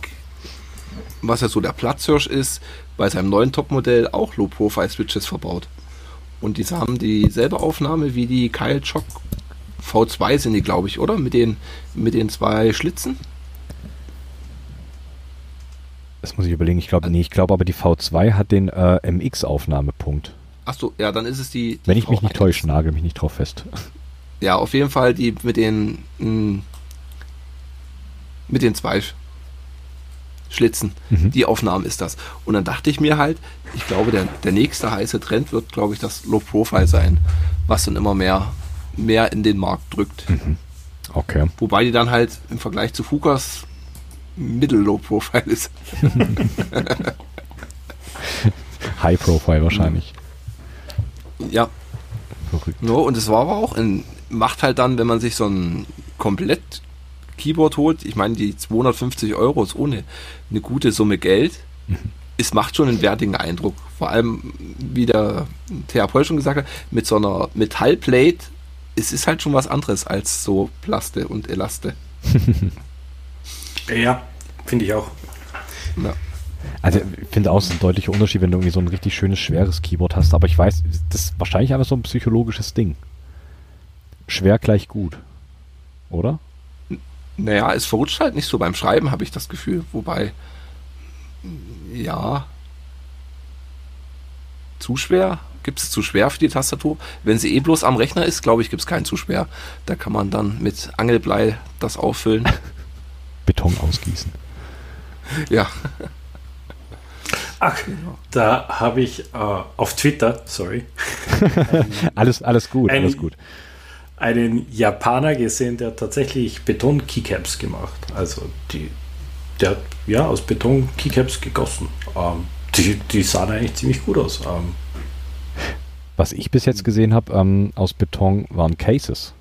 was ja so der Platzhirsch ist, bei seinem neuen Topmodell auch Low-Profile-Switches verbaut. Und die haben dieselbe Aufnahme wie die Kyle Chock V2 sind die, glaube ich, oder? Mit den, mit den zwei Schlitzen. Das muss ich überlegen. Ich glaube, nee, ich glaube aber die V2 hat den äh, MX-Aufnahmepunkt. Achso, ja, dann ist es die. die Wenn ich mich nicht V1. täusche, nagel mich nicht drauf fest. Ja, auf jeden Fall die mit den mh, mit den zwei Schlitzen. Mhm. Die Aufnahmen ist das. Und dann dachte ich mir halt, ich glaube, der, der nächste heiße Trend wird, glaube ich, das Low Profile sein, was dann immer mehr, mehr in den Markt drückt. Okay. Wobei die dann halt im Vergleich zu Fukas Mittel Low Profile ist. *laughs* High Profile wahrscheinlich. Ja, Verrückt. No, und es war aber auch, in, macht halt dann, wenn man sich so ein komplett Keyboard holt, ich meine, die 250 Euro ist ohne eine gute Summe Geld. Es macht schon einen wertigen Eindruck. Vor allem, wie der Thea schon gesagt hat, mit so einer Metallplate, es ist halt schon was anderes als so Plaste und Elaste. Ja, finde ich auch. Ja. Also ich finde auch, es ist ein deutlicher Unterschied, wenn du irgendwie so ein richtig schönes, schweres Keyboard hast. Aber ich weiß, das ist wahrscheinlich einfach so ein psychologisches Ding. Schwer gleich gut. Oder? Naja, es verrutscht halt nicht so beim Schreiben, habe ich das Gefühl. Wobei, ja, zu schwer? Gibt es zu schwer für die Tastatur? Wenn sie eh bloß am Rechner ist, glaube ich, gibt es keinen zu schwer. Da kann man dann mit Angelblei das auffüllen. *laughs* Beton ausgießen. ja, Ach, da habe ich äh, auf Twitter, sorry, *laughs* Alles, alles gut, Ein- alles gut. Einen Japaner gesehen, der hat tatsächlich Beton-Keycaps gemacht. Also die, der hat ja aus Beton Keycaps gegossen. Ähm, die, die sahen eigentlich ziemlich gut aus. Ähm, Was ich bis jetzt gesehen habe ähm, aus Beton waren Cases.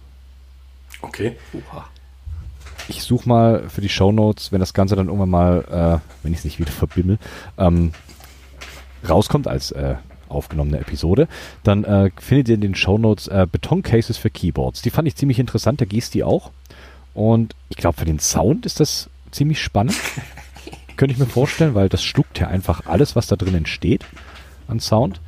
okay. Oha. Ich suche mal für die Shownotes, wenn das Ganze dann irgendwann mal, äh, wenn ich es nicht wieder verbimmel, ähm, rauskommt als äh, aufgenommene Episode, dann äh, findet ihr in den Shownotes äh, Betoncases für Keyboards. Die fand ich ziemlich interessant, da gießt die auch. Und ich glaube, für den Sound ist das ziemlich spannend. *laughs* Könnte ich mir vorstellen, weil das schluckt ja einfach alles, was da drin entsteht an Sound.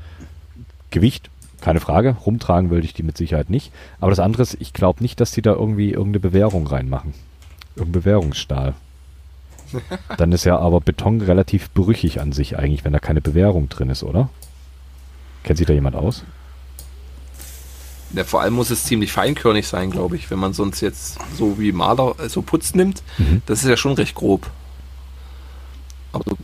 Gewicht, keine Frage. Rumtragen würde ich die mit Sicherheit nicht. Aber das andere ist, ich glaube nicht, dass die da irgendwie irgendeine Bewährung reinmachen. Irgendein Bewährungsstahl. *laughs* Dann ist ja aber Beton relativ brüchig an sich eigentlich, wenn da keine Bewährung drin ist, oder? Kennt sich da jemand aus? Ja, vor allem muss es ziemlich feinkörnig sein, glaube ich, wenn man sonst jetzt so wie Maler äh, so Putz nimmt. Mhm. Das ist ja schon recht grob. Aber so,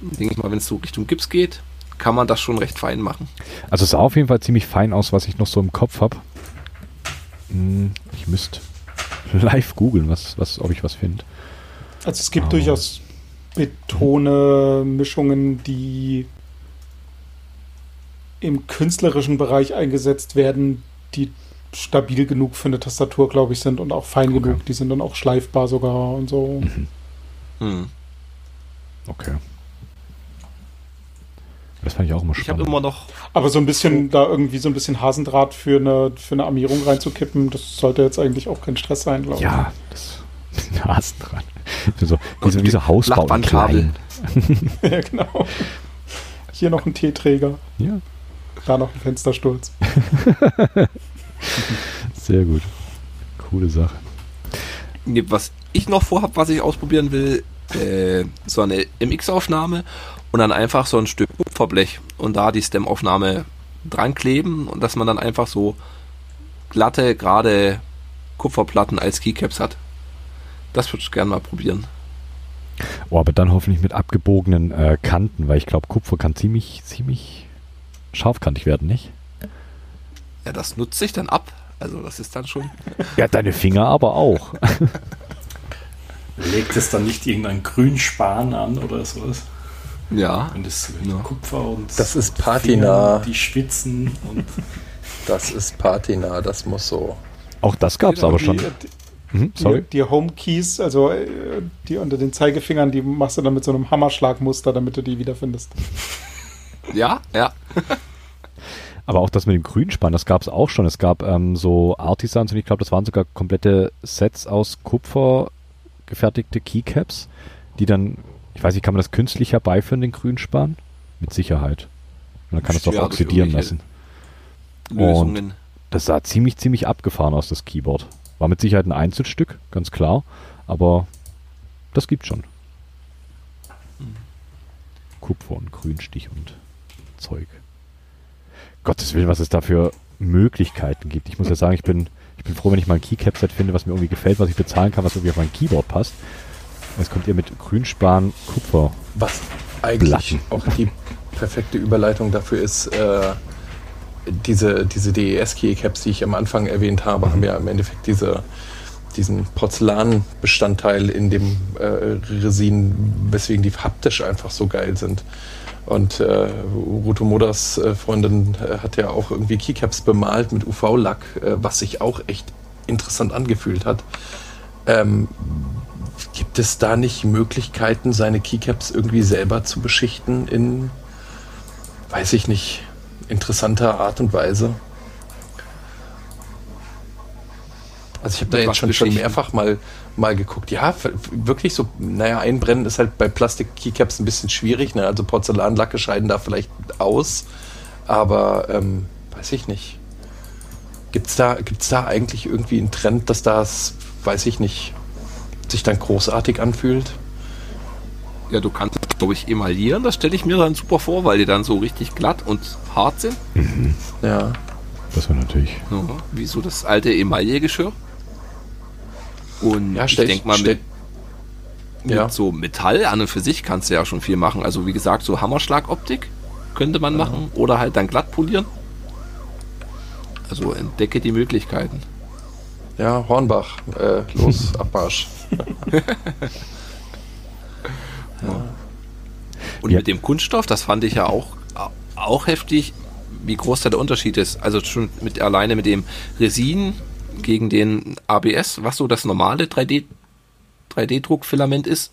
denke ich mal, wenn es so Richtung Gips geht, kann man das schon recht fein machen. Also es sah auf jeden Fall ziemlich fein aus, was ich noch so im Kopf habe. Ich müsste *laughs* live googeln, was, was, ob ich was finde. Also es gibt Oh. durchaus Betone-Mischungen, die, im künstlerischen Bereich eingesetzt werden, die stabil genug für eine Tastatur, glaube ich, sind und auch fein Okay. genug. Die sind dann auch schleifbar sogar und so. Hm. Okay. Das fand ich auch immer Ich habe spannend. immer noch, Aber so ein bisschen, da irgendwie so ein bisschen Hasendraht für eine, für eine Armierung reinzukippen, das sollte jetzt eigentlich auch kein Stress sein, glaube ich. ja, das *laughs* Nasen dran. So, wie so, wie so Hausbau *laughs* ja, genau. Hier noch ein Teeträger, Ja, da noch ein Fenstersturz. *laughs* sehr gut. Coole Sache. Nee, was ich noch vorhab, was ich ausprobieren will, äh, so eine MX-Aufnahme und dann einfach so ein Stück Kupferblech und da die Stem-Aufnahme dran kleben und dass man dann einfach so glatte, gerade Kupferplatten als Keycaps hat. Das würde ich gerne mal probieren. Oh, aber dann hoffentlich mit abgebogenen äh, Kanten, weil ich glaube, Kupfer kann ziemlich, ziemlich scharfkantig werden, nicht? Ja, das nutzt sich dann ab. Also das ist dann schon. Ja, deine Finger aber auch. Legt es dann nicht irgendein Grünspan an oder sowas? Ja. Und das Ja. Kupfer und Das ist Patina. Die schwitzen und *laughs* Das ist Patina, das muss so. Auch das gab es aber schon. die, Mhm, sorry. die, die Home Keys, also äh, die unter den Zeigefingern, die machst du dann mit so einem Hammerschlagmuster, damit du die wiederfindest. Ja, ja. Aber auch das mit dem Grünspan, das gab es auch schon. Es gab ähm, so Artisans und ich glaube, das waren sogar komplette Sets aus Kupfer gefertigte Keycaps, die dann, ich weiß nicht, kann man das künstlich herbeiführen, den Grünspan? Mit Sicherheit. Und dann kann es doch Ja, oxidieren lassen. Lösungen. Das sah ziemlich, ziemlich abgefahren aus, das Keyboard. War mit Sicherheit ein Einzelstück, ganz klar. Aber das gibt's schon. Kupfer und Grünstich und Zeug. Gottes Willen, was es da für Möglichkeiten gibt. Ich muss ja sagen, ich bin, ich bin froh, wenn ich mal ein Keycap-Set finde, was mir irgendwie gefällt, was ich bezahlen kann, was irgendwie auf mein Keyboard passt. Jetzt kommt ihr mit Grünspan Kupfer. Was eigentlich auch die perfekte Überleitung dafür ist, äh, diese, diese DES-Keycaps, die ich am Anfang erwähnt habe, haben ja im Endeffekt diese, diesen Porzellanbestandteil in dem äh, Resin, weswegen die haptisch einfach so geil sind. Und äh, Ruto Modas äh, Freundin äh, hat ja auch irgendwie Keycaps bemalt mit UV-Lack, äh, was sich auch echt interessant angefühlt hat. Ähm, gibt es da nicht Möglichkeiten, seine Keycaps irgendwie selber zu beschichten in, weiß ich nicht, interessanter Art und Weise? Also ich habe da jetzt schon, schon mehrfach mal, mal geguckt. Ja, wirklich so, naja, einbrennen ist halt bei Plastik-Keycaps ein bisschen schwierig. Ne? Also Porzellanlacke scheiden da vielleicht aus. Aber ähm, weiß ich nicht. Gibt es da, gibt's da eigentlich irgendwie einen Trend, dass das, weiß ich nicht, sich dann großartig anfühlt? Ja, du kannst, glaube ich, emaillieren. Das stelle ich mir dann super vor, weil die dann so richtig glatt und hart sind. Ja. Das war natürlich. Ja, wie so das alte Emaille-Geschirr. Und Ja, ich denke mal, mit, mit ja. so Metall an und für sich kannst du ja schon viel machen. Also wie gesagt, so Hammerschlagoptik könnte man machen oder halt dann glatt polieren. Also entdecke die Möglichkeiten. Ja, Hornbach, äh, los, *laughs* Abmarsch. *laughs* Und Ja. mit dem Kunststoff, das fand ich ja auch, auch heftig, wie groß da der Unterschied ist. Also schon mit alleine mit dem Resin gegen den ABS, was so das normale 3D 3D-Druckfilament ist.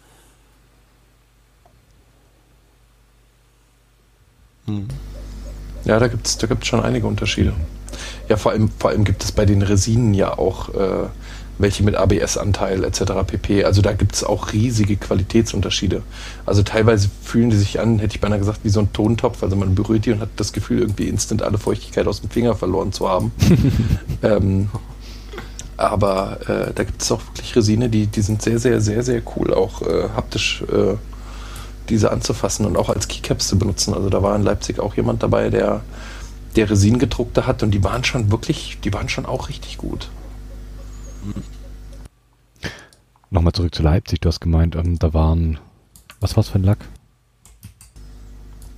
Ja, da gibt es da gibt's schon einige Unterschiede. Ja, vor allem, vor allem gibt es bei den Resinen ja auch äh, welche mit ABS-Anteil etc. pp. Also da gibt es auch riesige Qualitätsunterschiede. Also teilweise fühlen die sich an, hätte ich beinahe gesagt, wie so ein Tontopf. Also man berührt die und hat das Gefühl, irgendwie instant alle Feuchtigkeit aus dem Finger verloren zu haben. *laughs* ähm, aber äh, da gibt es auch wirklich Resine, die, die sind sehr, sehr, sehr, sehr cool, auch äh, haptisch äh, diese anzufassen und auch als Keycaps zu benutzen. Also da war in Leipzig auch jemand dabei, der, der Resin gedruckte hat und die waren schon wirklich, die waren schon auch richtig gut. Nochmal zurück zu Leipzig. Du hast gemeint, ähm, da waren. Was war's für ein Lack?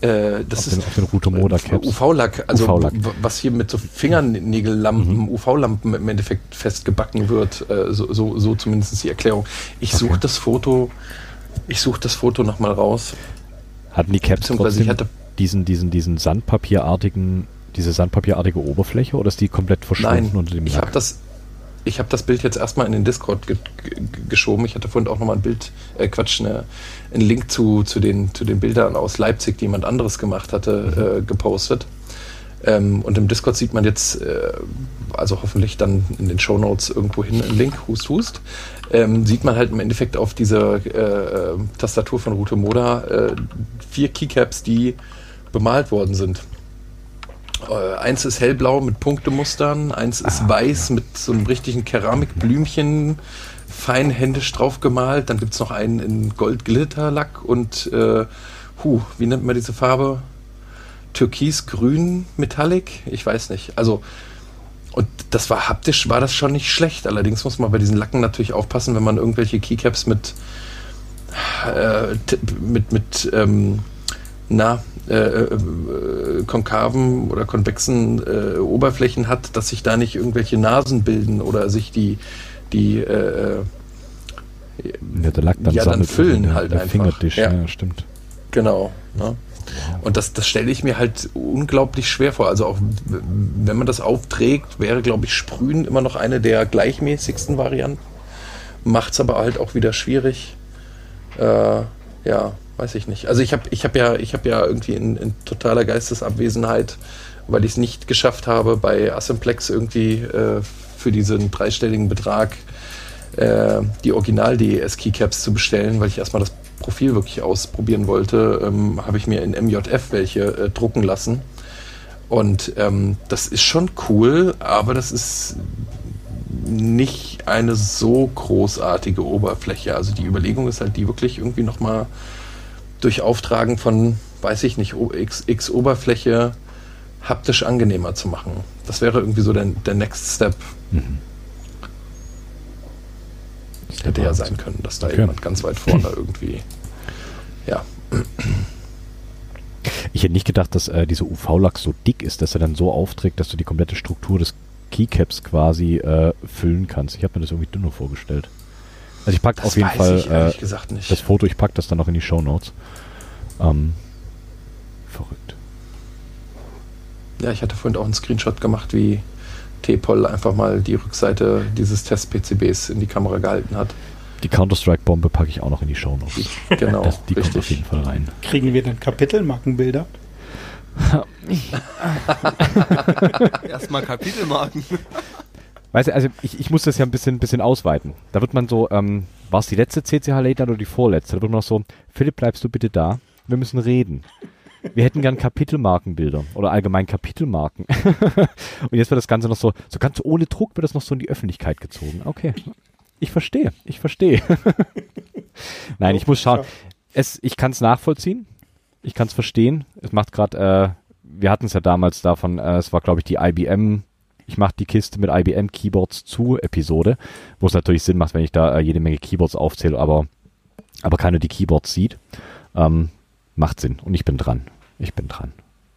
Äh, das auf, ist den, auf den Rutomoda Caps. UV-Lack, also w- was hier mit so Fingernägellampen, Mhm. UV-Lampen im Endeffekt festgebacken wird, äh, so, so, so zumindest die Erklärung. Ich Okay. suche das Foto, ich suche das Foto nochmal raus. Hatten die Caps Beziehungsweise ich trotzdem hatte diesen, diesen, diesen sandpapierartigen, diese sandpapierartige Oberfläche oder ist die komplett verschwunden Nein, unter dem ich Lack? habe das, ich habe das Bild jetzt erstmal in den Discord ge ge geschoben. Ich hatte vorhin auch nochmal ein Bild, äh, Quatsch, ne, einen Link zu, zu, den, zu den Bildern aus Leipzig, die jemand anderes gemacht hatte, äh, gepostet. Ähm, und im Discord sieht man jetzt, äh, also hoffentlich dann in den Show Notes irgendwo hin einen Link, Hust, Hust, ähm, sieht man halt im Endeffekt auf dieser äh, äh, Tastatur von Rute Moda äh, vier Keycaps, die bemalt worden sind. Äh, eins ist hellblau mit Punktemustern, eins ist weiß mit so einem richtigen Keramikblümchen, fein händisch drauf gemalt. Dann gibt es noch einen in Gold-Glitter-Lack und, äh, hu, wie nennt man diese Farbe? Türkis-Grün Metallic? Ich weiß nicht. Also, und das war haptisch, war das schon nicht schlecht. Allerdings muss man bei diesen Lacken natürlich aufpassen, wenn man irgendwelche Keycaps mit, äh, mit, mit, ähm, na, äh, äh, konkaven oder konvexen äh, Oberflächen hat, dass sich da nicht irgendwelche Nasen bilden oder sich die, die äh, Ja, der Lack dann Ja, dann füllen der- halt der einfach. Fingertisch, Ja. ja. stimmt. Genau. Ne? Und das, das stelle ich mir halt unglaublich schwer vor. Also auch wenn man das aufträgt, wäre, glaube ich, Sprühen immer noch eine der gleichmäßigsten Varianten. Macht es aber halt auch wieder schwierig. Äh, ja, weiß ich nicht. Also ich habe ich hab ja, hab ja irgendwie in, in totaler Geistesabwesenheit, weil ich es nicht geschafft habe, bei Assemblex irgendwie äh, für diesen dreistelligen Betrag äh, die Original-DES-Keycaps zu bestellen, weil ich erstmal das Profil wirklich ausprobieren wollte, ähm, habe ich mir in MJF welche äh, drucken lassen. Und ähm, das ist schon cool, aber das ist nicht eine so großartige Oberfläche. Also die Überlegung ist halt, die wirklich irgendwie nochmal durch Auftragen von, weiß ich nicht, O- X, X Oberfläche haptisch angenehmer zu machen. Das wäre irgendwie so der, der Next Step. Das hätte ja sein können, dass da Okay. jemand ganz weit vorne irgendwie. Ja, Ich hätte nicht gedacht, dass äh, dieser UV-Lack so dick ist, dass er dann so aufträgt, dass du die komplette Struktur des Keycaps quasi äh, füllen kannst. Ich habe mir das irgendwie dünner vorgestellt. Also ich packe das auf jeden weiß Fall ich ehrlich äh, gesagt nicht. das Foto, ich packe das dann noch in die Show Notes. Ähm, verrückt. Ja, ich hatte vorhin auch einen Screenshot gemacht, wie T-Pol einfach mal die Rückseite dieses Test-PCBs in die Kamera gehalten hat. Die Counter-Strike-Bombe packe ich auch noch in die Show Notes. Genau, das, die kommt auf jeden richtig. Fall rein. Kriegen wir dann Kapitelmarkenbilder? *laughs* *laughs* Erstmal Kapitelmarken. Weißt du, also ich, ich muss das ja ein bisschen, bisschen ausweiten. Da wird man so, ähm, war es die letzte CCH Late oder die vorletzte? Da wird man noch so, Philipp, bleibst du bitte da? Wir müssen reden. Wir hätten gern Kapitelmarkenbilder oder allgemein Kapitelmarken. *laughs* Und jetzt wird das Ganze noch so, so ganz ohne Druck wird das noch so in die Öffentlichkeit gezogen. Okay. Ich verstehe, ich verstehe. *laughs* Nein, ich muss schauen. Es, ich kann es nachvollziehen. Ich kann es verstehen. Es macht gerade, äh, wir hatten es ja damals davon, äh, es war glaube ich die IBM, ich mache die Kiste mit IBM Keyboards zu Episode, wo es natürlich Sinn macht, wenn ich da äh, jede Menge Keyboards aufzähle, aber, aber keiner die Keyboards sieht. Ähm, macht Sinn und ich bin dran. Ich bin dran.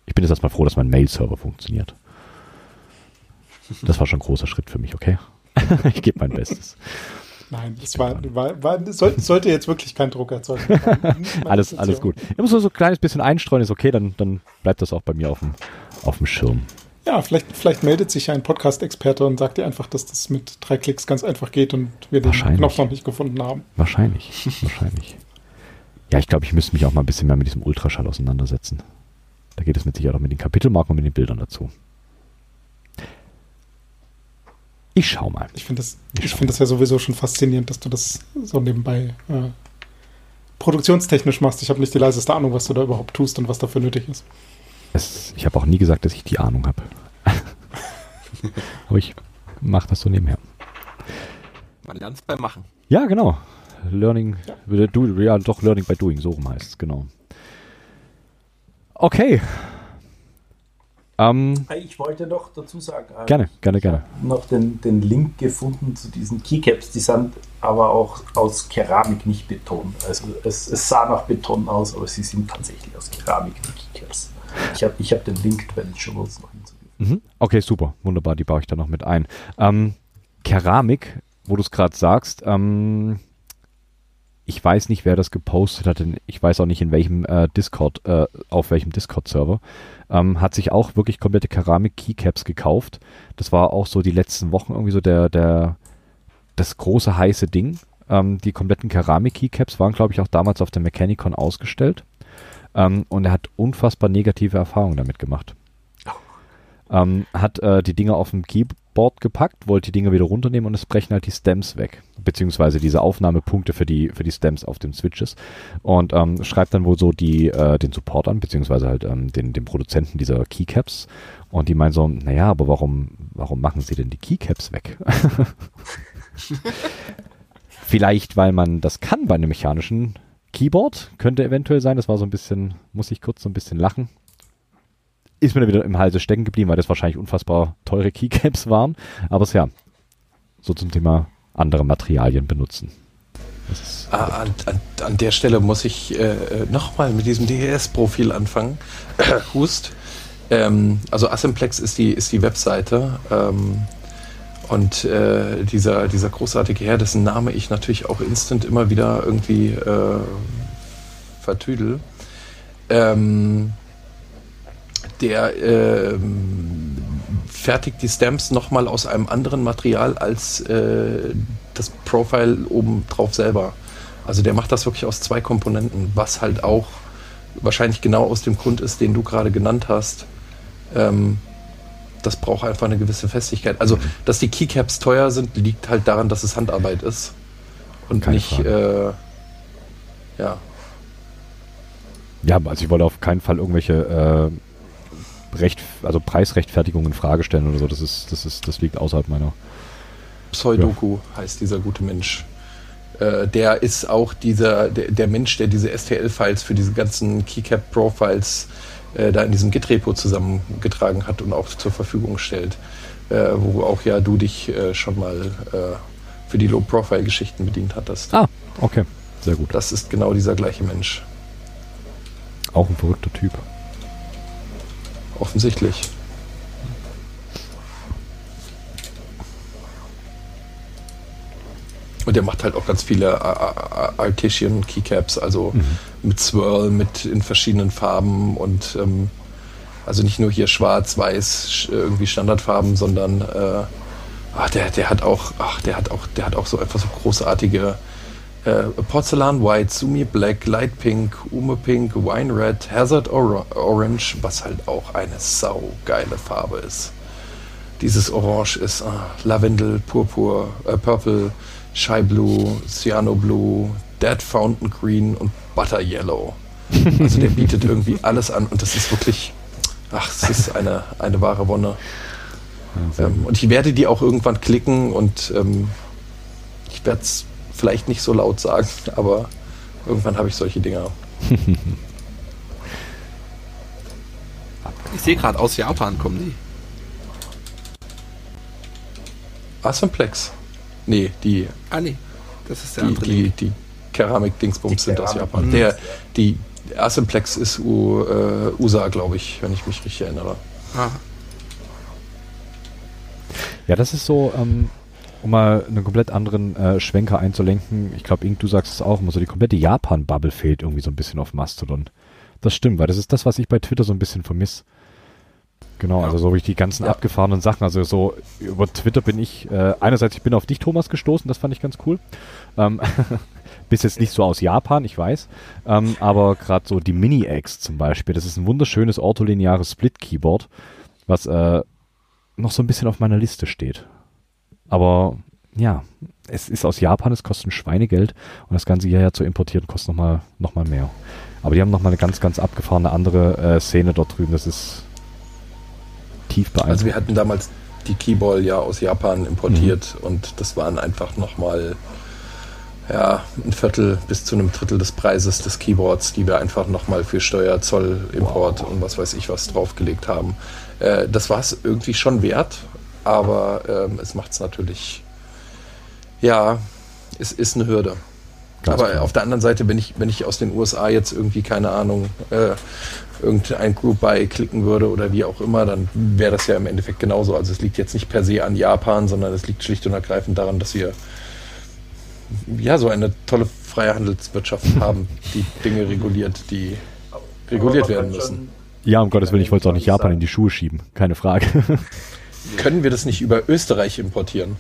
Ich bin jetzt erstmal froh, dass mein Mail-Server funktioniert. Das war schon ein großer Schritt für mich, okay? *laughs* ich gebe mein Bestes. Nein, das war, war, war, soll, sollte jetzt wirklich kein Druck erzeugen. *laughs* Alles, alles gut. Ich muss nur so ein kleines bisschen einstreuen, ist okay, dann, dann bleibt das auch bei mir auf dem, auf dem Schirm. Ja, vielleicht, vielleicht meldet sich ja ein Podcast-Experte und sagt dir einfach, dass das mit drei Klicks ganz einfach geht und wir den. Knopf noch nicht gefunden haben. Wahrscheinlich, *laughs* wahrscheinlich. Ja, ich glaube, ich müsste mich auch mal ein bisschen mehr mit diesem Ultraschall auseinandersetzen. Da geht es mit Sicherheit auch mit den Kapitelmarken und mit den Bildern dazu. Ich schau mal. Ich finde das, Ich ich finde das ja sowieso schon faszinierend, dass du das so nebenbei äh, produktionstechnisch machst. Ich habe nicht die leiseste Ahnung, was du da überhaupt tust und was dafür nötig ist. Es, ich habe auch nie gesagt, dass ich die Ahnung habe. *laughs* Aber ich mache das so nebenher. Man lernt es beim Machen. Ja, genau. Learning, ja. Do, ja, doch Learning by Doing, so rum heißt es, genau. Okay. Ähm, Hey, Ich wollte noch dazu sagen, äh, gerne, gerne, gerne. noch den, den Link gefunden zu diesen Keycaps. Die sind aber auch aus Keramik, nicht Beton. Also es, es sah nach Beton aus, aber sie sind tatsächlich aus Keramik, die Keycaps. Ich habe ich hab den Link bei den Show Notes noch hinzugefügt. Mhm. Okay, super, wunderbar, die baue ich da noch mit ein. Ähm, Keramik, wo du es gerade sagst, ähm, ich weiß nicht, wer das gepostet hat, ich weiß auch nicht in welchem äh, Discord, äh, auf welchem Discord-Server, ähm, hat sich auch wirklich komplette Keramik-Keycaps gekauft. Das war auch so die letzten Wochen irgendwie so der, der, das große heiße Ding. Ähm, die kompletten Keramik-Keycaps waren, glaube ich, auch damals auf der Mechanicon ausgestellt. Ähm, und er hat unfassbar negative Erfahrungen damit gemacht. Ähm, hat äh, die Dinger auf dem Keyboard gepackt, wollte die Dinger wieder runternehmen und es brechen halt die Stems weg. Beziehungsweise diese Aufnahmepunkte für die, für die Stems auf den Switches. Und ähm, schreibt dann wohl so die, äh, den Support an, beziehungsweise halt ähm, den, den Produzenten dieser Keycaps. Und die meinen so, naja, aber warum, warum machen sie denn die Keycaps weg? *laughs* *laughs* Vielleicht, weil man das kann bei einem mechanischen Keyboard. Könnte eventuell sein. Das war so ein bisschen, muss ich kurz so ein bisschen lachen. Ist mir dann wieder im Halse stecken geblieben, weil das wahrscheinlich unfassbar teure Keycaps waren. Aber es ja, so zum Thema andere Materialien benutzen. Ah, an, an, an, der Stelle muss ich äh, nochmal mit diesem DES-Profil anfangen. *clears throat* Hust. Ähm, also Assemblex ist die, ist die Webseite. Ähm, und äh, dieser, dieser großartige Herr, dessen Name ich natürlich auch instant immer wieder irgendwie äh, vertüdel, ähm, der äh, fertigt die Stamps nochmal aus einem anderen Material als äh, das Profile oben drauf selber. Also der macht das wirklich aus zwei Komponenten, was halt auch wahrscheinlich genau aus dem Grund ist, den du gerade genannt hast. Ähm, das braucht einfach eine gewisse Festigkeit. Also, dass die Keycaps teuer sind, liegt halt daran, dass es Handarbeit ist. Und Keine nicht, äh, ja. Ja, also ich wollte auf keinen Fall irgendwelche äh, Recht, also Preisrechtfertigungen in Frage stellen oder so. Das ist, das ist, das liegt außerhalb meiner. Pseudoku ja. heißt dieser gute Mensch. Äh, der ist auch dieser, der, der Mensch, der diese STL-Files für diese ganzen Keycap-Profiles äh, da in diesem Git-Repo zusammengetragen hat und auch zur Verfügung stellt, äh, wo auch ja du dich äh, schon mal äh, für die Low-Profile-Geschichten bedient hattest. Ah, okay, sehr gut. Das ist genau dieser gleiche Mensch. Auch ein verrückter Typ. Offensichtlich. Und der macht halt auch ganz viele äh, äh, Artesian Keycaps, also mhm. Mit Swirl, mit in verschiedenen Farben und ähm, also nicht nur hier schwarz, weiß, irgendwie Standardfarben, sondern äh, ach, der, der hat auch, ach, der hat auch, der hat auch so einfach so großartige äh, Porzellan White, Sumi Black, Light Pink, Ume Pink, Wine Red, Hazard Or Orange, was halt auch eine saugeile Farbe ist. Dieses Orange ist ah, Lavendel, Purpur, äh, Purple, Shy Blue, Cyano Blue, Dead Fountain Green und Butter Yellow. Also der bietet irgendwie *laughs* alles an und das ist wirklich, ach, es ist eine, eine wahre Wonne. Ähm, und ich werde die auch irgendwann klicken und ähm, ich werde es vielleicht nicht so laut sagen, aber irgendwann habe ich solche Dinger. Ich sehe gerade, aus Japan kommen die. Assemblex. Nee, die. Ah, nee. Das ist der die, andere. Die, die Keramik-Dingsbums sind aus Japan. Der, die Asimplex ist U, äh, USA, glaube ich, wenn ich mich richtig erinnere. Ah. Ja, das ist so, ähm, um mal einen komplett anderen äh, Schwenker einzulenken. Ich glaube, Ink, du sagst es auch immer so, die komplette Japan-Bubble fehlt irgendwie so ein bisschen auf Mastodon. Das stimmt, weil das ist das, was ich bei Twitter so ein bisschen vermisse. Genau, ja. also so wie ich die ganzen ja. abgefahrenen Sachen, also so über Twitter bin ich, äh, einerseits ich bin auf dich, Thomas, gestoßen, das fand ich ganz cool. Ähm, *laughs* bist jetzt nicht so aus Japan, ich weiß, ähm, aber gerade so die Mini-X zum Beispiel, das ist ein wunderschönes ortholineares Split-Keyboard, was äh, noch so ein bisschen auf meiner Liste steht. Aber ja, es ist aus Japan, es kostet ein Schweinegeld und das Ganze hierher zu importieren kostet nochmal noch mal mehr. Aber die haben nochmal eine ganz, ganz abgefahrene andere äh, Szene dort drüben, das ist tief beeindruckend. Also wir hatten damals die Keyball ja aus Japan importiert mhm. und das waren einfach nochmal ja, ein Viertel bis zu einem Drittel des Preises des Keyboards, die wir einfach nochmal für Steuer, Zoll, Import wow. und was weiß ich was draufgelegt haben. Äh, das war es irgendwie schon wert, aber ähm, es macht es natürlich, ja, es ist eine Hürde. Ganz aber klar. auf der anderen Seite, wenn ich, wenn ich aus den USA jetzt irgendwie, keine Ahnung, äh, irgendein Group Buy klicken würde oder wie auch immer, dann wäre das ja im Endeffekt genauso. Also es liegt jetzt nicht per se an Japan, sondern es liegt schlicht und ergreifend daran, dass wir ja so eine tolle freie Handelswirtschaft *laughs* haben, die Dinge reguliert, die reguliert werden müssen. Ja, um Gottes Willen, ich wollte auch nicht Japan in die Schuhe schieben. Keine Frage. *laughs* Können wir das nicht über Österreich importieren?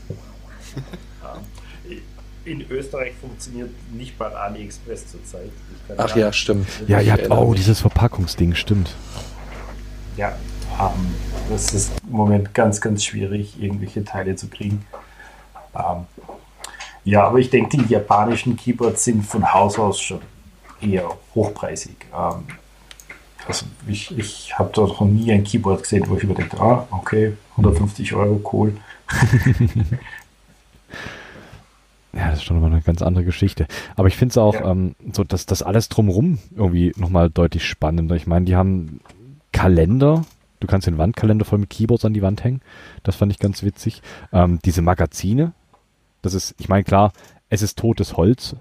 In Österreich funktioniert nicht mal AliExpress zurzeit. Ach ja, stimmt. ja, Ich ihr habt, erinnere oh, dieses Verpackungsding, stimmt. Ja, ähm, das ist im Moment ganz, ganz schwierig, irgendwelche Teile zu kriegen. Ähm, ja, aber ich denke, die japanischen Keyboards sind von Haus aus schon eher hochpreisig. Ähm, also ich, ich habe dort noch nie ein Keyboard gesehen, wo ich mir denke, ah, okay, 150 Euro, cool. *laughs* Ja, das ist schon immer eine ganz andere Geschichte. Aber ich finde es auch, Ja. ähm, so, dass das alles drumrum irgendwie nochmal deutlich spannender. Ich meine, die haben Kalender. Du kannst den Wandkalender voll mit Keyboards an die Wand hängen. Das fand ich ganz witzig. Ähm, diese Magazine. Das ist, ich meine, klar, es ist totes Holz.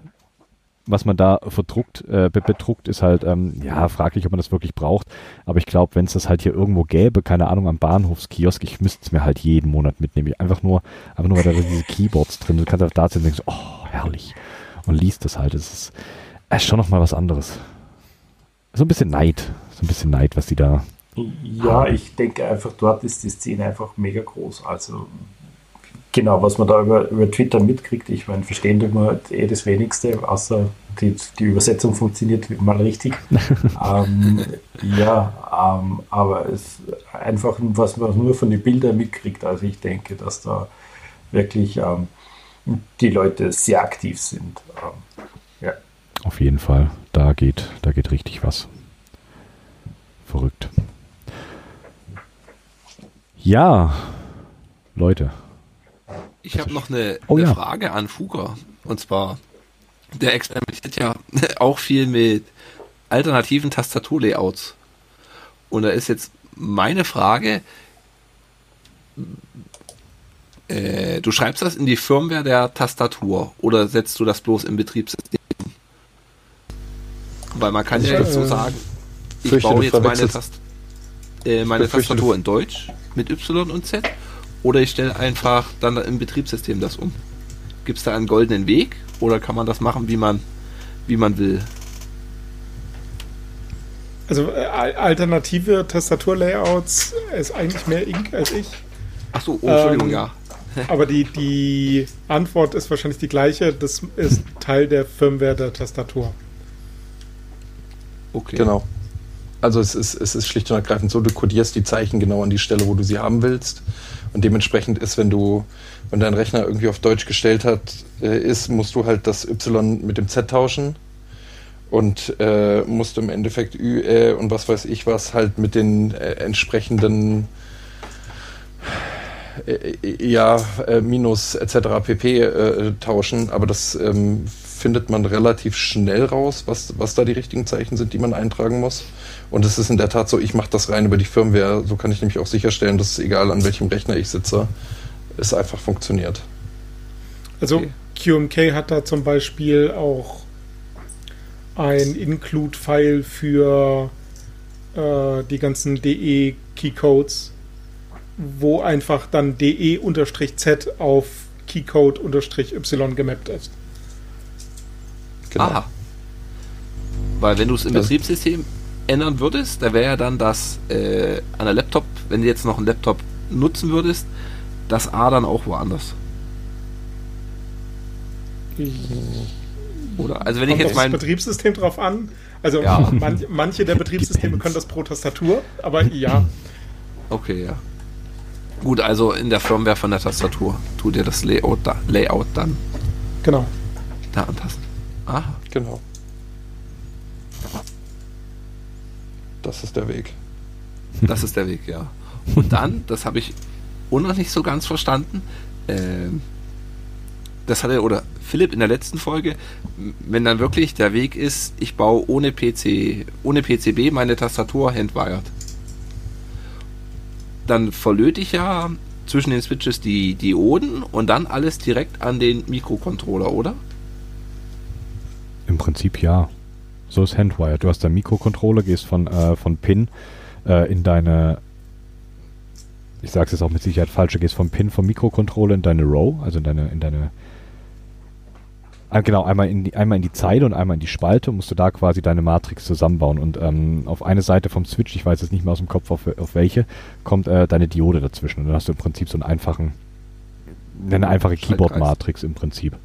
Was man da verdruckt, äh, be- bedruckt, ist halt, ähm, ja, fraglich, ob man das wirklich braucht. Aber ich glaube, wenn es das halt hier irgendwo gäbe, keine Ahnung, am Bahnhofskiosk, ich müsste es mir halt jeden Monat mitnehmen. Einfach nur, einfach nur, weil da diese Keyboards drin sind. Du kannst einfach da sitzen und denkst, oh, herrlich. Und liest das halt. Es ist, ist schon nochmal was anderes. So ein bisschen Neid. So ein bisschen Neid, was die da. Ja, ich denke einfach, dort ist die Szene einfach mega groß. Also genau, was man da über, über Twitter mitkriegt, ich meine, verstehen tut man eh das Wenigste, außer die, die Übersetzung funktioniert mal richtig. *laughs* ähm, ja, ähm, aber es einfach, was man nur von den Bildern mitkriegt, also ich denke, dass da wirklich ähm, die Leute sehr aktiv sind. Ähm, ja. Auf jeden Fall. Da geht, da geht richtig was. Verrückt. Ja, Leute. Ich habe noch eine, Oh eine ja. Frage an Fugger. Und zwar, der experimentiert ja *laughs* auch viel mit alternativen Tastaturlayouts. Und da ist jetzt meine Frage, äh, du schreibst das in die Firmware der Tastatur oder setzt du das bloß im Betriebssystem? Weil man kann ja Ich, jetzt so äh, sagen, ich baue jetzt meine, Tast äh, meine Tastatur in Deutsch mit Y und Z oder ich stelle einfach dann im Betriebssystem das um. Gibt es da einen goldenen Weg oder kann man das machen, wie man, wie man will? Also äh, al- alternative Tastaturlayouts ist eigentlich mehr Ink als ich. Ach so, oh, Entschuldigung, Ähm, ja. *laughs* Aber die, die Antwort ist wahrscheinlich die gleiche. Das ist Teil der Firmware der Tastatur. Okay. Genau. Also es ist, es ist schlicht und ergreifend so, du kodierst die Zeichen genau an die Stelle, wo du sie haben willst. Und dementsprechend ist, wenn du, wenn dein Rechner irgendwie auf Deutsch gestellt hat, äh, ist, musst du halt das Y mit dem Z tauschen. Und äh, musst im Endeffekt Ü, äh, und was weiß ich was halt mit den äh, entsprechenden äh, äh, ja, Minus etc. pp. Tauschen. Aber das ähm, findet man relativ schnell raus, was, was da die richtigen Zeichen sind, die man eintragen muss. Und es ist in der Tat so, ich mache das rein über die Firmware. So kann ich nämlich auch sicherstellen, dass egal an welchem Rechner ich sitze, es einfach funktioniert. Also Okay. QMK hat da zum Beispiel auch ein Include-File für äh, die ganzen DE-Keycodes, wo einfach dann DE-Z auf Keycode-Y gemappt ist. Genau. Aha. Weil wenn du es im Also- Betriebssystem ändern würdest, da wäre ja dann das äh, an der Laptop, wenn du jetzt noch einen Laptop nutzen würdest, das A dann auch woanders. Oder? Also wenn ich Kommt jetzt aufs mein Betriebssystem drauf an. Also Ja. man, manche der Betriebssysteme Depends. können das pro Tastatur, aber ja. Okay, ja. Gut, also in der Firmware von der Tastatur tut ihr das Layout, da, Layout dann Genau. da anpassen. Aha. Genau. Das ist der Weg. Das ist der Weg, ja. Und dann, das habe ich auch noch nicht so ganz verstanden, ähm, das hatte, oder Philipp in der letzten Folge, wenn dann wirklich der Weg ist, ich baue ohne PC, ohne PCB meine Tastatur handwired, dann verlöte ich ja zwischen den Switches die Dioden und dann alles direkt an den Mikrocontroller, oder? Im Prinzip ja. So ist Handwire. Du hast deinen Mikrocontroller, gehst von, äh, von Pin äh, in deine, ich sag's jetzt auch mit Sicherheit falsch, du gehst vom Pin vom Mikrocontroller in deine Row, also in deine, in deine Ah, genau, einmal in, die, einmal in die Zeile und einmal in die Spalte musst du da quasi deine Matrix zusammenbauen. Und ähm, auf eine Seite vom Switch, ich weiß jetzt nicht mehr aus dem Kopf auf, auf welche, kommt äh, deine Diode dazwischen. Und dann hast du im Prinzip so einen einfachen, eine einfache Keyboard-Matrix im Prinzip.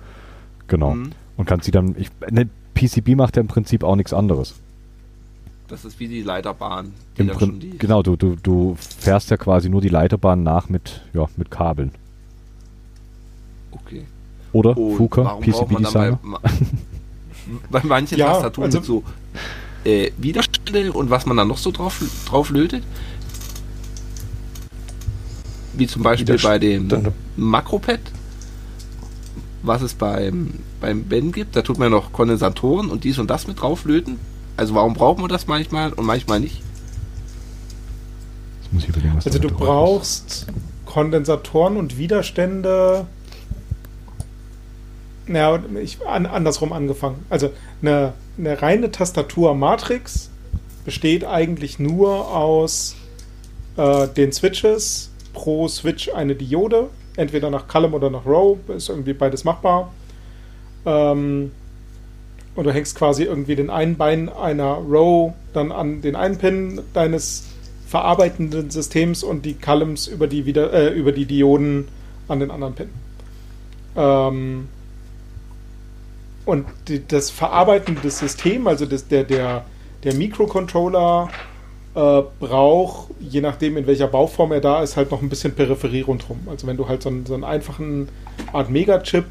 Genau. Mhm. Und kannst sie dann, ich, ne, PCB macht ja im Prinzip auch nichts anderes. Das ist wie die Leiterbahn, die Prin schon die. genau, du, du, du fährst ja quasi nur die Leiterbahn nach mit, ja, mit Kabeln. Okay. Oder? Und Fuka, PCB-Designer? Bei, *laughs* bei manchen Ja, Tastaturen also- mit so äh, Widerstände und was man dann noch so drauf, drauf lötet. Wie zum Beispiel bei dem. Makropad, was es beim, beim Ben gibt. Da tut man noch Kondensatoren und dies und das mit drauflöten. Also warum braucht man das manchmal und manchmal nicht? Jetzt muss ich überlegen, was Also du drauf ist. brauchst Kondensatoren und Widerstände. Naja, ich, an, andersrum angefangen. Also eine, eine reine Tastatur-Matrix besteht eigentlich nur aus äh, den Switches, pro Switch eine Diode, entweder nach Column oder nach Row, ist irgendwie beides machbar. Ähm, und du hängst quasi irgendwie den einen Bein einer Row dann an den einen Pin deines verarbeitenden Systems und die Columns über die, wieder, äh, über die Dioden an den anderen Pin. Ähm, und die, das verarbeitende System, also das, der, der, der Mikrocontroller, äh, braucht, je nachdem in welcher Bauform er da ist, halt noch ein bisschen Peripherie rundherum. Also wenn du halt so einen, so einen einfachen Art Megachip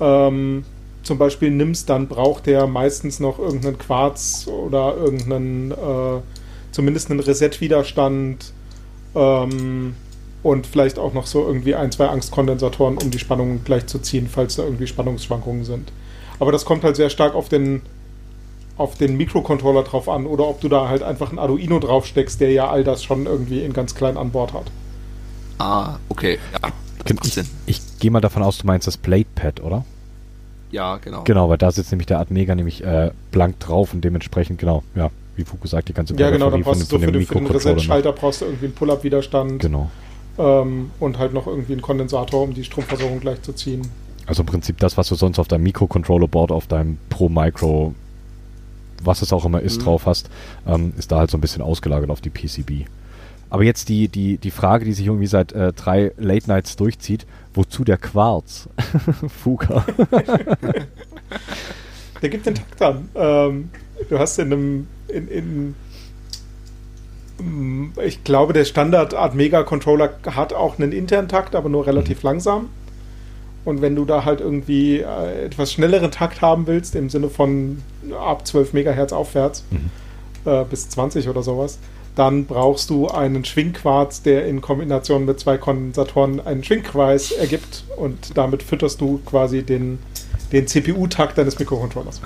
ähm, zum Beispiel nimmst, dann braucht der meistens noch irgendeinen Quarz oder irgendeinen, äh, zumindest einen Reset-Widerstand ähm, und vielleicht auch noch so irgendwie ein, zwei Angstkondensatoren, um die Spannung gleich zu ziehen, falls da irgendwie Spannungsschwankungen sind. Aber das kommt halt sehr stark auf den, auf den Mikrocontroller drauf an oder ob du da halt einfach ein Arduino draufsteckst, der ja all das schon irgendwie in ganz klein an Bord hat. Ah, okay. Ja, das macht Ich, Sinn. ich gehe mal davon aus, du meinst das Platepad, oder? Ja, genau. Genau, weil da sitzt nämlich der Atmega nämlich äh, blank drauf und dementsprechend, genau, ja, wie Fuku sagt, die ganze Ja, genau, dann brauchst du so für den, für den. Reset-Schalter brauchst du irgendwie einen Pull-Up-Widerstand Genau. ähm, und halt noch irgendwie einen Kondensator, um die Stromversorgung gleich zu ziehen. Also im Prinzip das, was du sonst auf deinem Mikrocontroller-Board, auf deinem Pro Micro, was es auch immer ist, Mhm. drauf hast, ähm, ist da halt so ein bisschen ausgelagert auf die PCB. Aber jetzt die, die, die Frage, die sich irgendwie seit äh, drei Late Nights durchzieht, wozu der Quarz? *laughs* Fuka. *laughs* Der gibt den Takt an. Ähm, du hast in einem, in, in mm, ich glaube, der Standard Art Mega Controller hat auch einen internen Takt, aber nur relativ langsam. Und wenn du da halt irgendwie äh, etwas schnelleren Takt haben willst, im Sinne von ab 12 Megahertz aufwärts, Mhm. äh, bis 20 oder sowas, dann brauchst du einen Schwingquarz, der in Kombination mit zwei Kondensatoren einen Schwingkreis ergibt und damit fütterst du quasi den, den CPU-Takt deines Mikrocontrollers.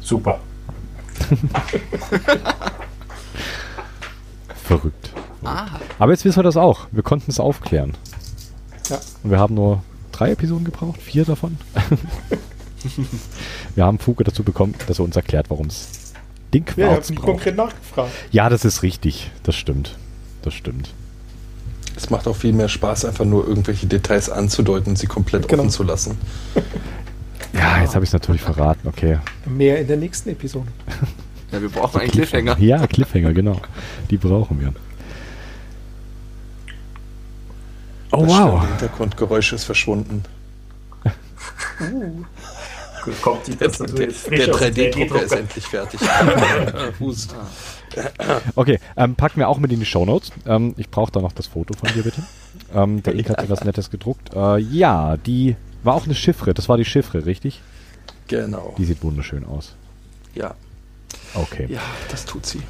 Super. *laughs* Verrückt. Ah, Aber jetzt wissen wir das auch. Wir konnten es aufklären. Ja. Und wir haben nur drei Episoden gebraucht, vier davon. *laughs* wir haben Fuke dazu bekommen, dass er uns erklärt, warum es den Ja, ich Quarz habe braucht. konkret nachgefragt. Ja, das ist richtig. Das stimmt. Das stimmt. Es macht auch viel mehr Spaß, einfach nur irgendwelche Details anzudeuten und sie komplett Genau. offen zu lassen. *laughs* Ja, jetzt habe ich es natürlich verraten. Okay. Mehr in der nächsten Episode. *laughs* ja, wir brauchen einen Cliffhanger. Ja, Cliffhanger, genau. Die brauchen wir. Oh, das wow. Hintergrundgeräusch ist verschwunden. *laughs* Gut, kommt die Der, der, der aus dem 3D-Drucker ist 3D-Drucker. endlich fertig. *laughs* Hust. Okay, ähm, packen wir auch mit in die Shownotes. Ähm, ich brauche da noch das Foto von dir, bitte. Ähm, der Ink hat etwas *laughs* Nettes gedruckt. Äh, ja, die war auch eine Chiffre. Das war die Chiffre, richtig? Genau. Die sieht wunderschön aus. Ja. Okay. ja, das tut sie.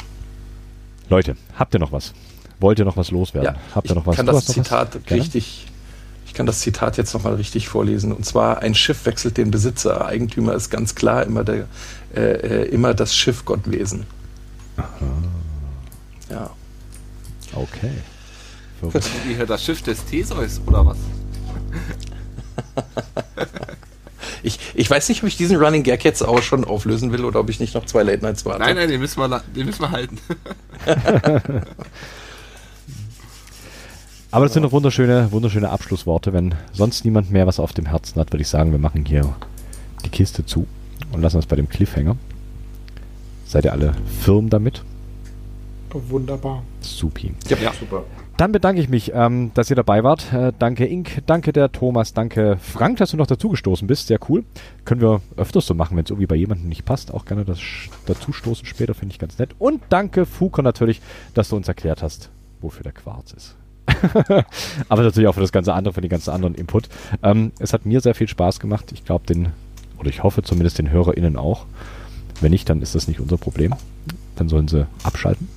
Leute, habt ihr noch was? Wollt ihr noch was loswerden? Ja, Habt ihr ich noch was? kann Du das? Zitat richtig. Ich kann das Zitat jetzt nochmal richtig vorlesen. Und zwar: Ein Schiff wechselt den Besitzer. Eigentümer ist ganz klar immer, der, äh, äh, immer das Schiff Gottwesen. Ja. Okay. Hier das Schiff des Theseus oder was? *laughs* Ich, ich weiß nicht, ob ich diesen Running Gag jetzt auch schon auflösen will oder ob ich nicht noch zwei Late Nights warte. Nein, nein, den müssen wir, den müssen wir halten. *laughs* *laughs* Aber das sind noch wunderschöne, wunderschöne Abschlussworte. Wenn sonst niemand mehr was auf dem Herzen hat, würde ich sagen, wir machen hier die Kiste zu und lassen uns bei dem Cliffhanger. Seid ihr alle firm damit? Wunderbar. Supi. Ja, Ja. super. Dann bedanke ich mich, ähm, dass ihr dabei wart. Äh, danke Ink, danke der Thomas, danke Frank, dass du noch dazugestoßen bist. Sehr cool. Können wir öfters so machen, wenn es irgendwie bei jemandem nicht passt. Auch gerne das dazustoßen später, finde ich ganz nett. Und danke Fuko natürlich, dass du uns erklärt hast, wofür der Quarz ist. *laughs* Aber natürlich auch für das ganze andere, für den ganzen anderen Input. Ähm, es hat mir sehr viel Spaß gemacht. Ich glaube, den, oder ich hoffe zumindest den HörerInnen auch. Wenn nicht, dann ist das nicht unser Problem. Dann sollen sie abschalten.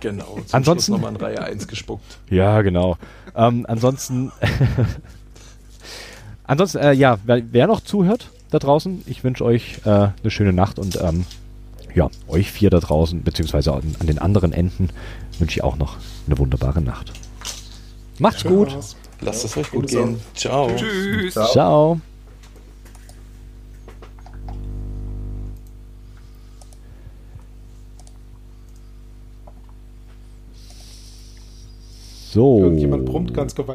Genau. Ansonsten- nochmal in Reihe 1 gespuckt. Ja, genau. Ähm, ansonsten, *laughs* ansonsten, äh, ja, wer, wer noch zuhört da draußen, ich wünsche euch äh, eine schöne Nacht und ähm, ja, euch vier da draußen, beziehungsweise an, an den anderen Enden, wünsche ich auch noch eine wunderbare Nacht. Macht's gut. War's. Lasst es euch gut gehen. Ciao. Tschüss. Ciao. So. Irgendjemand brummt ganz gewaltig.